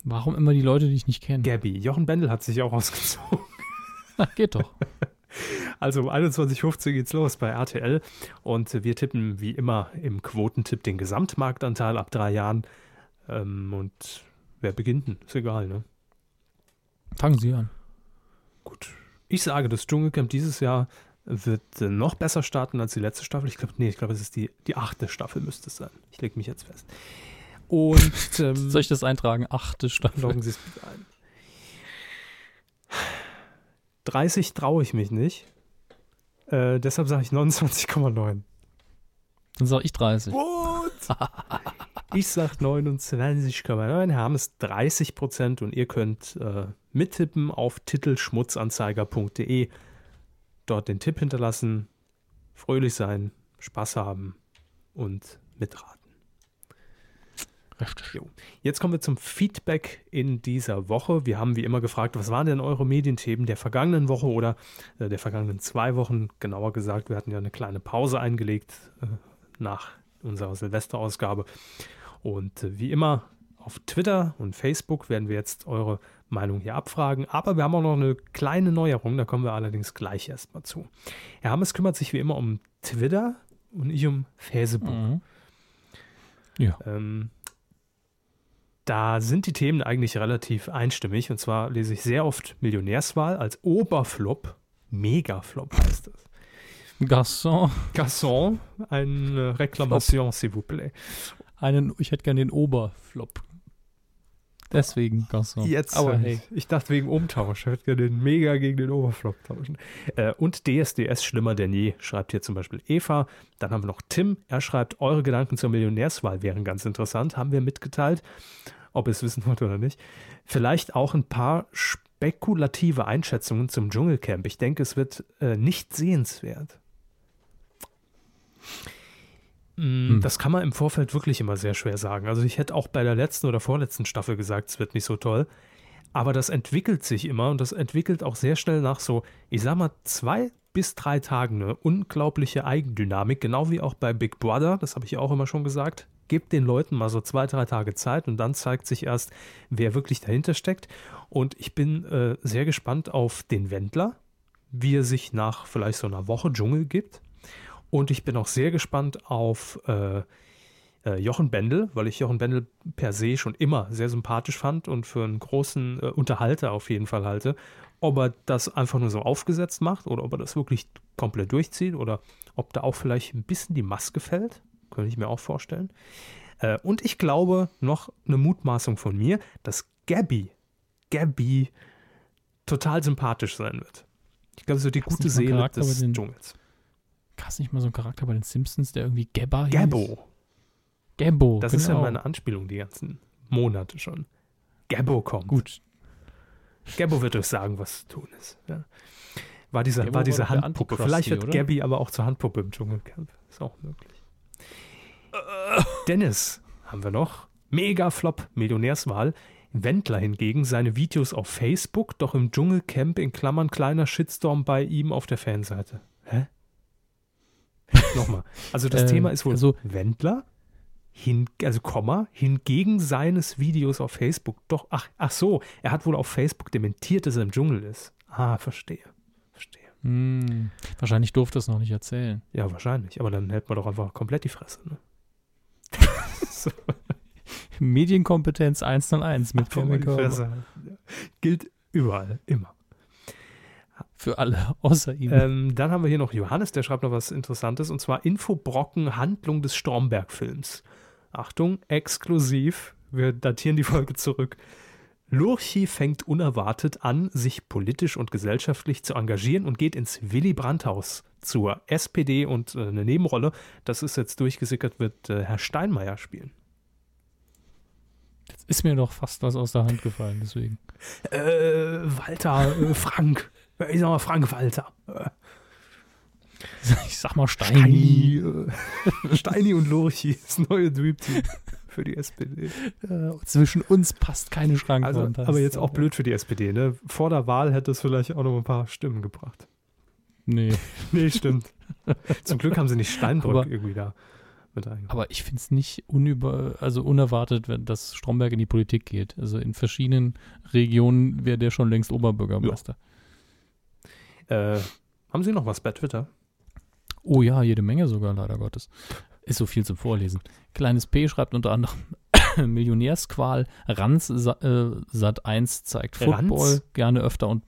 Warum immer die Leute, die ich nicht kenne?
Gabby. Jochen Bendel hat sich auch ausgezogen.
Ach, geht doch.
Also um 21.15 Uhr geht's los bei RTL und wir tippen wie immer im Quotentipp den Gesamtmarktanteil ab drei Jahren. Ähm, und wer beginnt denn? Ist egal, ne?
Fangen Sie an.
Gut. Ich sage, das Dschungelcamp dieses Jahr wird äh, noch besser starten als die letzte Staffel. Ich glaube, nee, ich glaube, es ist die, die achte Staffel müsste es sein. Ich lege mich jetzt fest. Und ähm,
Soll ich das eintragen? Achte Staffel.
loggen Sie es bitte ein. 30 traue ich mich nicht. Äh, deshalb sage ich 29,9.
Dann sage ich 30.
What? ich sage 29,9, haben es 30 Prozent und ihr könnt äh, mittippen auf titelschmutzanzeiger.de. Dort den Tipp hinterlassen, fröhlich sein, Spaß haben und mitraten.
Richtig.
Jo. Jetzt kommen wir zum Feedback in dieser Woche. Wir haben wie immer gefragt, was waren denn eure Medienthemen der vergangenen Woche oder äh, der vergangenen zwei Wochen? Genauer gesagt, wir hatten ja eine kleine Pause eingelegt äh, nach unserer Silvesterausgabe. Und äh, wie immer auf Twitter und Facebook werden wir jetzt eure Meinung hier abfragen. Aber wir haben auch noch eine kleine Neuerung, da kommen wir allerdings gleich erstmal zu. Herr Hammes kümmert sich wie immer um Twitter und ich um Facebook.
Mhm. Ja.
Ähm, da sind die Themen eigentlich relativ einstimmig. Und zwar lese ich sehr oft Millionärswahl als Oberflop. Megaflop heißt es.
Garçon,
Garçon, eine Reklamation, s'il vous plaît.
Einen, ich hätte gerne den Oberflop. Deswegen Garçon.
Jetzt,
Aber hey.
ich dachte wegen Umtausch. Ich würde gerne den Mega gegen den Oberflop tauschen. Äh, und DSDS schlimmer denn je, schreibt hier zum Beispiel Eva. Dann haben wir noch Tim. Er schreibt, eure Gedanken zur Millionärswahl wären ganz interessant. Haben wir mitgeteilt, ob ihr es wissen wollt oder nicht. Vielleicht auch ein paar spekulative Einschätzungen zum Dschungelcamp. Ich denke, es wird äh, nicht sehenswert.
Hm.
Das kann man im Vorfeld wirklich immer sehr schwer sagen. Also ich hätte auch bei der letzten oder vorletzten Staffel gesagt, es wird nicht so toll. Aber das entwickelt sich immer und das entwickelt auch sehr schnell nach so, ich sag mal, zwei bis drei Tagen eine unglaubliche Eigendynamik, genau wie auch bei Big Brother, das habe ich auch immer schon gesagt. Gebt den Leuten mal so zwei, drei Tage Zeit und dann zeigt sich erst, wer wirklich dahinter steckt. Und ich bin äh, sehr gespannt auf den Wendler, wie er sich nach vielleicht so einer Woche Dschungel gibt. Und ich bin auch sehr gespannt auf äh, äh, Jochen Bendel, weil ich Jochen Bendel per se schon immer sehr sympathisch fand und für einen großen äh, Unterhalter auf jeden Fall halte. Ob er das einfach nur so aufgesetzt macht oder ob er das wirklich komplett durchzieht oder ob da auch vielleicht ein bisschen die Maske fällt, könnte ich mir auch vorstellen. Äh, und ich glaube, noch eine Mutmaßung von mir, dass Gabby, Gabby total sympathisch sein wird. Ich glaube, so die gute Seele
Charakter
des
den-
Dschungels.
Gab nicht mal so einen Charakter bei den Simpsons, der irgendwie Gabba hieß?
Gabbo.
Gabbo,
Das ist ja
genau.
meine Anspielung die ganzen Monate schon. Gabbo kommt.
Gut.
Gabbo wird euch sagen, was zu tun ist. Ja. War diese,
Gabbo
war diese Handpuppe. Vielleicht wird
oder?
Gabby aber auch zur Handpuppe im Dschungelcamp. Ist auch möglich. Dennis haben wir noch. Mega Flop, Millionärswahl. Wendler hingegen seine Videos auf Facebook, doch im Dschungelcamp in Klammern kleiner Shitstorm bei ihm auf der Fanseite. Hä? Nochmal. Also das
Äh,
Thema ist wohl
also-
Wendler, hin, also Komma, hingegen seines Videos auf Facebook. Doch, ach, ach so, er hat wohl auf Facebook dementiert, dass er im Dschungel ist. Ah, verstehe. Verstehe.
Hm, wahrscheinlich durfte es noch nicht erzählen.
Ja, wahrscheinlich. Aber dann hält man doch einfach komplett die Fresse. Ne? so,
Medienkompetenz 101 mit Körber.
Fresse. Gilt überall, immer.
Für alle, außer ihm.
Ähm, dann haben wir hier noch Johannes, der schreibt noch was Interessantes, und zwar Infobrocken Handlung des Stromberg-Films. Achtung, exklusiv, wir datieren die Folge zurück. Lurchi fängt unerwartet an, sich politisch und gesellschaftlich zu engagieren und geht ins Willy Brandt-Haus zur SPD und äh, eine Nebenrolle, das ist jetzt durchgesickert, wird äh, Herr Steinmeier spielen.
Jetzt ist mir doch fast was aus der Hand gefallen, deswegen.
Äh, Walter, äh, Frank. Äh, Ich sag mal Frank Walter.
Ich sag mal Steini.
Steini, äh, Steini und Lurchi, das neue Dream-Team für die SPD.
Zwischen uns passt keine Schrankwand.
Also, aber jetzt auch blöd für die SPD, ne? Vor der Wahl hätte es vielleicht auch noch ein paar Stimmen gebracht.
Nee.
Nee, stimmt. Zum Glück haben sie nicht Steinbrück
Aber-
irgendwie da.
Aber ich finde es nicht unüber, also unerwartet, dass Stromberg in die Politik geht. Also in verschiedenen Regionen wäre der schon längst Oberbürgermeister.
Äh, haben Sie noch was bei Twitter?
Oh ja, jede Menge sogar, leider Gottes. Ist so viel zum Vorlesen. Kleines P schreibt unter anderem Millionärsqual, Ranz äh, Sat 1 zeigt
Ranz?
Football, gerne öfter und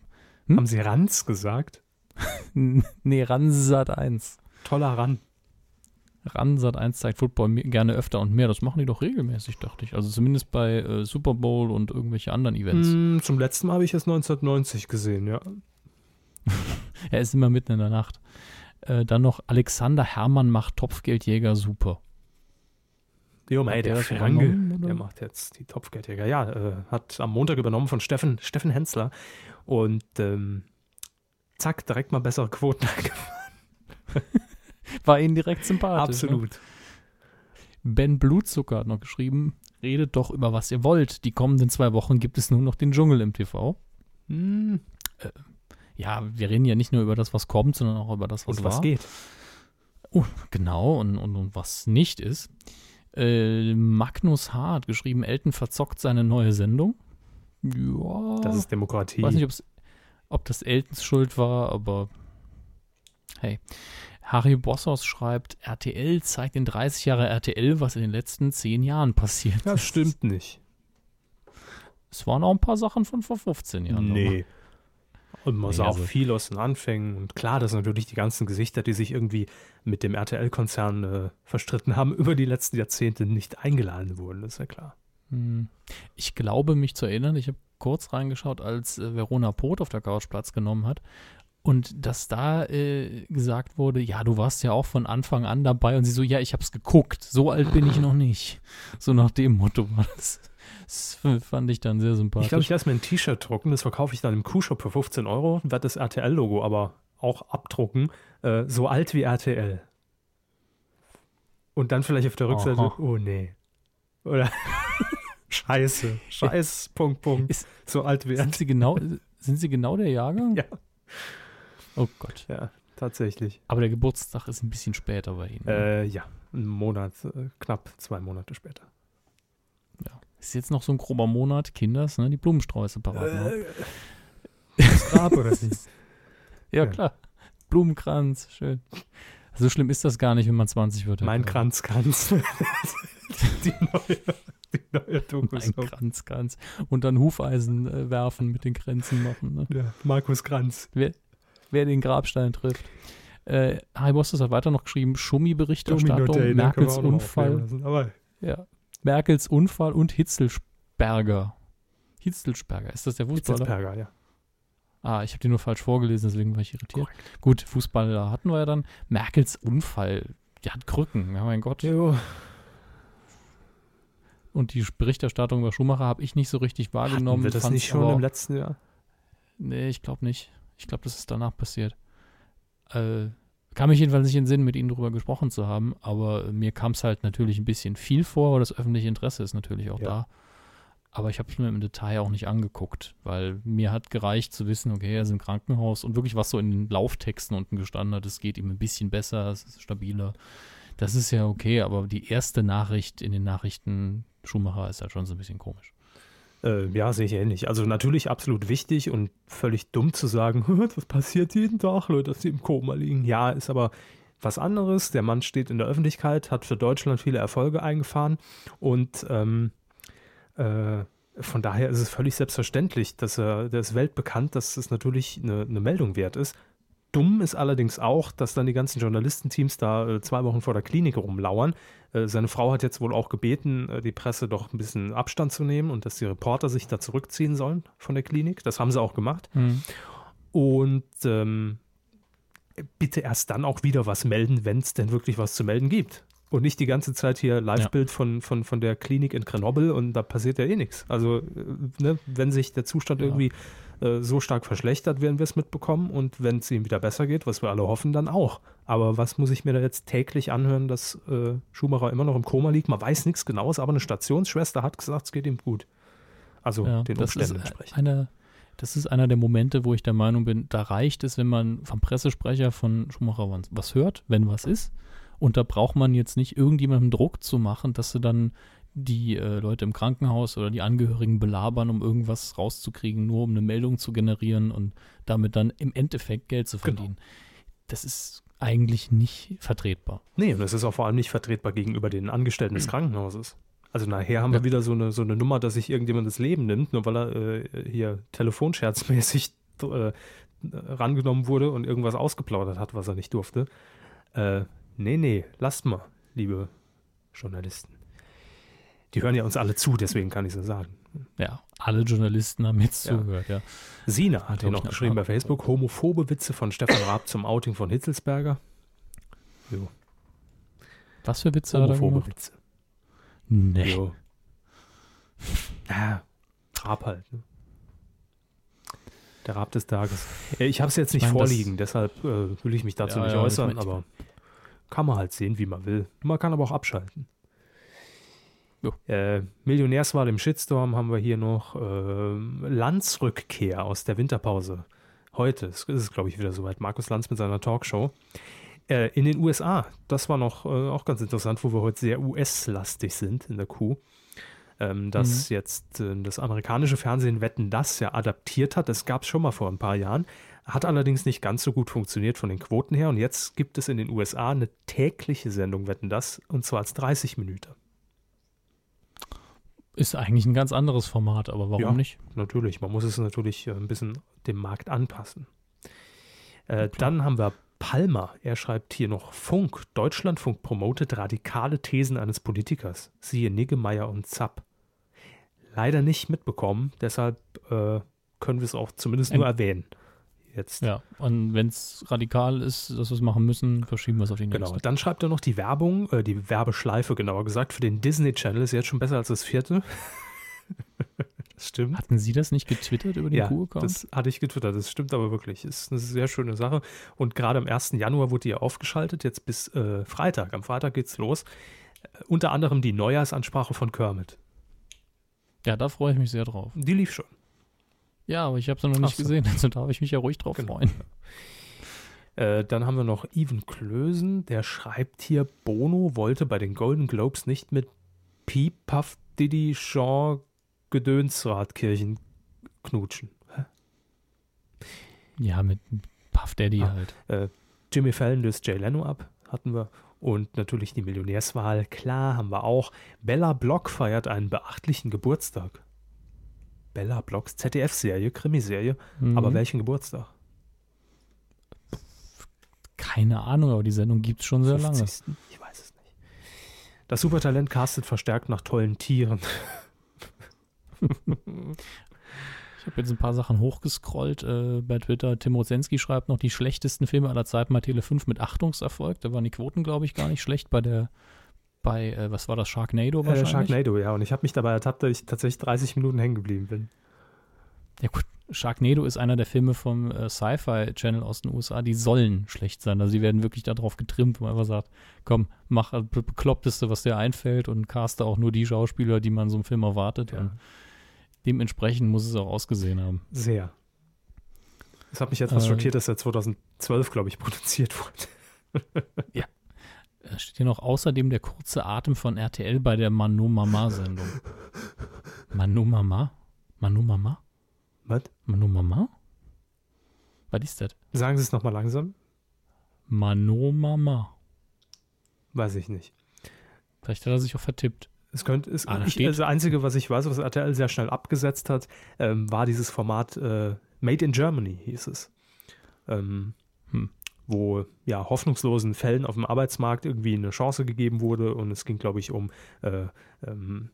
Hm?
Haben Sie Ranz gesagt?
nee, Ranz Sat 1.
Toller Ran.
Ran Sat 1 zeigt Football gerne öfter und mehr. Das machen die doch regelmäßig, dachte ich. Also zumindest bei äh, Super Bowl und irgendwelche anderen Events.
Hm, zum letzten Mal habe ich es 1990 gesehen, ja.
Er ist immer mitten in der Nacht. Äh, dann noch Alexander Hermann macht Topfgeldjäger super.
Jo,
Hat
der
der
Franke, der macht jetzt die Topfgeldjäger. Ja, äh, hat am Montag übernommen von Steffen, Steffen Hensler. Und ähm, zack, direkt mal bessere Quoten.
War ihnen direkt sympathisch. Ne?
Absolut.
Ben Blutzucker hat noch geschrieben, redet doch über was ihr wollt. Die kommenden zwei Wochen gibt es nur noch den Dschungel im TV.
Hm,
Ja, wir reden ja nicht nur über das, was kommt, sondern auch über das, was
und
war.
was geht?
Oh, genau, und, und, und was nicht ist. Äh, Magnus H. hat geschrieben, Elton verzockt seine neue Sendung. Ja.
Das ist Demokratie.
Ich weiß nicht, ob das Eltons Schuld war, aber hey. Harry Bossos schreibt, RTL zeigt in 30 Jahre RTL, was in den letzten 10 Jahren passiert
das
ist.
stimmt nicht.
Es waren auch ein paar Sachen von vor 15 Jahren.
Nee. Und man
Nee,
sah auch
also-
viel aus den Anfängen. Und klar, das sind natürlich die ganzen Gesichter, die sich irgendwie mit dem RTL-Konzern äh, verstritten haben, über die letzten Jahrzehnte nicht eingeladen wurden. Ist ja klar.
Hm. Ich glaube, mich zu erinnern, ich habe kurz reingeschaut, als äh, Verona Poth auf der Couch Platz genommen hat. Und dass da äh, gesagt wurde, ja, du warst ja auch von Anfang an dabei. Und sie so, ja, ich habe es geguckt. So alt bin ich noch nicht. So nach dem Motto war das. Das fand ich dann sehr sympathisch.
Ich glaube, ich lasse mir ein T-Shirt drucken, das verkaufe ich dann im Q-Shop für 15 Euro, werde das RTL-Logo aber auch abdrucken. Äh, so alt wie RTL. Und dann vielleicht auf der Rückseite,
Aha.
oh nee. Oder Scheiße. Scheiß, Punkt, Punkt.
Ist-
so alt wie
sind
RTL.
sie genau, sind sie genau der Jahrgang?
Ja.
Oh Gott.
Ja, tatsächlich.
Aber der Geburtstag ist ein bisschen später bei Ihnen. ne?
Äh, ja, einen Monat, äh, knapp zwei Monate später.
Ist jetzt noch so ein grober Monat, Kinders, ne? Die Blumensträuße parat. ne?
Äh, das Grab oder nicht?
ja,
ja.
klar. Blumenkranz, schön. So schlimm ist das gar nicht, wenn man 20 wird.
Mein
Körber.
Kranz, Kranz. die neue, die neue Doku.
Mein Kranz, Kranz. Und dann Hufeisen äh, werfen, mit den Grenzen machen. Ne?
Ja, Markus Kranz.
Wer, wer den Grabstein trifft. Äh, Harry Bosses hat weiter noch geschrieben, Schummi-Berichterstattung, Merkels Unfall.
lassen, Aber
Ja. Merkels Unfall und Hitzelsperger. Hitzelsperger, ist das der Fußballer?
Hitzelsperger, ja.
Ah, ich habe den nur falsch vorgelesen, deswegen war ich irritiert. Gut, Fußballer hatten wir ja dann. Merkels Unfall. Die hat Krücken, ja mein Gott.
Jo.
Und die Berichterstattung über Schumacher habe ich nicht so richtig wahrgenommen.
Hatten wir das
fand's
nicht schon
aber-
im letzten Jahr?
Nee, ich glaube nicht. Ich glaube, das ist danach passiert. Äh, kam mich jedenfalls nicht in den Sinn, mit Ihnen darüber gesprochen zu haben, aber mir kam es halt natürlich ein bisschen viel vor, das öffentliche Interesse ist natürlich auch
Ja.
da. Aber ich habe es mir im Detail auch nicht angeguckt, weil mir hat gereicht zu wissen, okay, er ist im Krankenhaus und wirklich was so in den Lauftexten unten gestanden hat, es geht ihm ein bisschen besser, es ist stabiler. Das ist ja okay, aber die erste Nachricht in den Nachrichten Schumacher ist halt schon so ein bisschen komisch.
Äh, ja, sehe ich ähnlich. Also natürlich absolut wichtig und völlig dumm zu sagen, das passiert jeden Tag, Leute, dass sie im Koma liegen. Ja, ist aber was anderes. Der Mann steht in der Öffentlichkeit, hat für Deutschland viele Erfolge eingefahren und ähm, äh, von daher ist es völlig selbstverständlich, dass er, der ist weltbekannt, dass es natürlich eine, eine Meldung wert ist. Dumm ist allerdings auch, dass dann die ganzen Journalistenteams da äh, zwei Wochen vor der Klinik rumlauern. Äh, seine Frau hat jetzt wohl auch gebeten, äh, die Presse doch ein bisschen Abstand zu nehmen und dass die Reporter sich da zurückziehen sollen von der Klinik. Das haben sie auch gemacht. Und ähm, bitte erst dann auch wieder was melden, wenn es denn wirklich was zu melden gibt. Und nicht die ganze Zeit hier Live-Bild von, von, von der Klinik in Grenoble und da passiert ja eh nichts. Also, ne, wenn sich der Zustand
Ja.
irgendwie äh, so stark verschlechtert, werden wir es mitbekommen. Und wenn es ihm wieder besser geht, was wir alle hoffen, dann auch. Aber was muss ich mir da jetzt täglich anhören, dass äh, Schumacher immer noch im Koma liegt? Man weiß nichts Genaues, aber eine Stationsschwester hat gesagt, es geht ihm gut. Also
Ja,
den
das ist
Umständen entsprechend.
einer, das ist einer der Momente, wo ich der Meinung bin, da reicht es, wenn man vom Pressesprecher von Schumacher was, was hört, wenn was ist. Und da braucht man jetzt nicht irgendjemandem Druck zu machen, dass sie dann die äh, Leute im Krankenhaus oder die Angehörigen belabern, um irgendwas rauszukriegen, nur um eine Meldung zu generieren und damit dann im Endeffekt Geld zu
Genau.
verdienen. Das ist eigentlich nicht vertretbar.
Nee, und es ist auch vor allem nicht vertretbar gegenüber den Angestellten des Krankenhauses. Also nachher haben
Ja.
wir wieder so eine, so eine Nummer, dass sich irgendjemand das Leben nimmt, nur weil er äh, hier telefonscherzmäßig äh, rangenommen wurde und irgendwas ausgeplaudert hat, was er nicht durfte. Äh, nee, nee, lasst mal, liebe Journalisten. Die hören ja uns alle zu, deswegen kann ich so sagen.
Ja, alle Journalisten haben jetzt
Ja.
zugehört, ja.
Sina hat hier noch geschrieben bei. Facebook, homophobe Witze von Stefan Raab zum Outing von Hitzelsberger. Jo,
Was für Witze hat er
homophobe
gemacht?
Witze.
Nee.
Jo. Ja, Raab halt. Ne? Der Raab des Tages. Ich habe es jetzt nicht
Ich mein,
vorliegen, deshalb äh, will ich mich dazu
Ja,
nicht
ja, ich
äußern,
mein, ich-
aber kann man halt sehen, wie man will. Man kann aber auch abschalten.
Jo.
Äh, Millionärswahl im Shitstorm haben wir hier noch. Äh, Landsrückkehr aus der Winterpause. Heute ist es, glaube ich, wieder soweit. Markus Lanz mit seiner Talkshow. Äh, in den USA, das war noch äh, auch ganz interessant, wo wir heute sehr US-lastig sind in der Kuh. Ähm, dass jetzt äh, das amerikanische Fernsehen Wetten das ja adaptiert hat. Das gab es schon mal vor ein paar Jahren. Hat allerdings nicht ganz so gut funktioniert von den Quoten her. Und jetzt gibt es in den USA eine tägliche Sendung Wetten das und zwar als 30 Minuten.
Ist eigentlich ein ganz anderes Format, aber warum
Ja.
nicht?
Natürlich, man muss es natürlich äh, ein bisschen dem Markt anpassen. Äh, dann haben wir Palmer. Er schreibt hier noch Funk. Deutschlandfunk promotet radikale Thesen eines Politikers. Siehe Niggemeier und Zapp. Leider nicht mitbekommen, deshalb äh, können wir es auch zumindest nur
Ein-
erwähnen. Jetzt.
Ja, und wenn es radikal ist, dass wir es machen müssen, verschieben wir es auf die nächste.
Genau. Dann schreibt er noch die Werbung, äh, die Werbeschleife genauer gesagt, für den Disney Channel ist jetzt schon besser als das vierte. das stimmt.
Hatten Sie das nicht getwittert über den
ja,
Q-Account?
das hatte ich getwittert, das stimmt aber wirklich. Ist eine sehr schöne Sache. Und gerade am 1. Januar wurde die ja aufgeschaltet, jetzt bis äh, Freitag. Am Freitag geht's los. Äh, unter anderem die Neujahrsansprache von Kermit.
Ja, da freue ich mich sehr drauf.
Die lief schon.
Ja, aber ich habe sie noch nicht
so.
gesehen, also darf ich mich ja ruhig drauf
Genau.
freuen.
Äh, dann haben wir noch Even Klösen, der schreibt hier, Bono wollte bei den Golden Globes nicht mit Piep, Puff, Diddy, Shaw, Gedönsradkirchen knutschen. Hä?
Ja, mit Puff Daddy
Ah.
halt.
Äh, Jimmy Fallon löst Jay Leno ab, hatten wir. Und natürlich die Millionärswahl, klar, haben wir auch. Bella Block feiert einen beachtlichen Geburtstag. Bella Blocks ZDF-Serie, Krimiserie.
Mhm.
Aber welchen Geburtstag?
Keine Ahnung, aber die Sendung gibt es schon sehr lange.
50. Ich weiß es nicht. Das Supertalent castet verstärkt nach tollen Tieren.
Ich habe jetzt ein paar Sachen hochgescrollt äh, bei Twitter. Tim Rosenski schreibt noch die schlechtesten Filme aller Zeiten bei Tele 5 mit Achtungserfolg. Da waren die Quoten, glaube ich, gar nicht schlecht bei der, bei, äh, was war das, Sharknado
Äh,
wahrscheinlich?
Sharknado, ja. Und ich habe mich dabei ertappt, dass ich tatsächlich 30 Minuten hängen geblieben bin.
Ja gut, Sharknado ist einer der Filme vom äh, Sci-Fi-Channel aus den USA, die sollen schlecht sein. Also die werden wirklich darauf getrimmt, wo man einfach sagt, komm, mach das Bekloppteste, was dir einfällt und caste auch nur die Schauspieler, die man so einem Film erwartet.
Ja.
Und dementsprechend muss es auch ausgesehen haben.
Sehr. Das hat mich etwas
Äh,
schockiert, dass er 2012, glaube ich, produziert wurde.
Da steht hier noch außerdem der kurze Atem von RTL bei der Manu Mama Sendung. Manu Mama? Manu Mama?
Was?
Manu Mama? Was ist das?
Sagen Sie es nochmal langsam?
Manu Mama.
Weiß ich nicht.
Vielleicht hat er sich auch vertippt.
Es könnte, es,
Ah,
ich,
steht-
das Einzige, was ich weiß, was RTL sehr schnell abgesetzt hat, ähm, war dieses Format äh, Made in Germany, hieß es. Ähm,
Hm.
Wo ja hoffnungslosen Fällen auf dem Arbeitsmarkt irgendwie eine Chance gegeben wurde und es ging, glaube ich, um äh, ähm,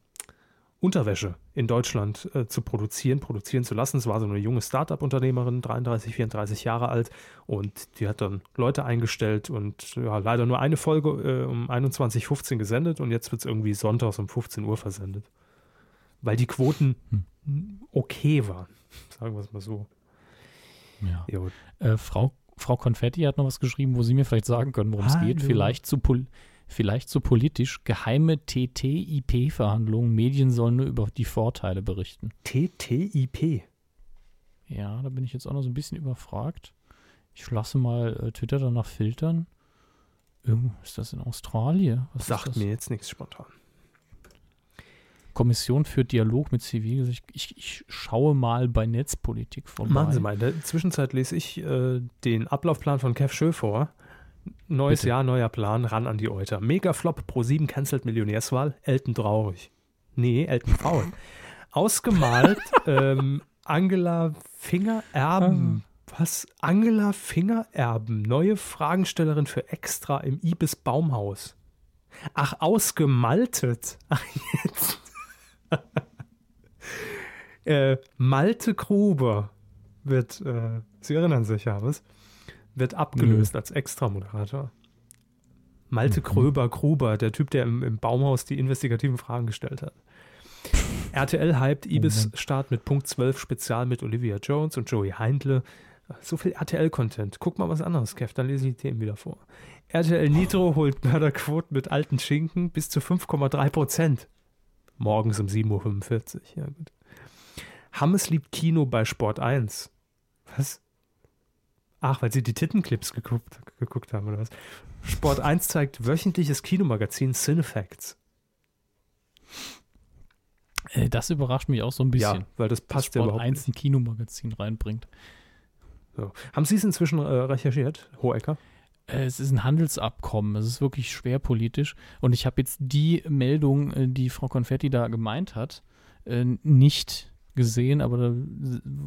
Unterwäsche in Deutschland äh, zu produzieren, produzieren zu lassen. Es war so eine junge Start-up-Unternehmerin, 33, 34 Jahre alt und die hat dann Leute eingestellt und ja, leider nur eine Folge äh, um 21.15 gesendet und jetzt wird es irgendwie sonntags um 15 Uhr versendet. Weil die Quoten okay waren, sagen wir es mal so.
Ja. Äh, Frau, Frau Konfetti hat noch was geschrieben, wo Sie mir vielleicht sagen können, worum es geht.
Hallo.
Vielleicht zu, vielleicht zu politisch. Geheime TTIP-Verhandlungen. Medien sollen nur über die Vorteile berichten.
TTIP.
Ja, da bin ich jetzt auch noch so ein bisschen überfragt. Ich lasse mal äh, Twitter danach filtern. Irgendwo ist das in Australien? Was
Sagt mir jetzt nichts spontan.
Kommission für Dialog mit Zivil. Ich, ich, schaue mal bei Netzpolitik vorbei.
Machen Sie mal. In der Zwischenzeit lese ich äh, den Ablaufplan von Kev Schö vor. Neues
Bitte.
Jahr, neuer Plan, ran an die Euter. Megaflop Pro 7 cancelt Millionärswahl. Elton traurig. Nee, Elton faul. Ausgemalt ähm, Angela Fingererben. Was? Angela Fingererben, neue Fragenstellerin für Extra im Ibis Baumhaus. Ach, ausgemaltet. Ach, jetzt. äh, Malte Gruber wird, äh, Sie erinnern sich ja, was? Wird abgelöst als Extra-Moderator. Malte Kröber Gruber, der Typ, der im, im Baumhaus die investigativen Fragen gestellt hat. RTL hypt Ibis-Start mit Punkt 12 Spezial mit Olivia Jones und Joey Heindle. So viel RTL-Content. Guck mal was anderes, Kev, dann lese ich die Themen wieder vor. RTL Nitro holt Mörderquoten mit alten Schinken bis zu 5,3 Prozent. Morgens um 7.45 Uhr. Ja, gut. Hammes liebt Kino bei Sport 1. Was? Ach, weil sie die Tittenclips geguckt, geguckt haben, oder was? Sport 1 zeigt wöchentliches Kinomagazin Cinefacts.
Das überrascht mich auch so ein bisschen.
Ja, weil das passt ja
Sport
überhaupt
1 ein Kinomagazin reinbringt.
So. Haben Sie es inzwischen äh, recherchiert, Hohecker?
Äh, Es ist ein Handelsabkommen. Es ist wirklich schwer politisch. Und ich habe jetzt die Meldung, äh, die Frau Konfetti da gemeint hat, äh, nicht gesehen, aber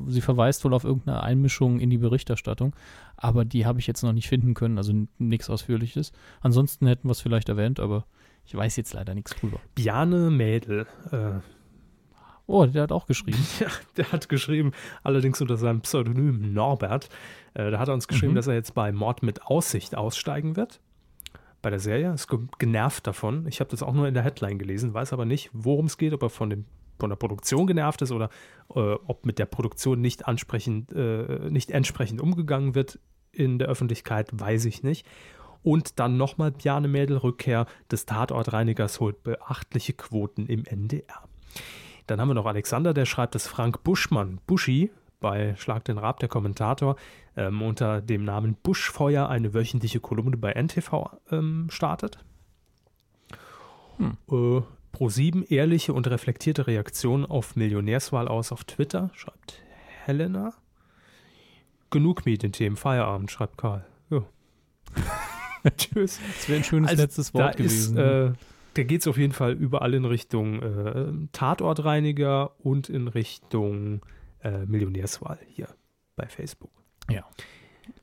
sie verweist wohl auf irgendeine Einmischung in die Berichterstattung. Aber die habe ich jetzt noch nicht finden können, also nichts Ausführliches. Ansonsten hätten wir es vielleicht erwähnt, aber ich weiß jetzt leider nichts drüber.
Bjarne Mädel. Äh,
Oh, der hat auch geschrieben.
ja, der hat geschrieben, allerdings unter seinem Pseudonym Norbert. Äh, da hat er uns geschrieben,
Mhm.
dass er jetzt bei Mord mit Aussicht aussteigen wird. Bei der Serie. Ist ge- genervt davon. Ich habe das auch nur in der Headline gelesen, weiß aber nicht, worum es geht, ob er von, dem, von der Produktion genervt ist oder äh, ob mit der Produktion nicht ansprechend, äh, nicht entsprechend umgegangen wird in der Öffentlichkeit, weiß ich nicht. Und dann nochmal Bjarne Mädel Rückkehr des Tatortreinigers holt beachtliche Quoten im NDR. Dann haben wir noch Alexander, der schreibt, dass Frank Buschmann, Buschi, bei Schlag den Rab, der Kommentator, ähm, unter dem Namen Buschfeuer eine wöchentliche Kolumne bei NTV ähm, startet.
Hm.
Äh, Pro7 ehrliche und reflektierte Reaktion auf Millionärswahl aus auf Twitter, schreibt Helena. Genug Medienthemen, Feierabend, schreibt Karl. Ja. Tschüss.
Das wäre ein schönes
Also,
letztes Wort gewesen.
Ist, äh, da geht es auf jeden Fall überall in Richtung äh, Tatortreiniger und in Richtung äh, Millionärswahl hier bei Facebook.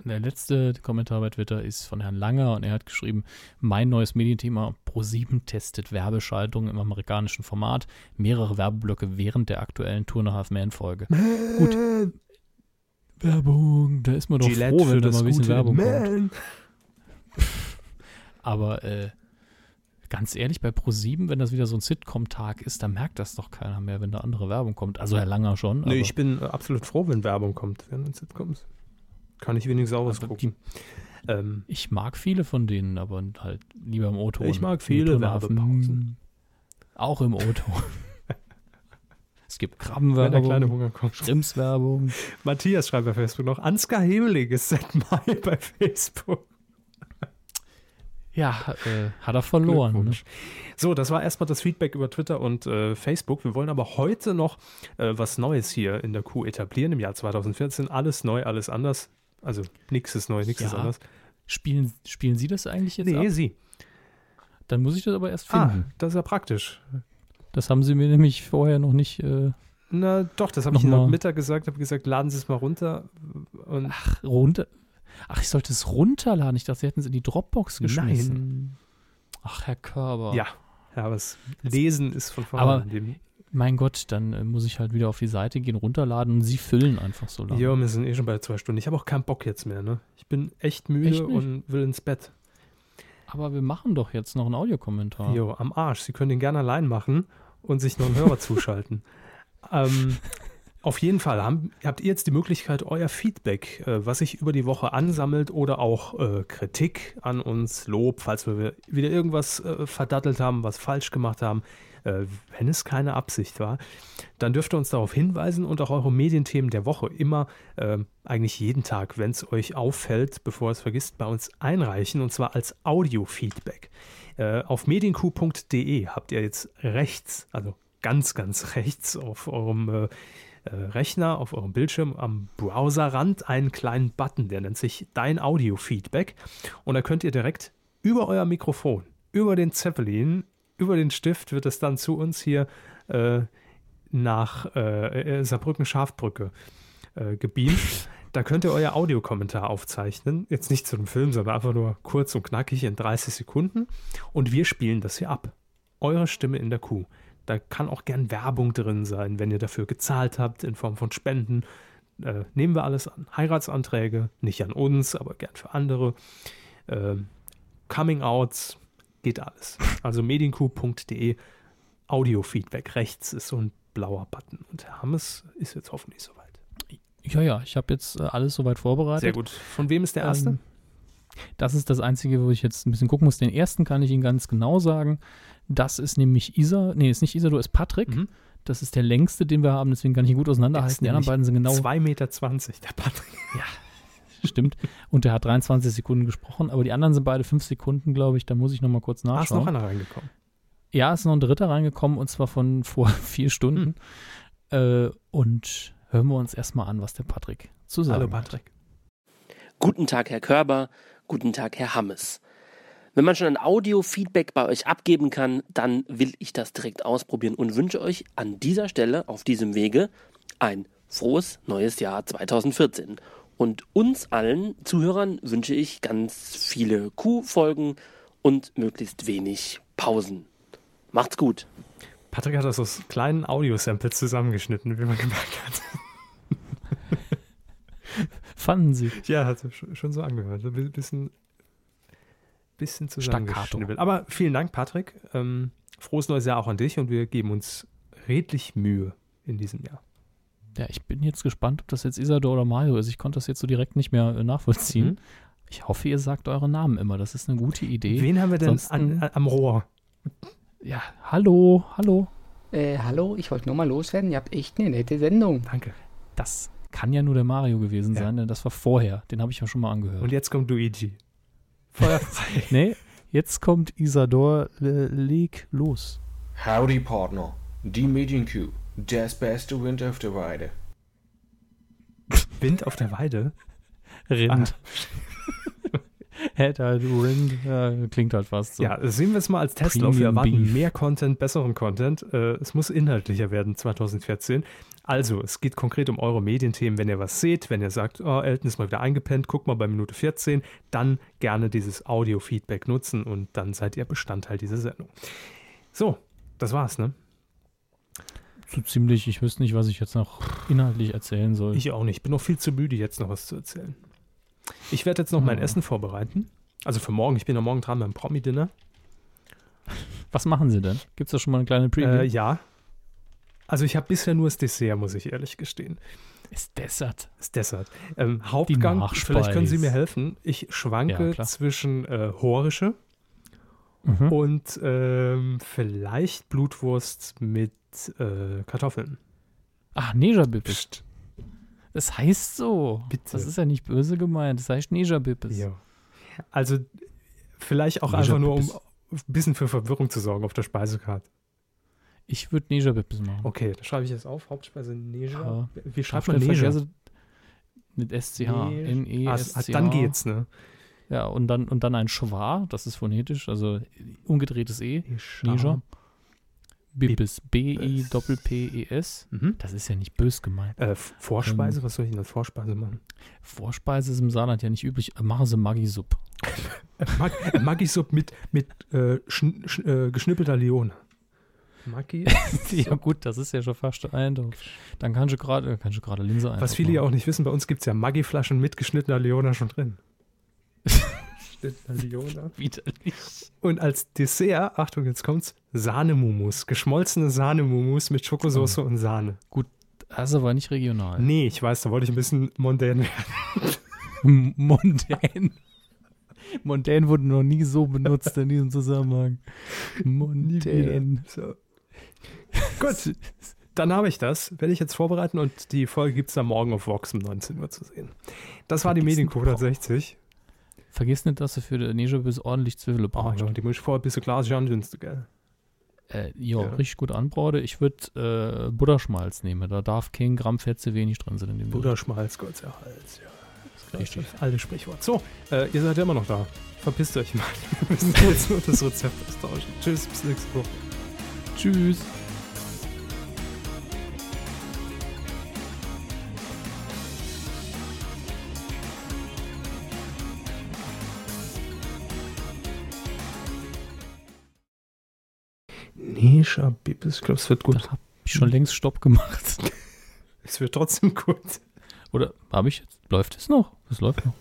Der letzte Kommentar bei Twitter ist von Herrn Langer und er hat geschrieben, mein neues Medienthema Pro7 testet Werbeschaltung im amerikanischen Format, mehrere Werbeblöcke während der aktuellen Tour nach Half-Man-Folge. Gut. Werbung, da ist man doch
Gillette
froh, wenn da mal ein bisschen Werbung kommt.
Man.
Aber äh, ganz ehrlich, bei Pro7, wenn das wieder so ein Sitcom-Tag ist, dann merkt das doch keiner mehr, wenn da andere Werbung kommt. Also Herr Langer schon.
Nee, ich bin äh, absolut froh, wenn Werbung kommt während den Sitcoms. Kann ich wenigstens auch was
Aber
gucken. Ähm,
Ich mag viele von denen, aber halt lieber im O-Ton.
Ich mag viele. Werbepausen.
Auch im O-Ton. es gibt
wenn der kleine
Krabbenwerbung,
Hunger kommt.
Schrimpswerbung.
Matthias schreibt bei Facebook noch, Ansgar Hemeling ist seit Mai bei Facebook.
Ja, äh, hat er verloren. Ne?
So, das war erstmal das Feedback über Twitter und äh, Facebook. Wir wollen aber heute noch äh, was Neues hier in der Kuh etablieren im Jahr 2014. Alles neu, alles anders. Also nichts ist neu, nichts
Ja.
ist anders.
Spielen, spielen Sie das eigentlich jetzt
Nee,
ab?
sie.
Dann muss ich das aber erst
Ah,
finden.
das ist ja praktisch.
Das haben Sie mir nämlich vorher noch nicht. Äh,
Na doch, das habe ich Ihnen heute Mittag gesagt. habe gesagt, laden Sie es mal runter. Und
ach, runter. Ach, ich sollte es runterladen. Ich dachte, Sie hätten es in die Dropbox geschmissen.
nein.
Ach, Herr Körber.
Ja, ja, aber das Lesen ist von vornherein. dem-
Mein Gott, dann äh, muss ich halt wieder auf die Seite gehen, runterladen und Sie füllen einfach so lange.
Ja, wir sind eh schon bei zwei Stunden. Ich habe auch keinen Bock jetzt mehr. Ne? Ich bin echt müde
Echt
und will ins Bett.
Aber wir machen doch jetzt noch einen Audiokommentar.
Jo, am Arsch. Sie können den gerne allein machen und sich noch einen Hörer zuschalten. Ähm, auf jeden Fall haben, habt ihr jetzt die Möglichkeit, euer Feedback, äh, was sich über die Woche ansammelt oder auch äh, Kritik an uns, Lob, falls wir wieder irgendwas äh, verdattelt haben, was falsch gemacht haben, äh, wenn es keine Absicht war, dann dürft ihr uns darauf hinweisen und auch eure Medienthemen der Woche immer, äh, eigentlich jeden Tag, wenn es euch auffällt, bevor es vergisst, bei uns einreichen und zwar als Audio-Feedback. Äh, auf medienku.de habt ihr jetzt rechts, also ganz, ganz rechts auf eurem äh, Rechner, auf eurem Bildschirm am Browserrand einen kleinen Button, der nennt sich Dein Audio-Feedback. Und da könnt ihr direkt über euer Mikrofon, über den Zeppelin, über den Stift wird es dann zu uns hier äh, nach äh, äh, Saarbrücken-Schafbrücke äh, gebeamt. Da könnt ihr euer Audiokommentar aufzeichnen. Jetzt nicht zu einem Film, sondern einfach nur kurz und knackig in 30 Sekunden. Und wir spielen das hier ab. Eure Stimme in der Kuh. Da kann auch gern Werbung drin sein, wenn ihr dafür gezahlt habt in Form von Spenden. Äh, nehmen wir alles an. Heiratsanträge, nicht an uns, aber gern für andere. Ähm, Coming-outs, geht alles. Also medienku.de, Audio-Feedback. Rechts ist so ein blauer Button. Und Herr Hammes ist jetzt hoffentlich soweit.
Ja, ja, ich habe jetzt äh, alles soweit vorbereitet.
Sehr gut. Von wem ist der erste?
Ähm, das ist das Einzige, wo ich jetzt ein bisschen gucken muss. Den ersten kann ich Ihnen ganz genau sagen. Das ist nämlich Isa, nee, ist nicht Isador, ist Patrick.
Mhm.
Das ist der längste, den wir haben, deswegen kann ich ihn gut auseinanderhalten. Die anderen beiden sind genau,
2,20 Meter, der Patrick.
stimmt. Und der hat 23 Sekunden gesprochen, aber die anderen sind beide 5 Sekunden, glaube ich. Da muss ich nochmal kurz
Ah, ist noch
nachschauen.
einer reingekommen.
Ja, ist noch ein dritter reingekommen und zwar von vor vier Stunden.
Hm.
Äh, und hören wir uns erstmal an, was der Patrick zu sagen
Hallo
hat.
Patrick.
Guten Tag, Herr Körber. Guten Tag, Herr Hammes. Wenn man schon ein Audio-Feedback bei euch abgeben kann, dann will ich das direkt ausprobieren und wünsche euch an dieser Stelle, auf diesem Wege, ein frohes neues Jahr 2014. Und uns allen Zuhörern wünsche ich ganz viele Q-Folgen und möglichst wenig Pausen. Macht's gut.
Patrick hat das aus kleinen Audio-Samples zusammengeschnitten, wie man gemerkt hat.
Fanden Sie?
Ja, hat sich schon so angehört. Ein bisschen, bisschen
Staccato.
zusammengeschnibbelt. Aber vielen Dank, Patrick. Ähm, frohes neues Jahr auch an dich und wir geben uns redlich Mühe in diesem Jahr.
Ja, ich bin jetzt gespannt, ob das jetzt Isador oder Mario ist. Ich konnte das jetzt so direkt nicht mehr äh, nachvollziehen.
Mhm.
Ich hoffe, ihr sagt eure Namen immer. Das ist eine gute Idee.
Wen haben wir denn an, an, am Rohr?
Ja, hallo, hallo.
Äh, hallo, ich wollte nur mal loswerden. Ihr habt echt eine nette Sendung.
Danke.
Das kann ja nur der Mario gewesen
Ja.
sein, denn das war vorher. Den habe ich ja schon mal angehört.
Und jetzt kommt Luigi. Feuerfrei.
nee, jetzt kommt Isador, äh, leg los.
Howdy, Partner. Die Medienkuh. Das beste Wind auf der Weide.
Wind auf der Weide.
Rind. Hätte halt Rind, ja, klingt halt fast so.
Ja, sehen wir es mal als Testlauf. Wir erwarten
Beef.
mehr Content, besseren Content. Äh, es muss inhaltlicher werden 2014. Also, es geht konkret um eure Medienthemen. Wenn ihr was seht, wenn ihr sagt, oh, Elton ist mal wieder eingepennt, guck mal bei Minute 14, dann gerne dieses Audio-Feedback nutzen und dann seid ihr Bestandteil dieser Sendung. So, das war's, ne?
So ziemlich, ich wüsste nicht, was ich jetzt noch inhaltlich erzählen soll.
Ich auch nicht. Bin noch viel zu müde, jetzt noch was zu erzählen. Ich werde jetzt noch mein
Ja.
Essen vorbereiten. Also für morgen. Ich bin ja morgen dran beim Promi-Dinner.
was machen sie denn? Gibt es da schon mal eine kleine Preview?
Äh, ja. Also ich habe bisher nur das Dessert, muss ich ehrlich gestehen.
Ist Dessert.
Das Dessert. Ähm, Hauptgang, vielleicht können Sie mir helfen. Ich schwanke
Ja,
zwischen äh, Horische
Mhm.
und ähm, vielleicht Blutwurst mit äh, Kartoffeln.
Ach, Nejabibis. Das heißt so.
Bitte.
Das ist ja nicht böse gemeint. Das heißt Nejabibis.
Ja. Also vielleicht auch einfach nur, um ein bisschen für Verwirrung zu sorgen auf der Speisekarte.
Ich würde Nejabibis machen.
Okay, da schreibe ich jetzt auf. Hauptspeise Neja.
Ja.
Wie schreibt man Neja?
Mit SCH.
Nee.
N-E-S-C-H.
Ah, dann geht's, ne?
Ja, und dann, und dann ein Schwa, das ist phonetisch, also umgedrehtes E. Neja. Bibis. B-I-P-P-E-S.
Mhm.
Das ist ja nicht bös gemeint.
Äh, Vorspeise, was soll ich denn als Vorspeise machen?
Vorspeise ist im Saarland ja nicht üblich. Äh, Machen sie Maggi-Suppe.
Mag, äh, Maggi-Suppe mit, mit äh, äh, geschnippelter Leone. Maggi?
ja gut, das ist ja schon fast Eindruck. Dann kannst du gerade kannst du gerade Linse ein.
Was viele ja auch nicht wissen, bei uns gibt es ja Maggi-Flaschen mit geschnittener Leona schon drin.
widerlich.
Und als Dessert, Achtung, jetzt kommt's, Sahnemumus. Geschmolzene Sahnemumus mit Schokosauce und Sahne.
Das ist aber nicht regional.
Nee, ich weiß, da wollte ich ein bisschen mondän werden.
Mondän. Mondän wurde noch nie so benutzt in diesem Zusammenhang. Mondän.
So. Gut, dann habe ich das. Werde ich jetzt vorbereiten und die Folge gibt es dann morgen auf Vox um 19 Uhr zu sehen. Das war die Mediencode 160.
Vergiss nicht, dass du für den Nejabis ordentlich Zwiebeln brauchst.
ja, die muss ich vorher ein bisschen Glas Janjins, gell?
Äh, jo,
Ja.
richtig gut anbraute. Ich würde äh, Butterschmalz nehmen. Da darf kein Gramm Fett zu wenig drin sein in dem.
Butterschmalz, Gott sei Hals, ja.
Richtig.
Das alte Sprichwort. So, äh, ihr seid ja immer noch da. Verpisst euch mal. Wir müssen jetzt nur das Rezept austauschen. Tschüss, bis nächste Woche.
Tschüss.
Nisha Bibis, ich glaube, es wird gut.
Da habe ich schon längst Stopp gemacht.
Es wird trotzdem gut.
Oder habe ich jetzt? Läuft es noch? Es läuft noch.